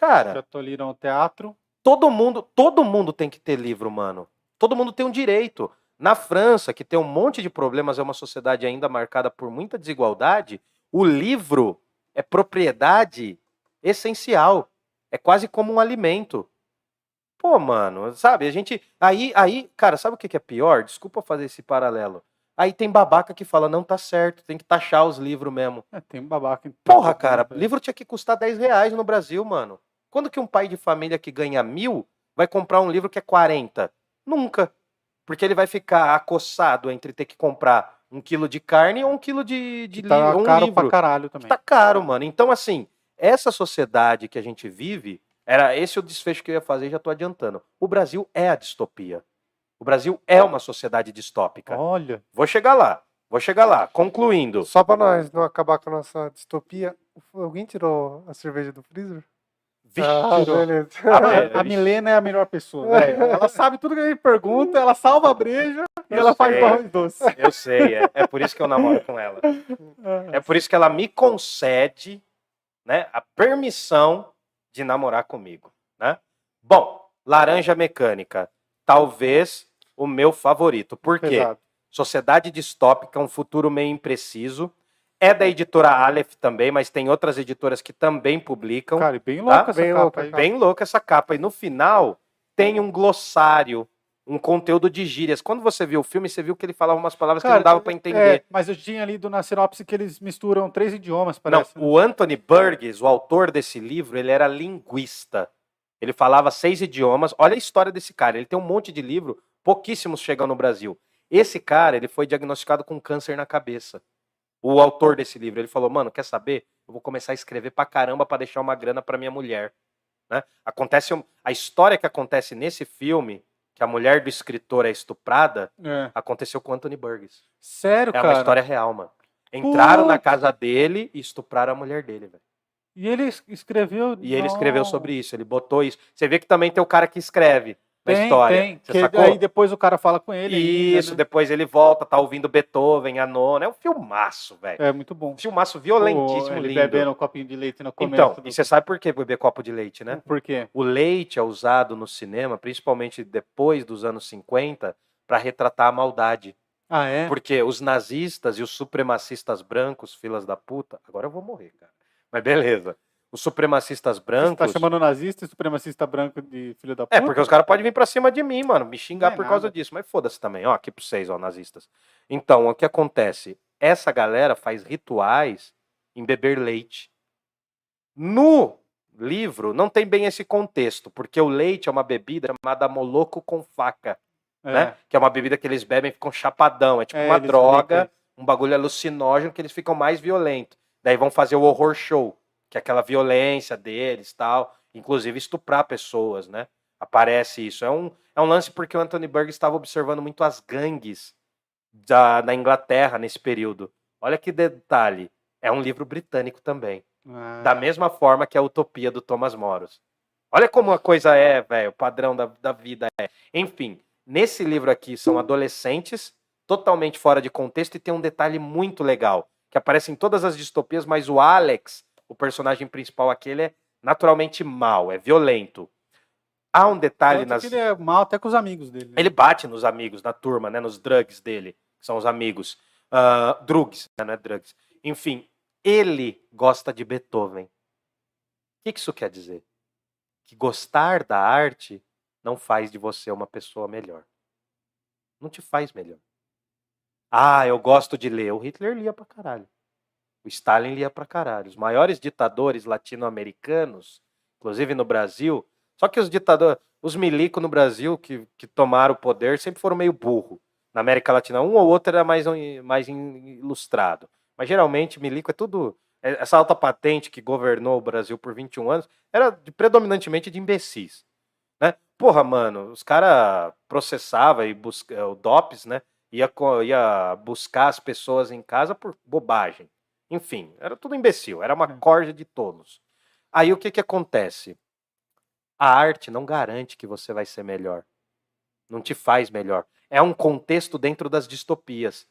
Cara, Já toliram o teatro. todo mundo, todo mundo tem que ter livro, mano. Todo mundo tem um direito. Na França, que tem um monte de problemas, é uma sociedade ainda marcada por muita desigualdade, o livro é propriedade essencial. É quase como um alimento. Pô, mano, sabe? A gente. Aí, aí, cara, sabe o que é pior? Desculpa fazer esse paralelo. Aí tem babaca que fala, não tá certo, tem que taxar os livros mesmo. É, tem babaca. Porra, cara, livro tinha que custar 10 reais no Brasil, mano. Quando que um pai de família que ganha mil vai comprar um livro que é 40? Nunca. Porque ele vai ficar acossado entre ter que comprar um quilo de carne ou um quilo de, de tá li- um caro livro. pra caralho também. Tá caro, mano. Então, assim, essa sociedade que a gente vive, era esse o desfecho que eu ia fazer e já tô adiantando. O Brasil é a distopia. O Brasil é uma sociedade distópica. Olha, Vou chegar lá. Vou chegar lá. Concluindo. Só pra nós não acabar com a nossa distopia, alguém tirou a cerveja do freezer? Vixe, ah, é. a Milena é a melhor pessoa. velho. Ela sabe tudo que a gente pergunta, ela salva a breja e Eu ela faz sei. arroz doce. Eu sei, é, é por isso que eu namoro com ela. É por isso que ela me concede né, a permissão de namorar comigo. Né? Bom, Laranja Mecânica, talvez o meu favorito. Por quê? Pesado. Sociedade Distópica, um futuro meio impreciso. É da editora Aleph também, mas tem outras editoras que também publicam. Cara, e bem Tá? louca essa Bem capa louca. Bem louca essa capa. E no final tem um glossário, um conteúdo de gírias. Quando você viu o filme, você viu que ele falava umas palavras que Cara, não dava pra entender. É, mas eu tinha lido na sinopse que eles misturam três idiomas, Não, parece. né? o Anthony Burgess, o autor desse livro, ele era linguista. Ele falava seis idiomas. Olha a história desse cara. Ele tem um monte de livro, pouquíssimos chegam no Brasil. Esse cara, ele foi diagnosticado com câncer na cabeça. O autor desse livro, ele falou: "Mano, quer saber? Eu vou começar a escrever pra caramba pra deixar uma grana pra minha mulher." Né? Acontece a história que acontece nesse filme, que a mulher do escritor é estuprada, É. aconteceu com Anthony Burgess. Sério, É cara. uma história real, mano. Entraram na Putz. casa dele e estupraram a mulher dele, velho. E ele es- escreveu. E ele escreveu sobre isso, ele botou isso. Você vê que também tem o cara que escreve na Tem, história. tem. Você Que sacou? aí depois o cara fala com ele. ainda, Isso, né? depois ele volta, tá ouvindo Beethoven, a nona. É um filmaço, velho. É muito bom. Um filmaço violentíssimo, Pô, ele lindo. bebendo um copinho de leite no começo. Então, do... e você sabe por que beber copo de leite, né? Por quê? O leite é usado no cinema, principalmente depois dos anos 50, para retratar a maldade. Ah, é? Porque os nazistas e os supremacistas brancos, filas da puta. Agora eu vou morrer, cara. Mas beleza. Os supremacistas Você brancos. tá chamando nazista e supremacista branco de filho da puta? É, porque os caras podem vir pra cima de mim, mano, me xingar é por causa nada. disso. Mas foda-se também, ó, aqui pra vocês, ó, nazistas. Então, o que acontece? Essa galera faz rituais em beber leite. No livro, não tem bem esse contexto, porque o leite é uma bebida chamada moloco com faca, É. né? Que é uma bebida que eles bebem e ficam chapadão. É tipo É, uma droga, um bagulho alucinógeno que eles ficam mais violentos. Daí vão fazer o horror show, que é aquela violência deles tal, inclusive estuprar pessoas, né? Aparece isso. É um, é um lance porque o Anthony Burgess estava observando muito as gangues da, da Inglaterra nesse período. Olha que detalhe. É um livro britânico também. Ah, Da mesma forma que a Utopia do Thomas Moros. Olha como a coisa é, velho, o padrão da, da vida é. Enfim, nesse livro aqui são adolescentes, totalmente fora de contexto, e tem um detalhe muito legal, que aparece em todas as distopias, mas o Alex, o personagem principal aqui, ele é naturalmente mau, é violento. Há um detalhe nas. que ele é mal até com os amigos dele. né? Ele bate nos amigos, na turma, né? Nos drugs dele, que são os amigos. Ah, drugs, né? não é drugs. Enfim, ele gosta de Beethoven. O que que isso quer dizer? Que gostar da arte não faz de você uma pessoa melhor. Não te faz melhor. Ah, eu gosto de ler. O Hitler lia pra caralho. O Stalin lia pra caralho. Os maiores ditadores latino-americanos, inclusive no Brasil, só que os ditadores, os milicos no Brasil que, que tomaram o poder sempre foram meio burro. Na América Latina, um ou outro era mais, mais ilustrado. Mas geralmente milico é tudo. é- Essa alta patente que governou o Brasil por 21 anos era de- predominantemente de imbecis. Né? Porra, mano, os caras processavam e busca, o DOPS, né? Ia, ia buscar as pessoas em casa por bobagem. Enfim, era tudo imbecil, era uma É. corja de tolos. Aí o que que acontece? A arte não garante que você vai ser melhor. Não te faz melhor. É um contexto dentro das distopias.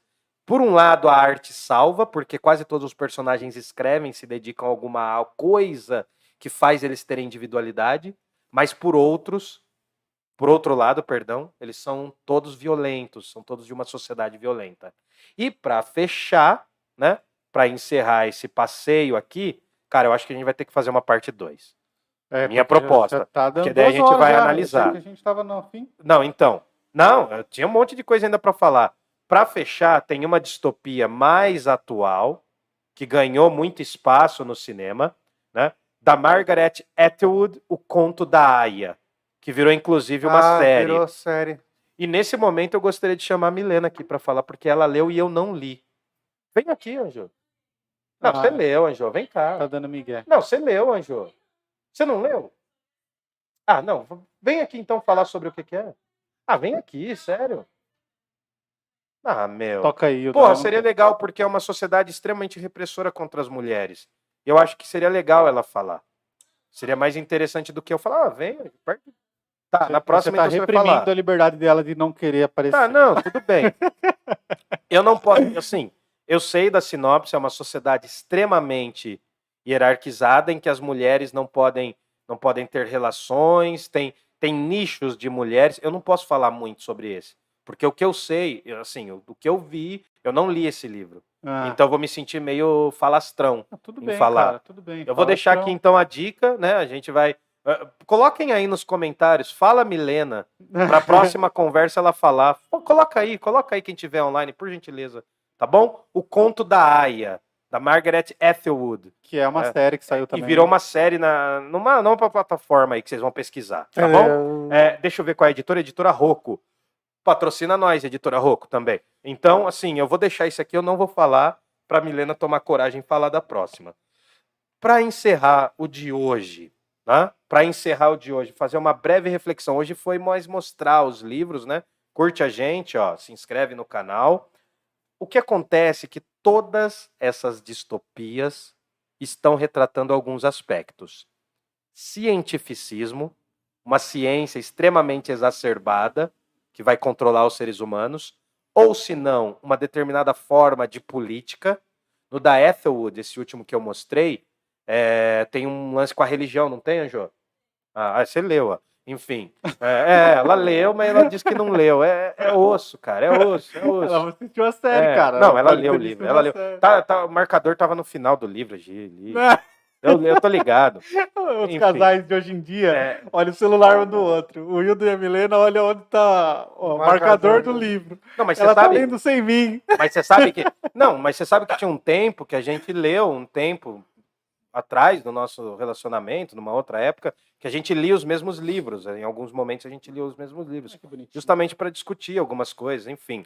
Por um lado, a arte salva, porque quase todos os personagens escrevem, se dedicam a alguma coisa que faz eles terem individualidade, mas por outros, por outro lado, perdão, eles são todos violentos, são todos de uma sociedade violenta. E para fechar, né, para encerrar esse passeio aqui, cara, eu acho que a gente vai ter que fazer uma parte 2. É, Minha proposta, tá porque daí a gente vai já, analisar. A gente tava no fim. Não, então. Não, eu tinha um monte de coisa ainda para falar. Para fechar, tem uma distopia mais atual que ganhou muito espaço no cinema, né? Da Margaret Atwood, O Conto da Aya, que virou inclusive uma ah, série. virou série. E nesse momento eu gostaria de chamar a Milena aqui para falar porque ela leu e eu não li. Vem aqui, Anjo. Não, Ah. você leu, Anjo. Vem cá. Tá dando migué. Não, você leu, Anjo. Você não leu? Ah, não. Vem aqui então falar sobre o que, que é. Ah, vem aqui, sério. Ah, meu. Toca aí. Porra, seria legal porque é uma sociedade extremamente repressora contra as mulheres. Eu acho que seria legal ela falar. Seria mais interessante do que eu falar. Ah, vem. perto. Tá, Você- na próxima você tá então você reprimindo falar. a liberdade dela de não querer aparecer. Tá, não, tudo bem. Eu não posso, assim, eu sei da sinopse, é uma sociedade extremamente hierarquizada em que as mulheres não podem não podem ter relações, tem tem nichos de mulheres. Eu não posso falar muito sobre esse, porque o que eu sei, assim, o, o que eu vi, eu não li esse livro. Ah, Então eu vou me sentir meio falastrão. ah, tudo em bem, falar. cara, tudo bem. Eu vou Fala deixar aqui então a dica, né? A gente vai eh, Coloquem aí nos comentários, fala Milena, para a próxima conversa ela falar. Pô, coloca aí, coloca aí quem tiver online, por gentileza. Tá bom? O Conto da Aya, da Margaret Atwood, Que é uma É. série que saiu que também. virou uma série na, numa, numa plataforma aí que vocês vão pesquisar, tá bom? É, deixa eu ver qual é a editora, editora Rocco. Patrocina nós, editora Rocco também. Então, assim, eu vou deixar isso aqui, eu não vou falar para Milena tomar coragem e falar da próxima. Para encerrar o de hoje, né? Para encerrar o de hoje, fazer uma breve reflexão. Hoje foi mais mostrar os livros, né? Curte a gente, ó, se inscreve no canal. O que acontece é que todas essas distopias estão retratando alguns aspectos. Cientificismo, uma ciência extremamente exacerbada que vai controlar os seres humanos, ou se não, uma determinada forma de política. No da Ethelwood, esse último que eu mostrei, é, tem um lance com a religião, não tem, Anjo? Ah, você leu, ó. Enfim, é, é, ela leu, mas ela disse que não leu. É, é osso, cara, é osso, é osso. Ela assistiu a série, É, cara. não, ela leu o livro, ela leu. Tá, tá, o marcador tava no final do livro, Gi, li. Eu, eu tô ligado. Os Enfim. casais de hoje em dia, É, olha o celular um do outro. O Hildo e a Milena, olha onde tá ó, o marcador, Marcador do livro. não, mas você Ela tá sabe. lendo sem mim. Mas você sabe que. Não, mas você sabe que tinha um tempo que a gente leu, um tempo atrás do nosso relacionamento, numa outra época, que a gente lia os mesmos livros. Em alguns momentos a gente lia os mesmos livros. Que bonitinho. Justamente para discutir algumas coisas, enfim.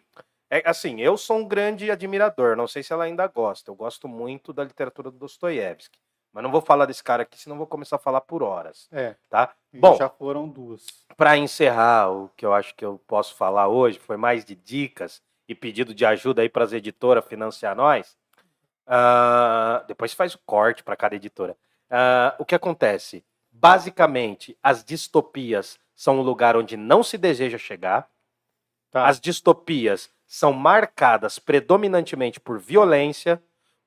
É assim, eu sou um grande admirador, não sei se ela ainda gosta. Eu gosto muito da literatura do Dostoiévski. Mas não vou falar desse cara aqui, senão vou começar a falar por horas, É, tá? Bom, já foram duas. para encerrar, o que eu acho que eu posso falar hoje foi mais de dicas e pedido de ajuda aí para as editoras financiar nós. Ah, depois faz o corte para cada editora. Ah, o que acontece? Basicamente, as distopias são um lugar onde não se deseja chegar. Tá. As distopias são marcadas predominantemente por violência,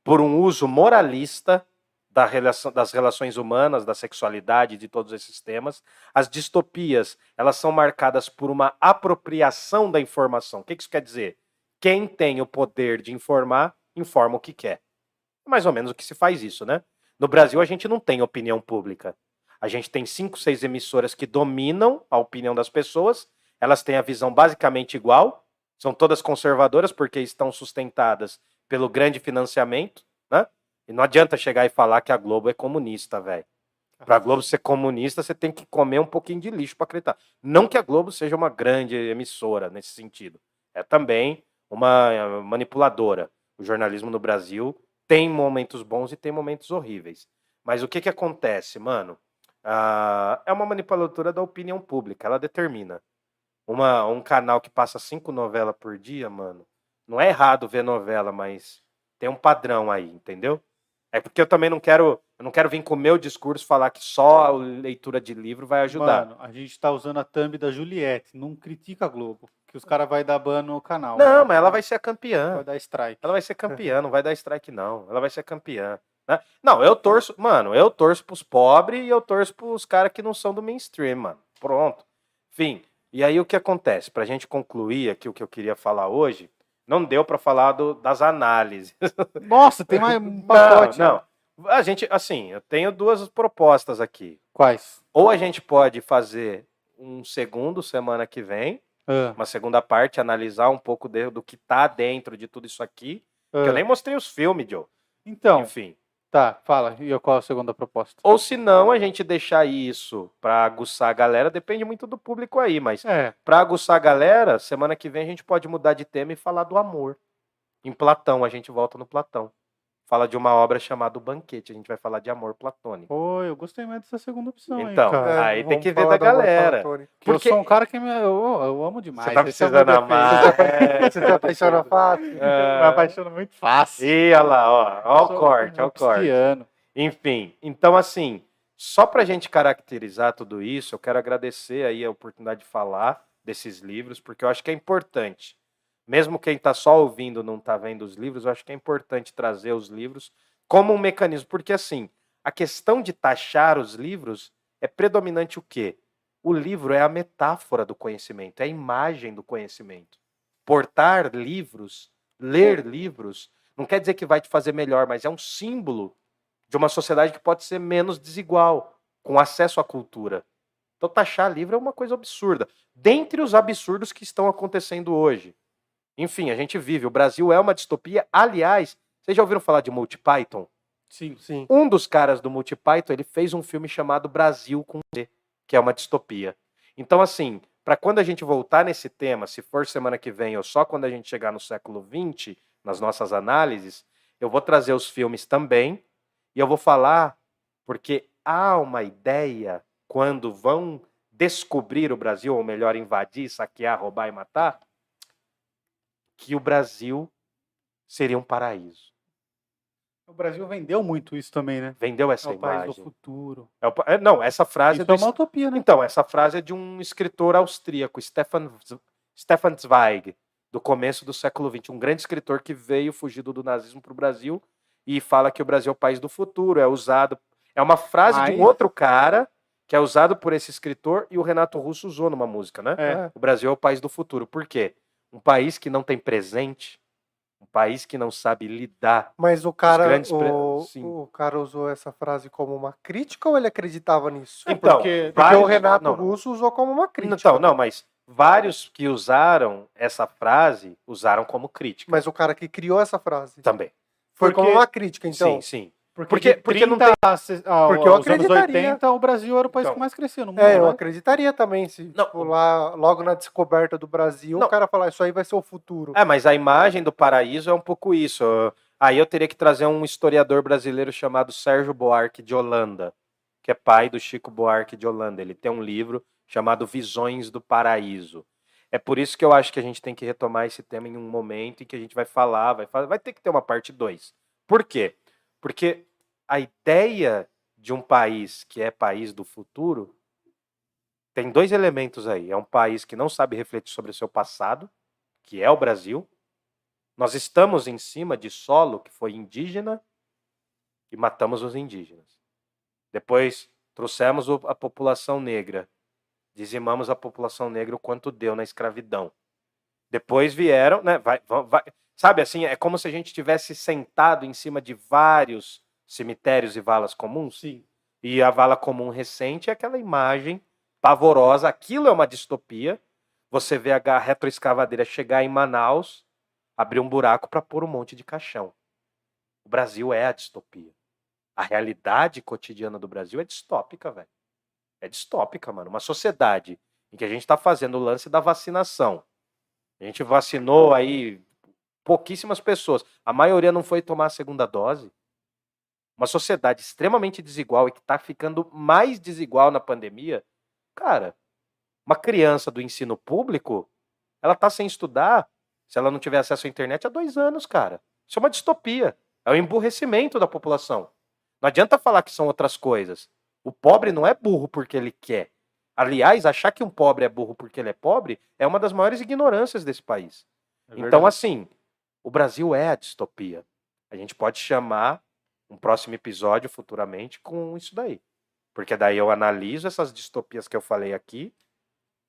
por um uso moralista da relação- das relações humanas, da sexualidade, de todos esses temas. As distopias, elas são marcadas por uma apropriação da informação. O que isso quer dizer? Quem tem o poder de informar, informa o que quer. Mais ou menos o que se faz isso, né? No Brasil, a gente não tem opinião pública. A gente tem cinco, seis emissoras que dominam a opinião das pessoas. Elas têm a visão basicamente igual. São todas conservadoras porque estão sustentadas pelo grande financiamento, né? E não adianta chegar e falar que a Globo é comunista, velho. Para a Globo ser comunista, você tem que comer um pouquinho de lixo para acreditar. Não que a Globo seja uma grande emissora nesse sentido. É também uma eh, manipuladora. O jornalismo no Brasil tem momentos bons e tem momentos horríveis. Mas o que, que acontece, mano? Ah, é uma manipuladora da opinião pública. Ela determina. Uma, um canal que passa cinco novelas por dia, mano. Não é errado ver novela, mas tem um padrão aí, entendeu? É porque eu também não quero, eu não quero vir com o meu discurso falar que só a leitura de livro vai ajudar. Mano, a gente tá usando a thumb da Juliette. Não critica a Globo. Que os caras vão dar ban no canal. Não, mas ela vai ser a campeã. Vai dar strike. Ela vai ser campeã, não vai dar strike, não. Ela vai ser campeã. né? Não, eu torço, mano, eu torço pros pobres e eu torço pros caras que não são do mainstream, mano. Pronto. Enfim, e aí o que acontece? Pra gente concluir aqui o que eu queria falar hoje, não deu pra falar do- das análises. Nossa, tem mais um pacote. Não, não. A gente, assim, eu tenho duas propostas aqui. Quais? Ou a gente pode fazer um segundo semana que vem, Ah, uma segunda parte, analisar um pouco de- do que tá dentro de tudo isso aqui. ah. Que eu nem mostrei os filmes, Joe. Então, Enfim. Tá, fala. E qual a segunda proposta? Ou se não, a gente deixar isso pra aguçar a galera, depende muito do público aí, mas É, pra aguçar a galera, semana que vem a gente pode mudar de tema e falar do amor. Em Platão, a gente volta no Platão. Fala de uma obra chamada O Banquete, a gente vai falar de amor platônico. pô, eu gostei mais dessa segunda opção aí, Então, cara. É, aí tem que ver da galera. Porque porque- eu sou um cara que me, eu, eu amo demais. Você tá é precisando amar. É, Você se apaixona fácil? Eu me apaixono muito fácil. Ih, olha lá, ó. Ó o corte, ó o corte. Enfim, então assim, só para a gente caracterizar tudo isso, eu quero agradecer aí a oportunidade de falar desses livros, porque eu acho que é importante. Mesmo quem está só ouvindo não está vendo os livros, eu acho que é importante trazer os livros como um mecanismo, porque assim, a questão de taxar os livros é predominante o quê? O livro é a metáfora do conhecimento, é a imagem do conhecimento. Portar livros, ler livros, não quer dizer que vai te fazer melhor, mas é um símbolo de uma sociedade que pode ser menos desigual, com acesso à cultura. Então, taxar livro é uma coisa absurda. Dentre os absurdos que estão acontecendo hoje. Enfim, a gente vive. O Brasil é uma distopia. Aliás, vocês já ouviram falar de MultiPython? Sim. Sim. Um dos caras do MultiPython, ele fez um filme chamado Brasil com Z, que é uma distopia. Então, assim, para quando a gente voltar nesse tema, se for semana que vem ou só quando a gente chegar no século XX, nas nossas análises, eu vou trazer os filmes também e eu vou falar porque há uma ideia quando vão descobrir o Brasil, ou melhor, invadir, saquear, roubar e matar, que o Brasil seria um paraíso. O Brasil vendeu muito isso também, né? Vendeu É essa o país do imagem. futuro. É o é, não, essa frase Isso é é do uma utopia, né? Então, essa frase é de um escritor austríaco, Stefan, Stefan Zweig, do começo do século XX. Um grande escritor que veio fugido do nazismo para o Brasil e fala que o Brasil é o país do futuro. É usado. É uma frase de um Mas- outro cara que é usado por esse escritor e o Renato Russo usou numa música, né? É. O Brasil é o país do futuro. Por quê? Um país que não tem presente, um país que não sabe lidar. Mas o cara, grandes pre- o, o cara usou essa frase como uma crítica ou ele acreditava nisso? Então, porque- Porque vários- o Renato não. Russo usou como uma crítica. Então, não, mas vários que usaram essa frase usaram como crítica Mas o cara que criou essa frase também. foi Porque- como uma crítica, então. sim, sim. Porque, Porque- porque não 30 a se- ao- Porque eu acreditaria. 80, o Brasil era o país Então. que mais crescia no mundo. É, eu né? acreditaria também, se Não, tipo, lá, logo na descoberta do Brasil, Não. o cara falar, isso aí vai ser o futuro. É, mas a imagem do paraíso é um pouco isso. Aí eu teria que trazer um historiador brasileiro chamado Sérgio Buarque de Holanda, que é pai do Chico Buarque de Holanda. Ele tem um livro chamado Visões do Paraíso. É por isso que eu acho que a gente tem que retomar esse tema em um momento em que a gente vai falar, vai, fa- vai ter que ter uma parte 2. Por quê? Porque a ideia de um país que é país do futuro tem dois elementos aí. É um país que não sabe refletir sobre o seu passado, que é o Brasil. Nós estamos em cima de solo que foi indígena e matamos os indígenas. Depois trouxemos a população negra, dizimamos a população negra o quanto deu na escravidão. Depois vieram, né? Vai, va- vai- Sabe assim, é como se a gente tivesse sentado em cima de vários cemitérios e valas comuns. Sim. E a vala comum recente é aquela imagem pavorosa. Aquilo é uma distopia. Você vê a retroescavadeira chegar em Manaus, abrir um buraco para pôr um monte de caixão. O Brasil é a distopia. A realidade cotidiana do Brasil é distópica, velho. É distópica, mano. Uma sociedade em que a gente está fazendo o lance da vacinação. A gente vacinou aí pouquíssimas pessoas. A maioria não foi tomar a segunda dose. Uma sociedade extremamente desigual e que está ficando mais desigual na pandemia. Cara, uma criança do ensino público, ela está sem estudar, se ela não tiver acesso à internet, há dois anos, cara. Isso é uma distopia. É o emburrecimento da população. Não adianta falar que são outras coisas. O pobre não é burro porque ele quer. Aliás, achar que um pobre é burro porque ele é pobre é uma das maiores ignorâncias desse país. É então, assim, o Brasil é a distopia. A gente pode chamar um próximo episódio futuramente com isso daí. Porque daí eu analiso essas distopias que eu falei aqui,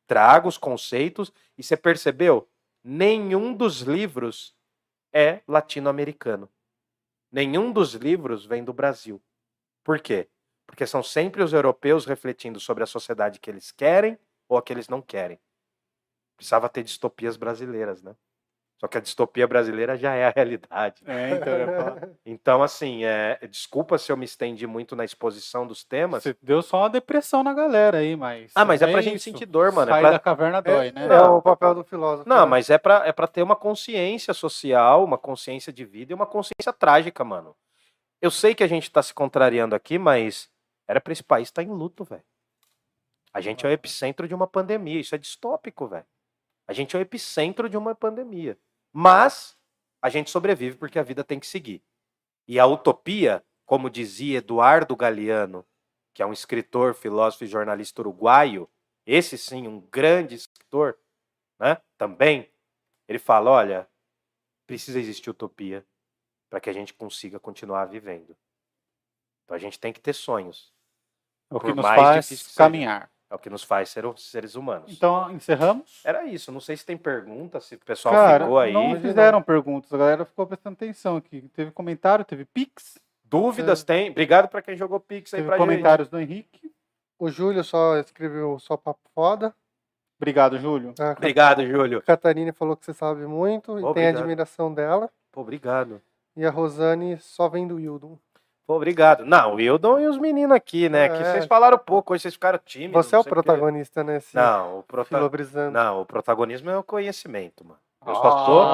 trago os conceitos, e você percebeu? Nenhum dos livros é latino-americano. Nenhum dos livros vem do Brasil. Por quê? Porque são sempre os europeus refletindo sobre a sociedade que eles querem ou a que eles não querem. Precisava ter distopias brasileiras, né? Só que a distopia brasileira já é a realidade. É, então, eu ia falar. Então, assim, é, desculpa se eu me estendi muito na exposição dos temas. Você deu só uma depressão na galera aí, mas. Ah, mas é pra gente isso. sentir dor, mano. É Sair pra- da caverna dói, né? É o papel do filósofo. Não, né? mas é pra, é pra ter uma consciência social, uma consciência de vida e uma consciência trágica, mano. Eu sei que a gente tá se contrariando aqui, mas era pra esse país estar em luto, velho. A gente é o epicentro de uma pandemia. Isso é distópico, velho. A gente é o epicentro de uma pandemia. Mas a gente sobrevive porque a vida tem que seguir. E a utopia, como dizia Eduardo Galeano, que é um escritor, filósofo e jornalista uruguaio, esse sim, um grande escritor, né? Também, ele fala, olha, precisa existir utopia para que a gente consiga continuar vivendo. Então a gente tem que ter sonhos. É o que nos faz que seja. É o que nos faz ser os seres humanos. Então, encerramos? Era isso. Não sei se tem pergunta, se o pessoal Cara, ficou aí. não fizeram perguntas, a galera ficou prestando atenção aqui. Teve comentário, teve pix, Dúvidas tem. Obrigado para quem jogou Pix aí teve pra gente. comentários do Henrique. O Júlio só escreveu só papo foda. Obrigado, Júlio. A Obrigado, Júlio. Catarina falou que você sabe muito e tem admiração dela. Pô, obrigado. E a Rosane só vem do Wildon. Pô, obrigado. Não, o Wildon e os meninos aqui, né? Que É. vocês falaram pouco, hoje vocês ficaram tímidos. Você é o protagonista nesse Não, o prota... filobrizando. não, o protagonismo é o conhecimento, mano. Eu só sou. Ah,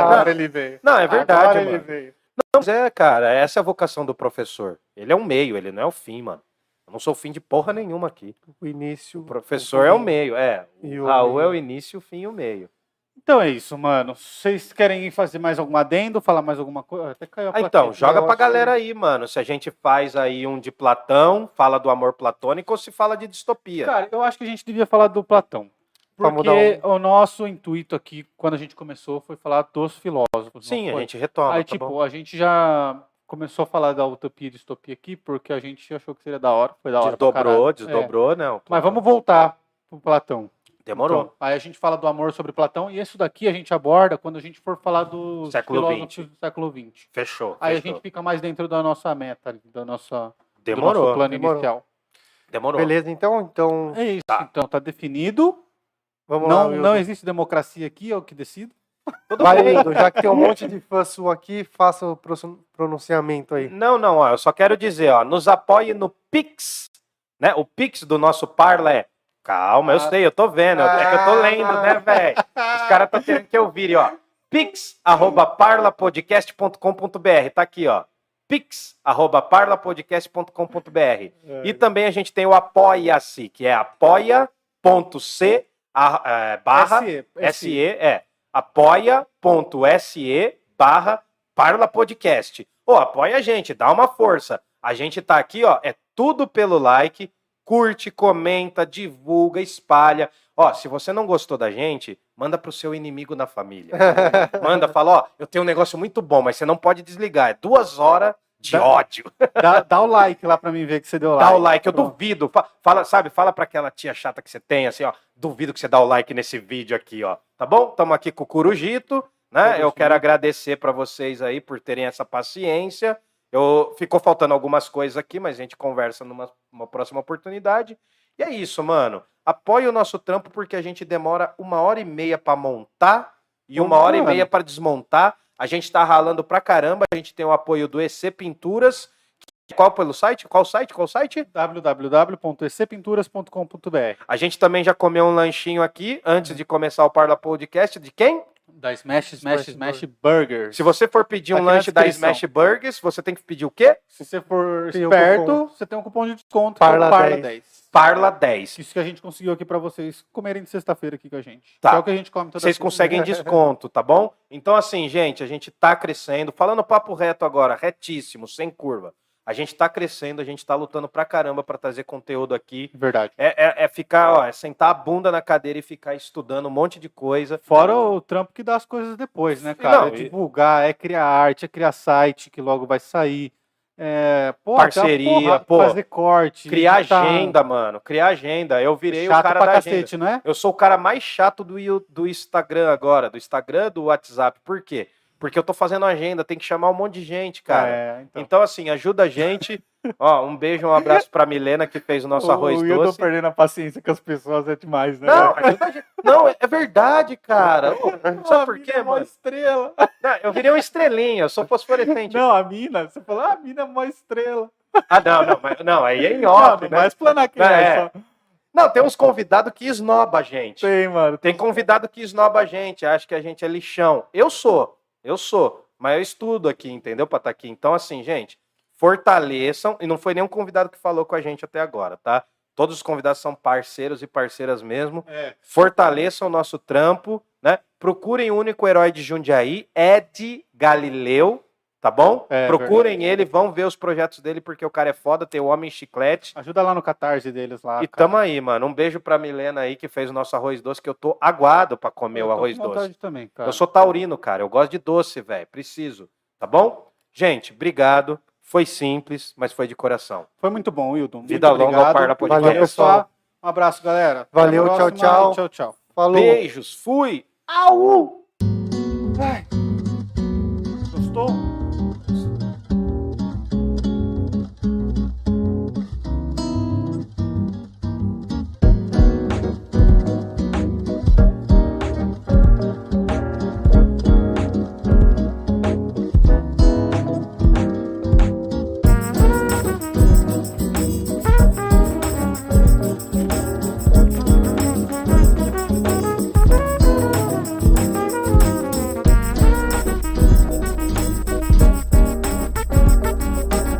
Não. agora ele veio. Não, é verdade, Agora mano. ele veio. Não, mas é, cara, essa é a vocação do professor. Ele é um meio, ele não é o fim, mano. Eu não sou o fim de porra nenhuma aqui. O início. O professor é o meio, é. E O o Raul meio. é o início, o fim e o meio. Então é isso, mano. Vocês querem fazer mais algum adendo, falar mais alguma coisa? Até caiu a Ah, então, joga pra galera aí, mano. Se a gente faz aí um de Platão, fala do amor platônico ou se fala de distopia. Cara, eu acho que a gente devia falar do Platão. Porque mudar o nosso intuito aqui, quando a gente começou, foi falar dos filósofos. Sim, a gente retoma. Aí, tá tipo, bom? a gente já começou a falar da utopia e distopia aqui, porque a gente achou que seria da hora. Foi da hora. Desdobrou, caralho. É. desdobrou, não. Mas vamos voltar pro Platão. Demorou. Então, aí a gente fala do amor sobre Platão, e isso daqui a gente aborda quando a gente for falar do Século filósofos do século XX. Fechou. Aí a fechou. gente fica mais dentro da nossa meta, da nossa, do nosso Demorou. plano demorou. inicial. Demorou. Beleza, então? Então, É isso. Então tá definido. vamos lá. Não, Wildon. não existe democracia aqui, é o que decide. Tudo Vai. Wildon, já que tem um monte de fã sua aqui, faça o pro- pronunciamento aí. Não, não, ó, eu só quero dizer, ó, nos apoie no Pix, né? O Pix do nosso Parla é. Calma, eu Ah. sei, eu tô vendo, é que eu tô lendo, né, velho? Os caras estão querendo que eu vire, ó. Pix, arroba parlapodcast.com.br, tá aqui, ó. Pix, arroba parlapodcast.com.br. E também a gente tem o Apoia-se, que é apoia.c a- é, barra SE, SE é apoia.se barra Parla Podcast. Ô, apoia a gente, dá uma força. A gente tá aqui, ó, é tudo pelo like. Curte, comenta, divulga, espalha. Ó, se você não gostou da gente, manda pro seu inimigo na família. Manda, fala, ó, eu tenho um negócio muito bom, mas você não pode desligar. É duas horas de Dá- ódio. Dá, dá o like lá pra mim ver que você deu like. Dá o like, eu Pronto. duvido. Fa- Fala, sabe, fala pra aquela tia chata que você tem, assim, ó. Duvido que você dá o like nesse vídeo aqui, ó. Tá bom? Tamo aqui com o Curujito, né? Eu quero agradecer para vocês aí por terem essa paciência. Eu ficou faltando algumas coisas aqui, mas a gente conversa numa uma próxima oportunidade. E é isso, mano. Apoie o nosso trampo porque a gente demora uma hora e meia para montar e uma hora e meia para desmontar. A gente tá ralando pra caramba. A gente tem o apoio do EC Pinturas. Qual pelo site? Qual site? Qual site? www.ecpinturas.com.br A gente também já comeu um lanchinho aqui antes de começar o Parla Podcast. De quem? Da Smash, Smash, Smash Smash Burgers. Se você for pedir um Aqui na lanche da descrição. Smash Burgers, você tem que pedir o quê? Se você for Tem o esperto, cupom. você tem um cupom de desconto que é o Parla 10. 10. Parla 10. Isso que a gente conseguiu aqui pra vocês comerem de sexta-feira aqui com a gente. Tá. Que é o que a gente come toda Vocês sexta. conseguem desconto, tá bom? Então, assim, gente, a gente tá crescendo. Falando papo reto agora, retíssimo, sem curva. A gente tá crescendo, a gente tá lutando pra caramba pra trazer conteúdo aqui. Verdade. É, é- é ficar, ó, é sentar a bunda na cadeira e ficar estudando um monte de coisa. Fora o trampo que dá as coisas depois, né, cara? Não, é e- divulgar, é criar arte, é criar site que logo vai sair. É, pô, Parceria, pô. fazer corte. Criar tá agenda, mano. Criar agenda. Eu virei o chato cara pra da agenda. cacete, não é? Eu sou o cara mais chato do, do Instagram agora, do Instagram, do WhatsApp. Por quê? Porque eu tô fazendo agenda, tem que chamar um monte de gente, cara. É, então. Então, assim, ajuda a gente. Ó, um beijo, um abraço pra Milena, que fez o nosso arroz o, eu tô doce. perdendo a paciência com as pessoas, é demais, né? Não, ajuda a gente. Não, é é verdade, cara. Sabe por mina quê, é mano? estrela. Não, eu virei uma estrelinha, eu sou fosforescente. Não, a mina, você falou, ah, a mina é mó estrela. Ah, não, não, mas, não, aí é em off, não né? vai explanar quem É. é. Só. Não, tem uns convidados que esnoba a gente. Tem, mano. Tem convidado que esnoba a gente, acha que a gente é lixão. Eu sou, eu sou, mas eu estudo aqui, entendeu? Pra estar aqui. Então, assim, gente, fortaleçam. E não foi nenhum convidado que falou com a gente até agora, tá? Todos os convidados são parceiros e parceiras mesmo. É. Fortaleçam o nosso trampo, né? Procurem o único herói de Jundiaí, Ed Galileu, Tá bom? É, é, Procurem verdade. ele, vão ver os projetos dele, porque o cara é foda, tem o Homem Chiclete. Ajuda lá no catarse deles lá. E cara. tamo aí, mano. Um beijo pra Milena aí, que fez o nosso arroz doce, que eu tô aguado pra comer eu o arroz doce. Também, eu sou taurino, cara. Eu gosto de doce, velho. Preciso. Tá bom? Gente, obrigado. Foi simples, mas foi de coração. Foi muito bom, Wilton. Vida muito longa ao par. Valeu, pessoal. Um abraço, galera. Valeu, tchau, tchau. Tchau, tchau. Falou. Beijos. Fui. Au! Gostou?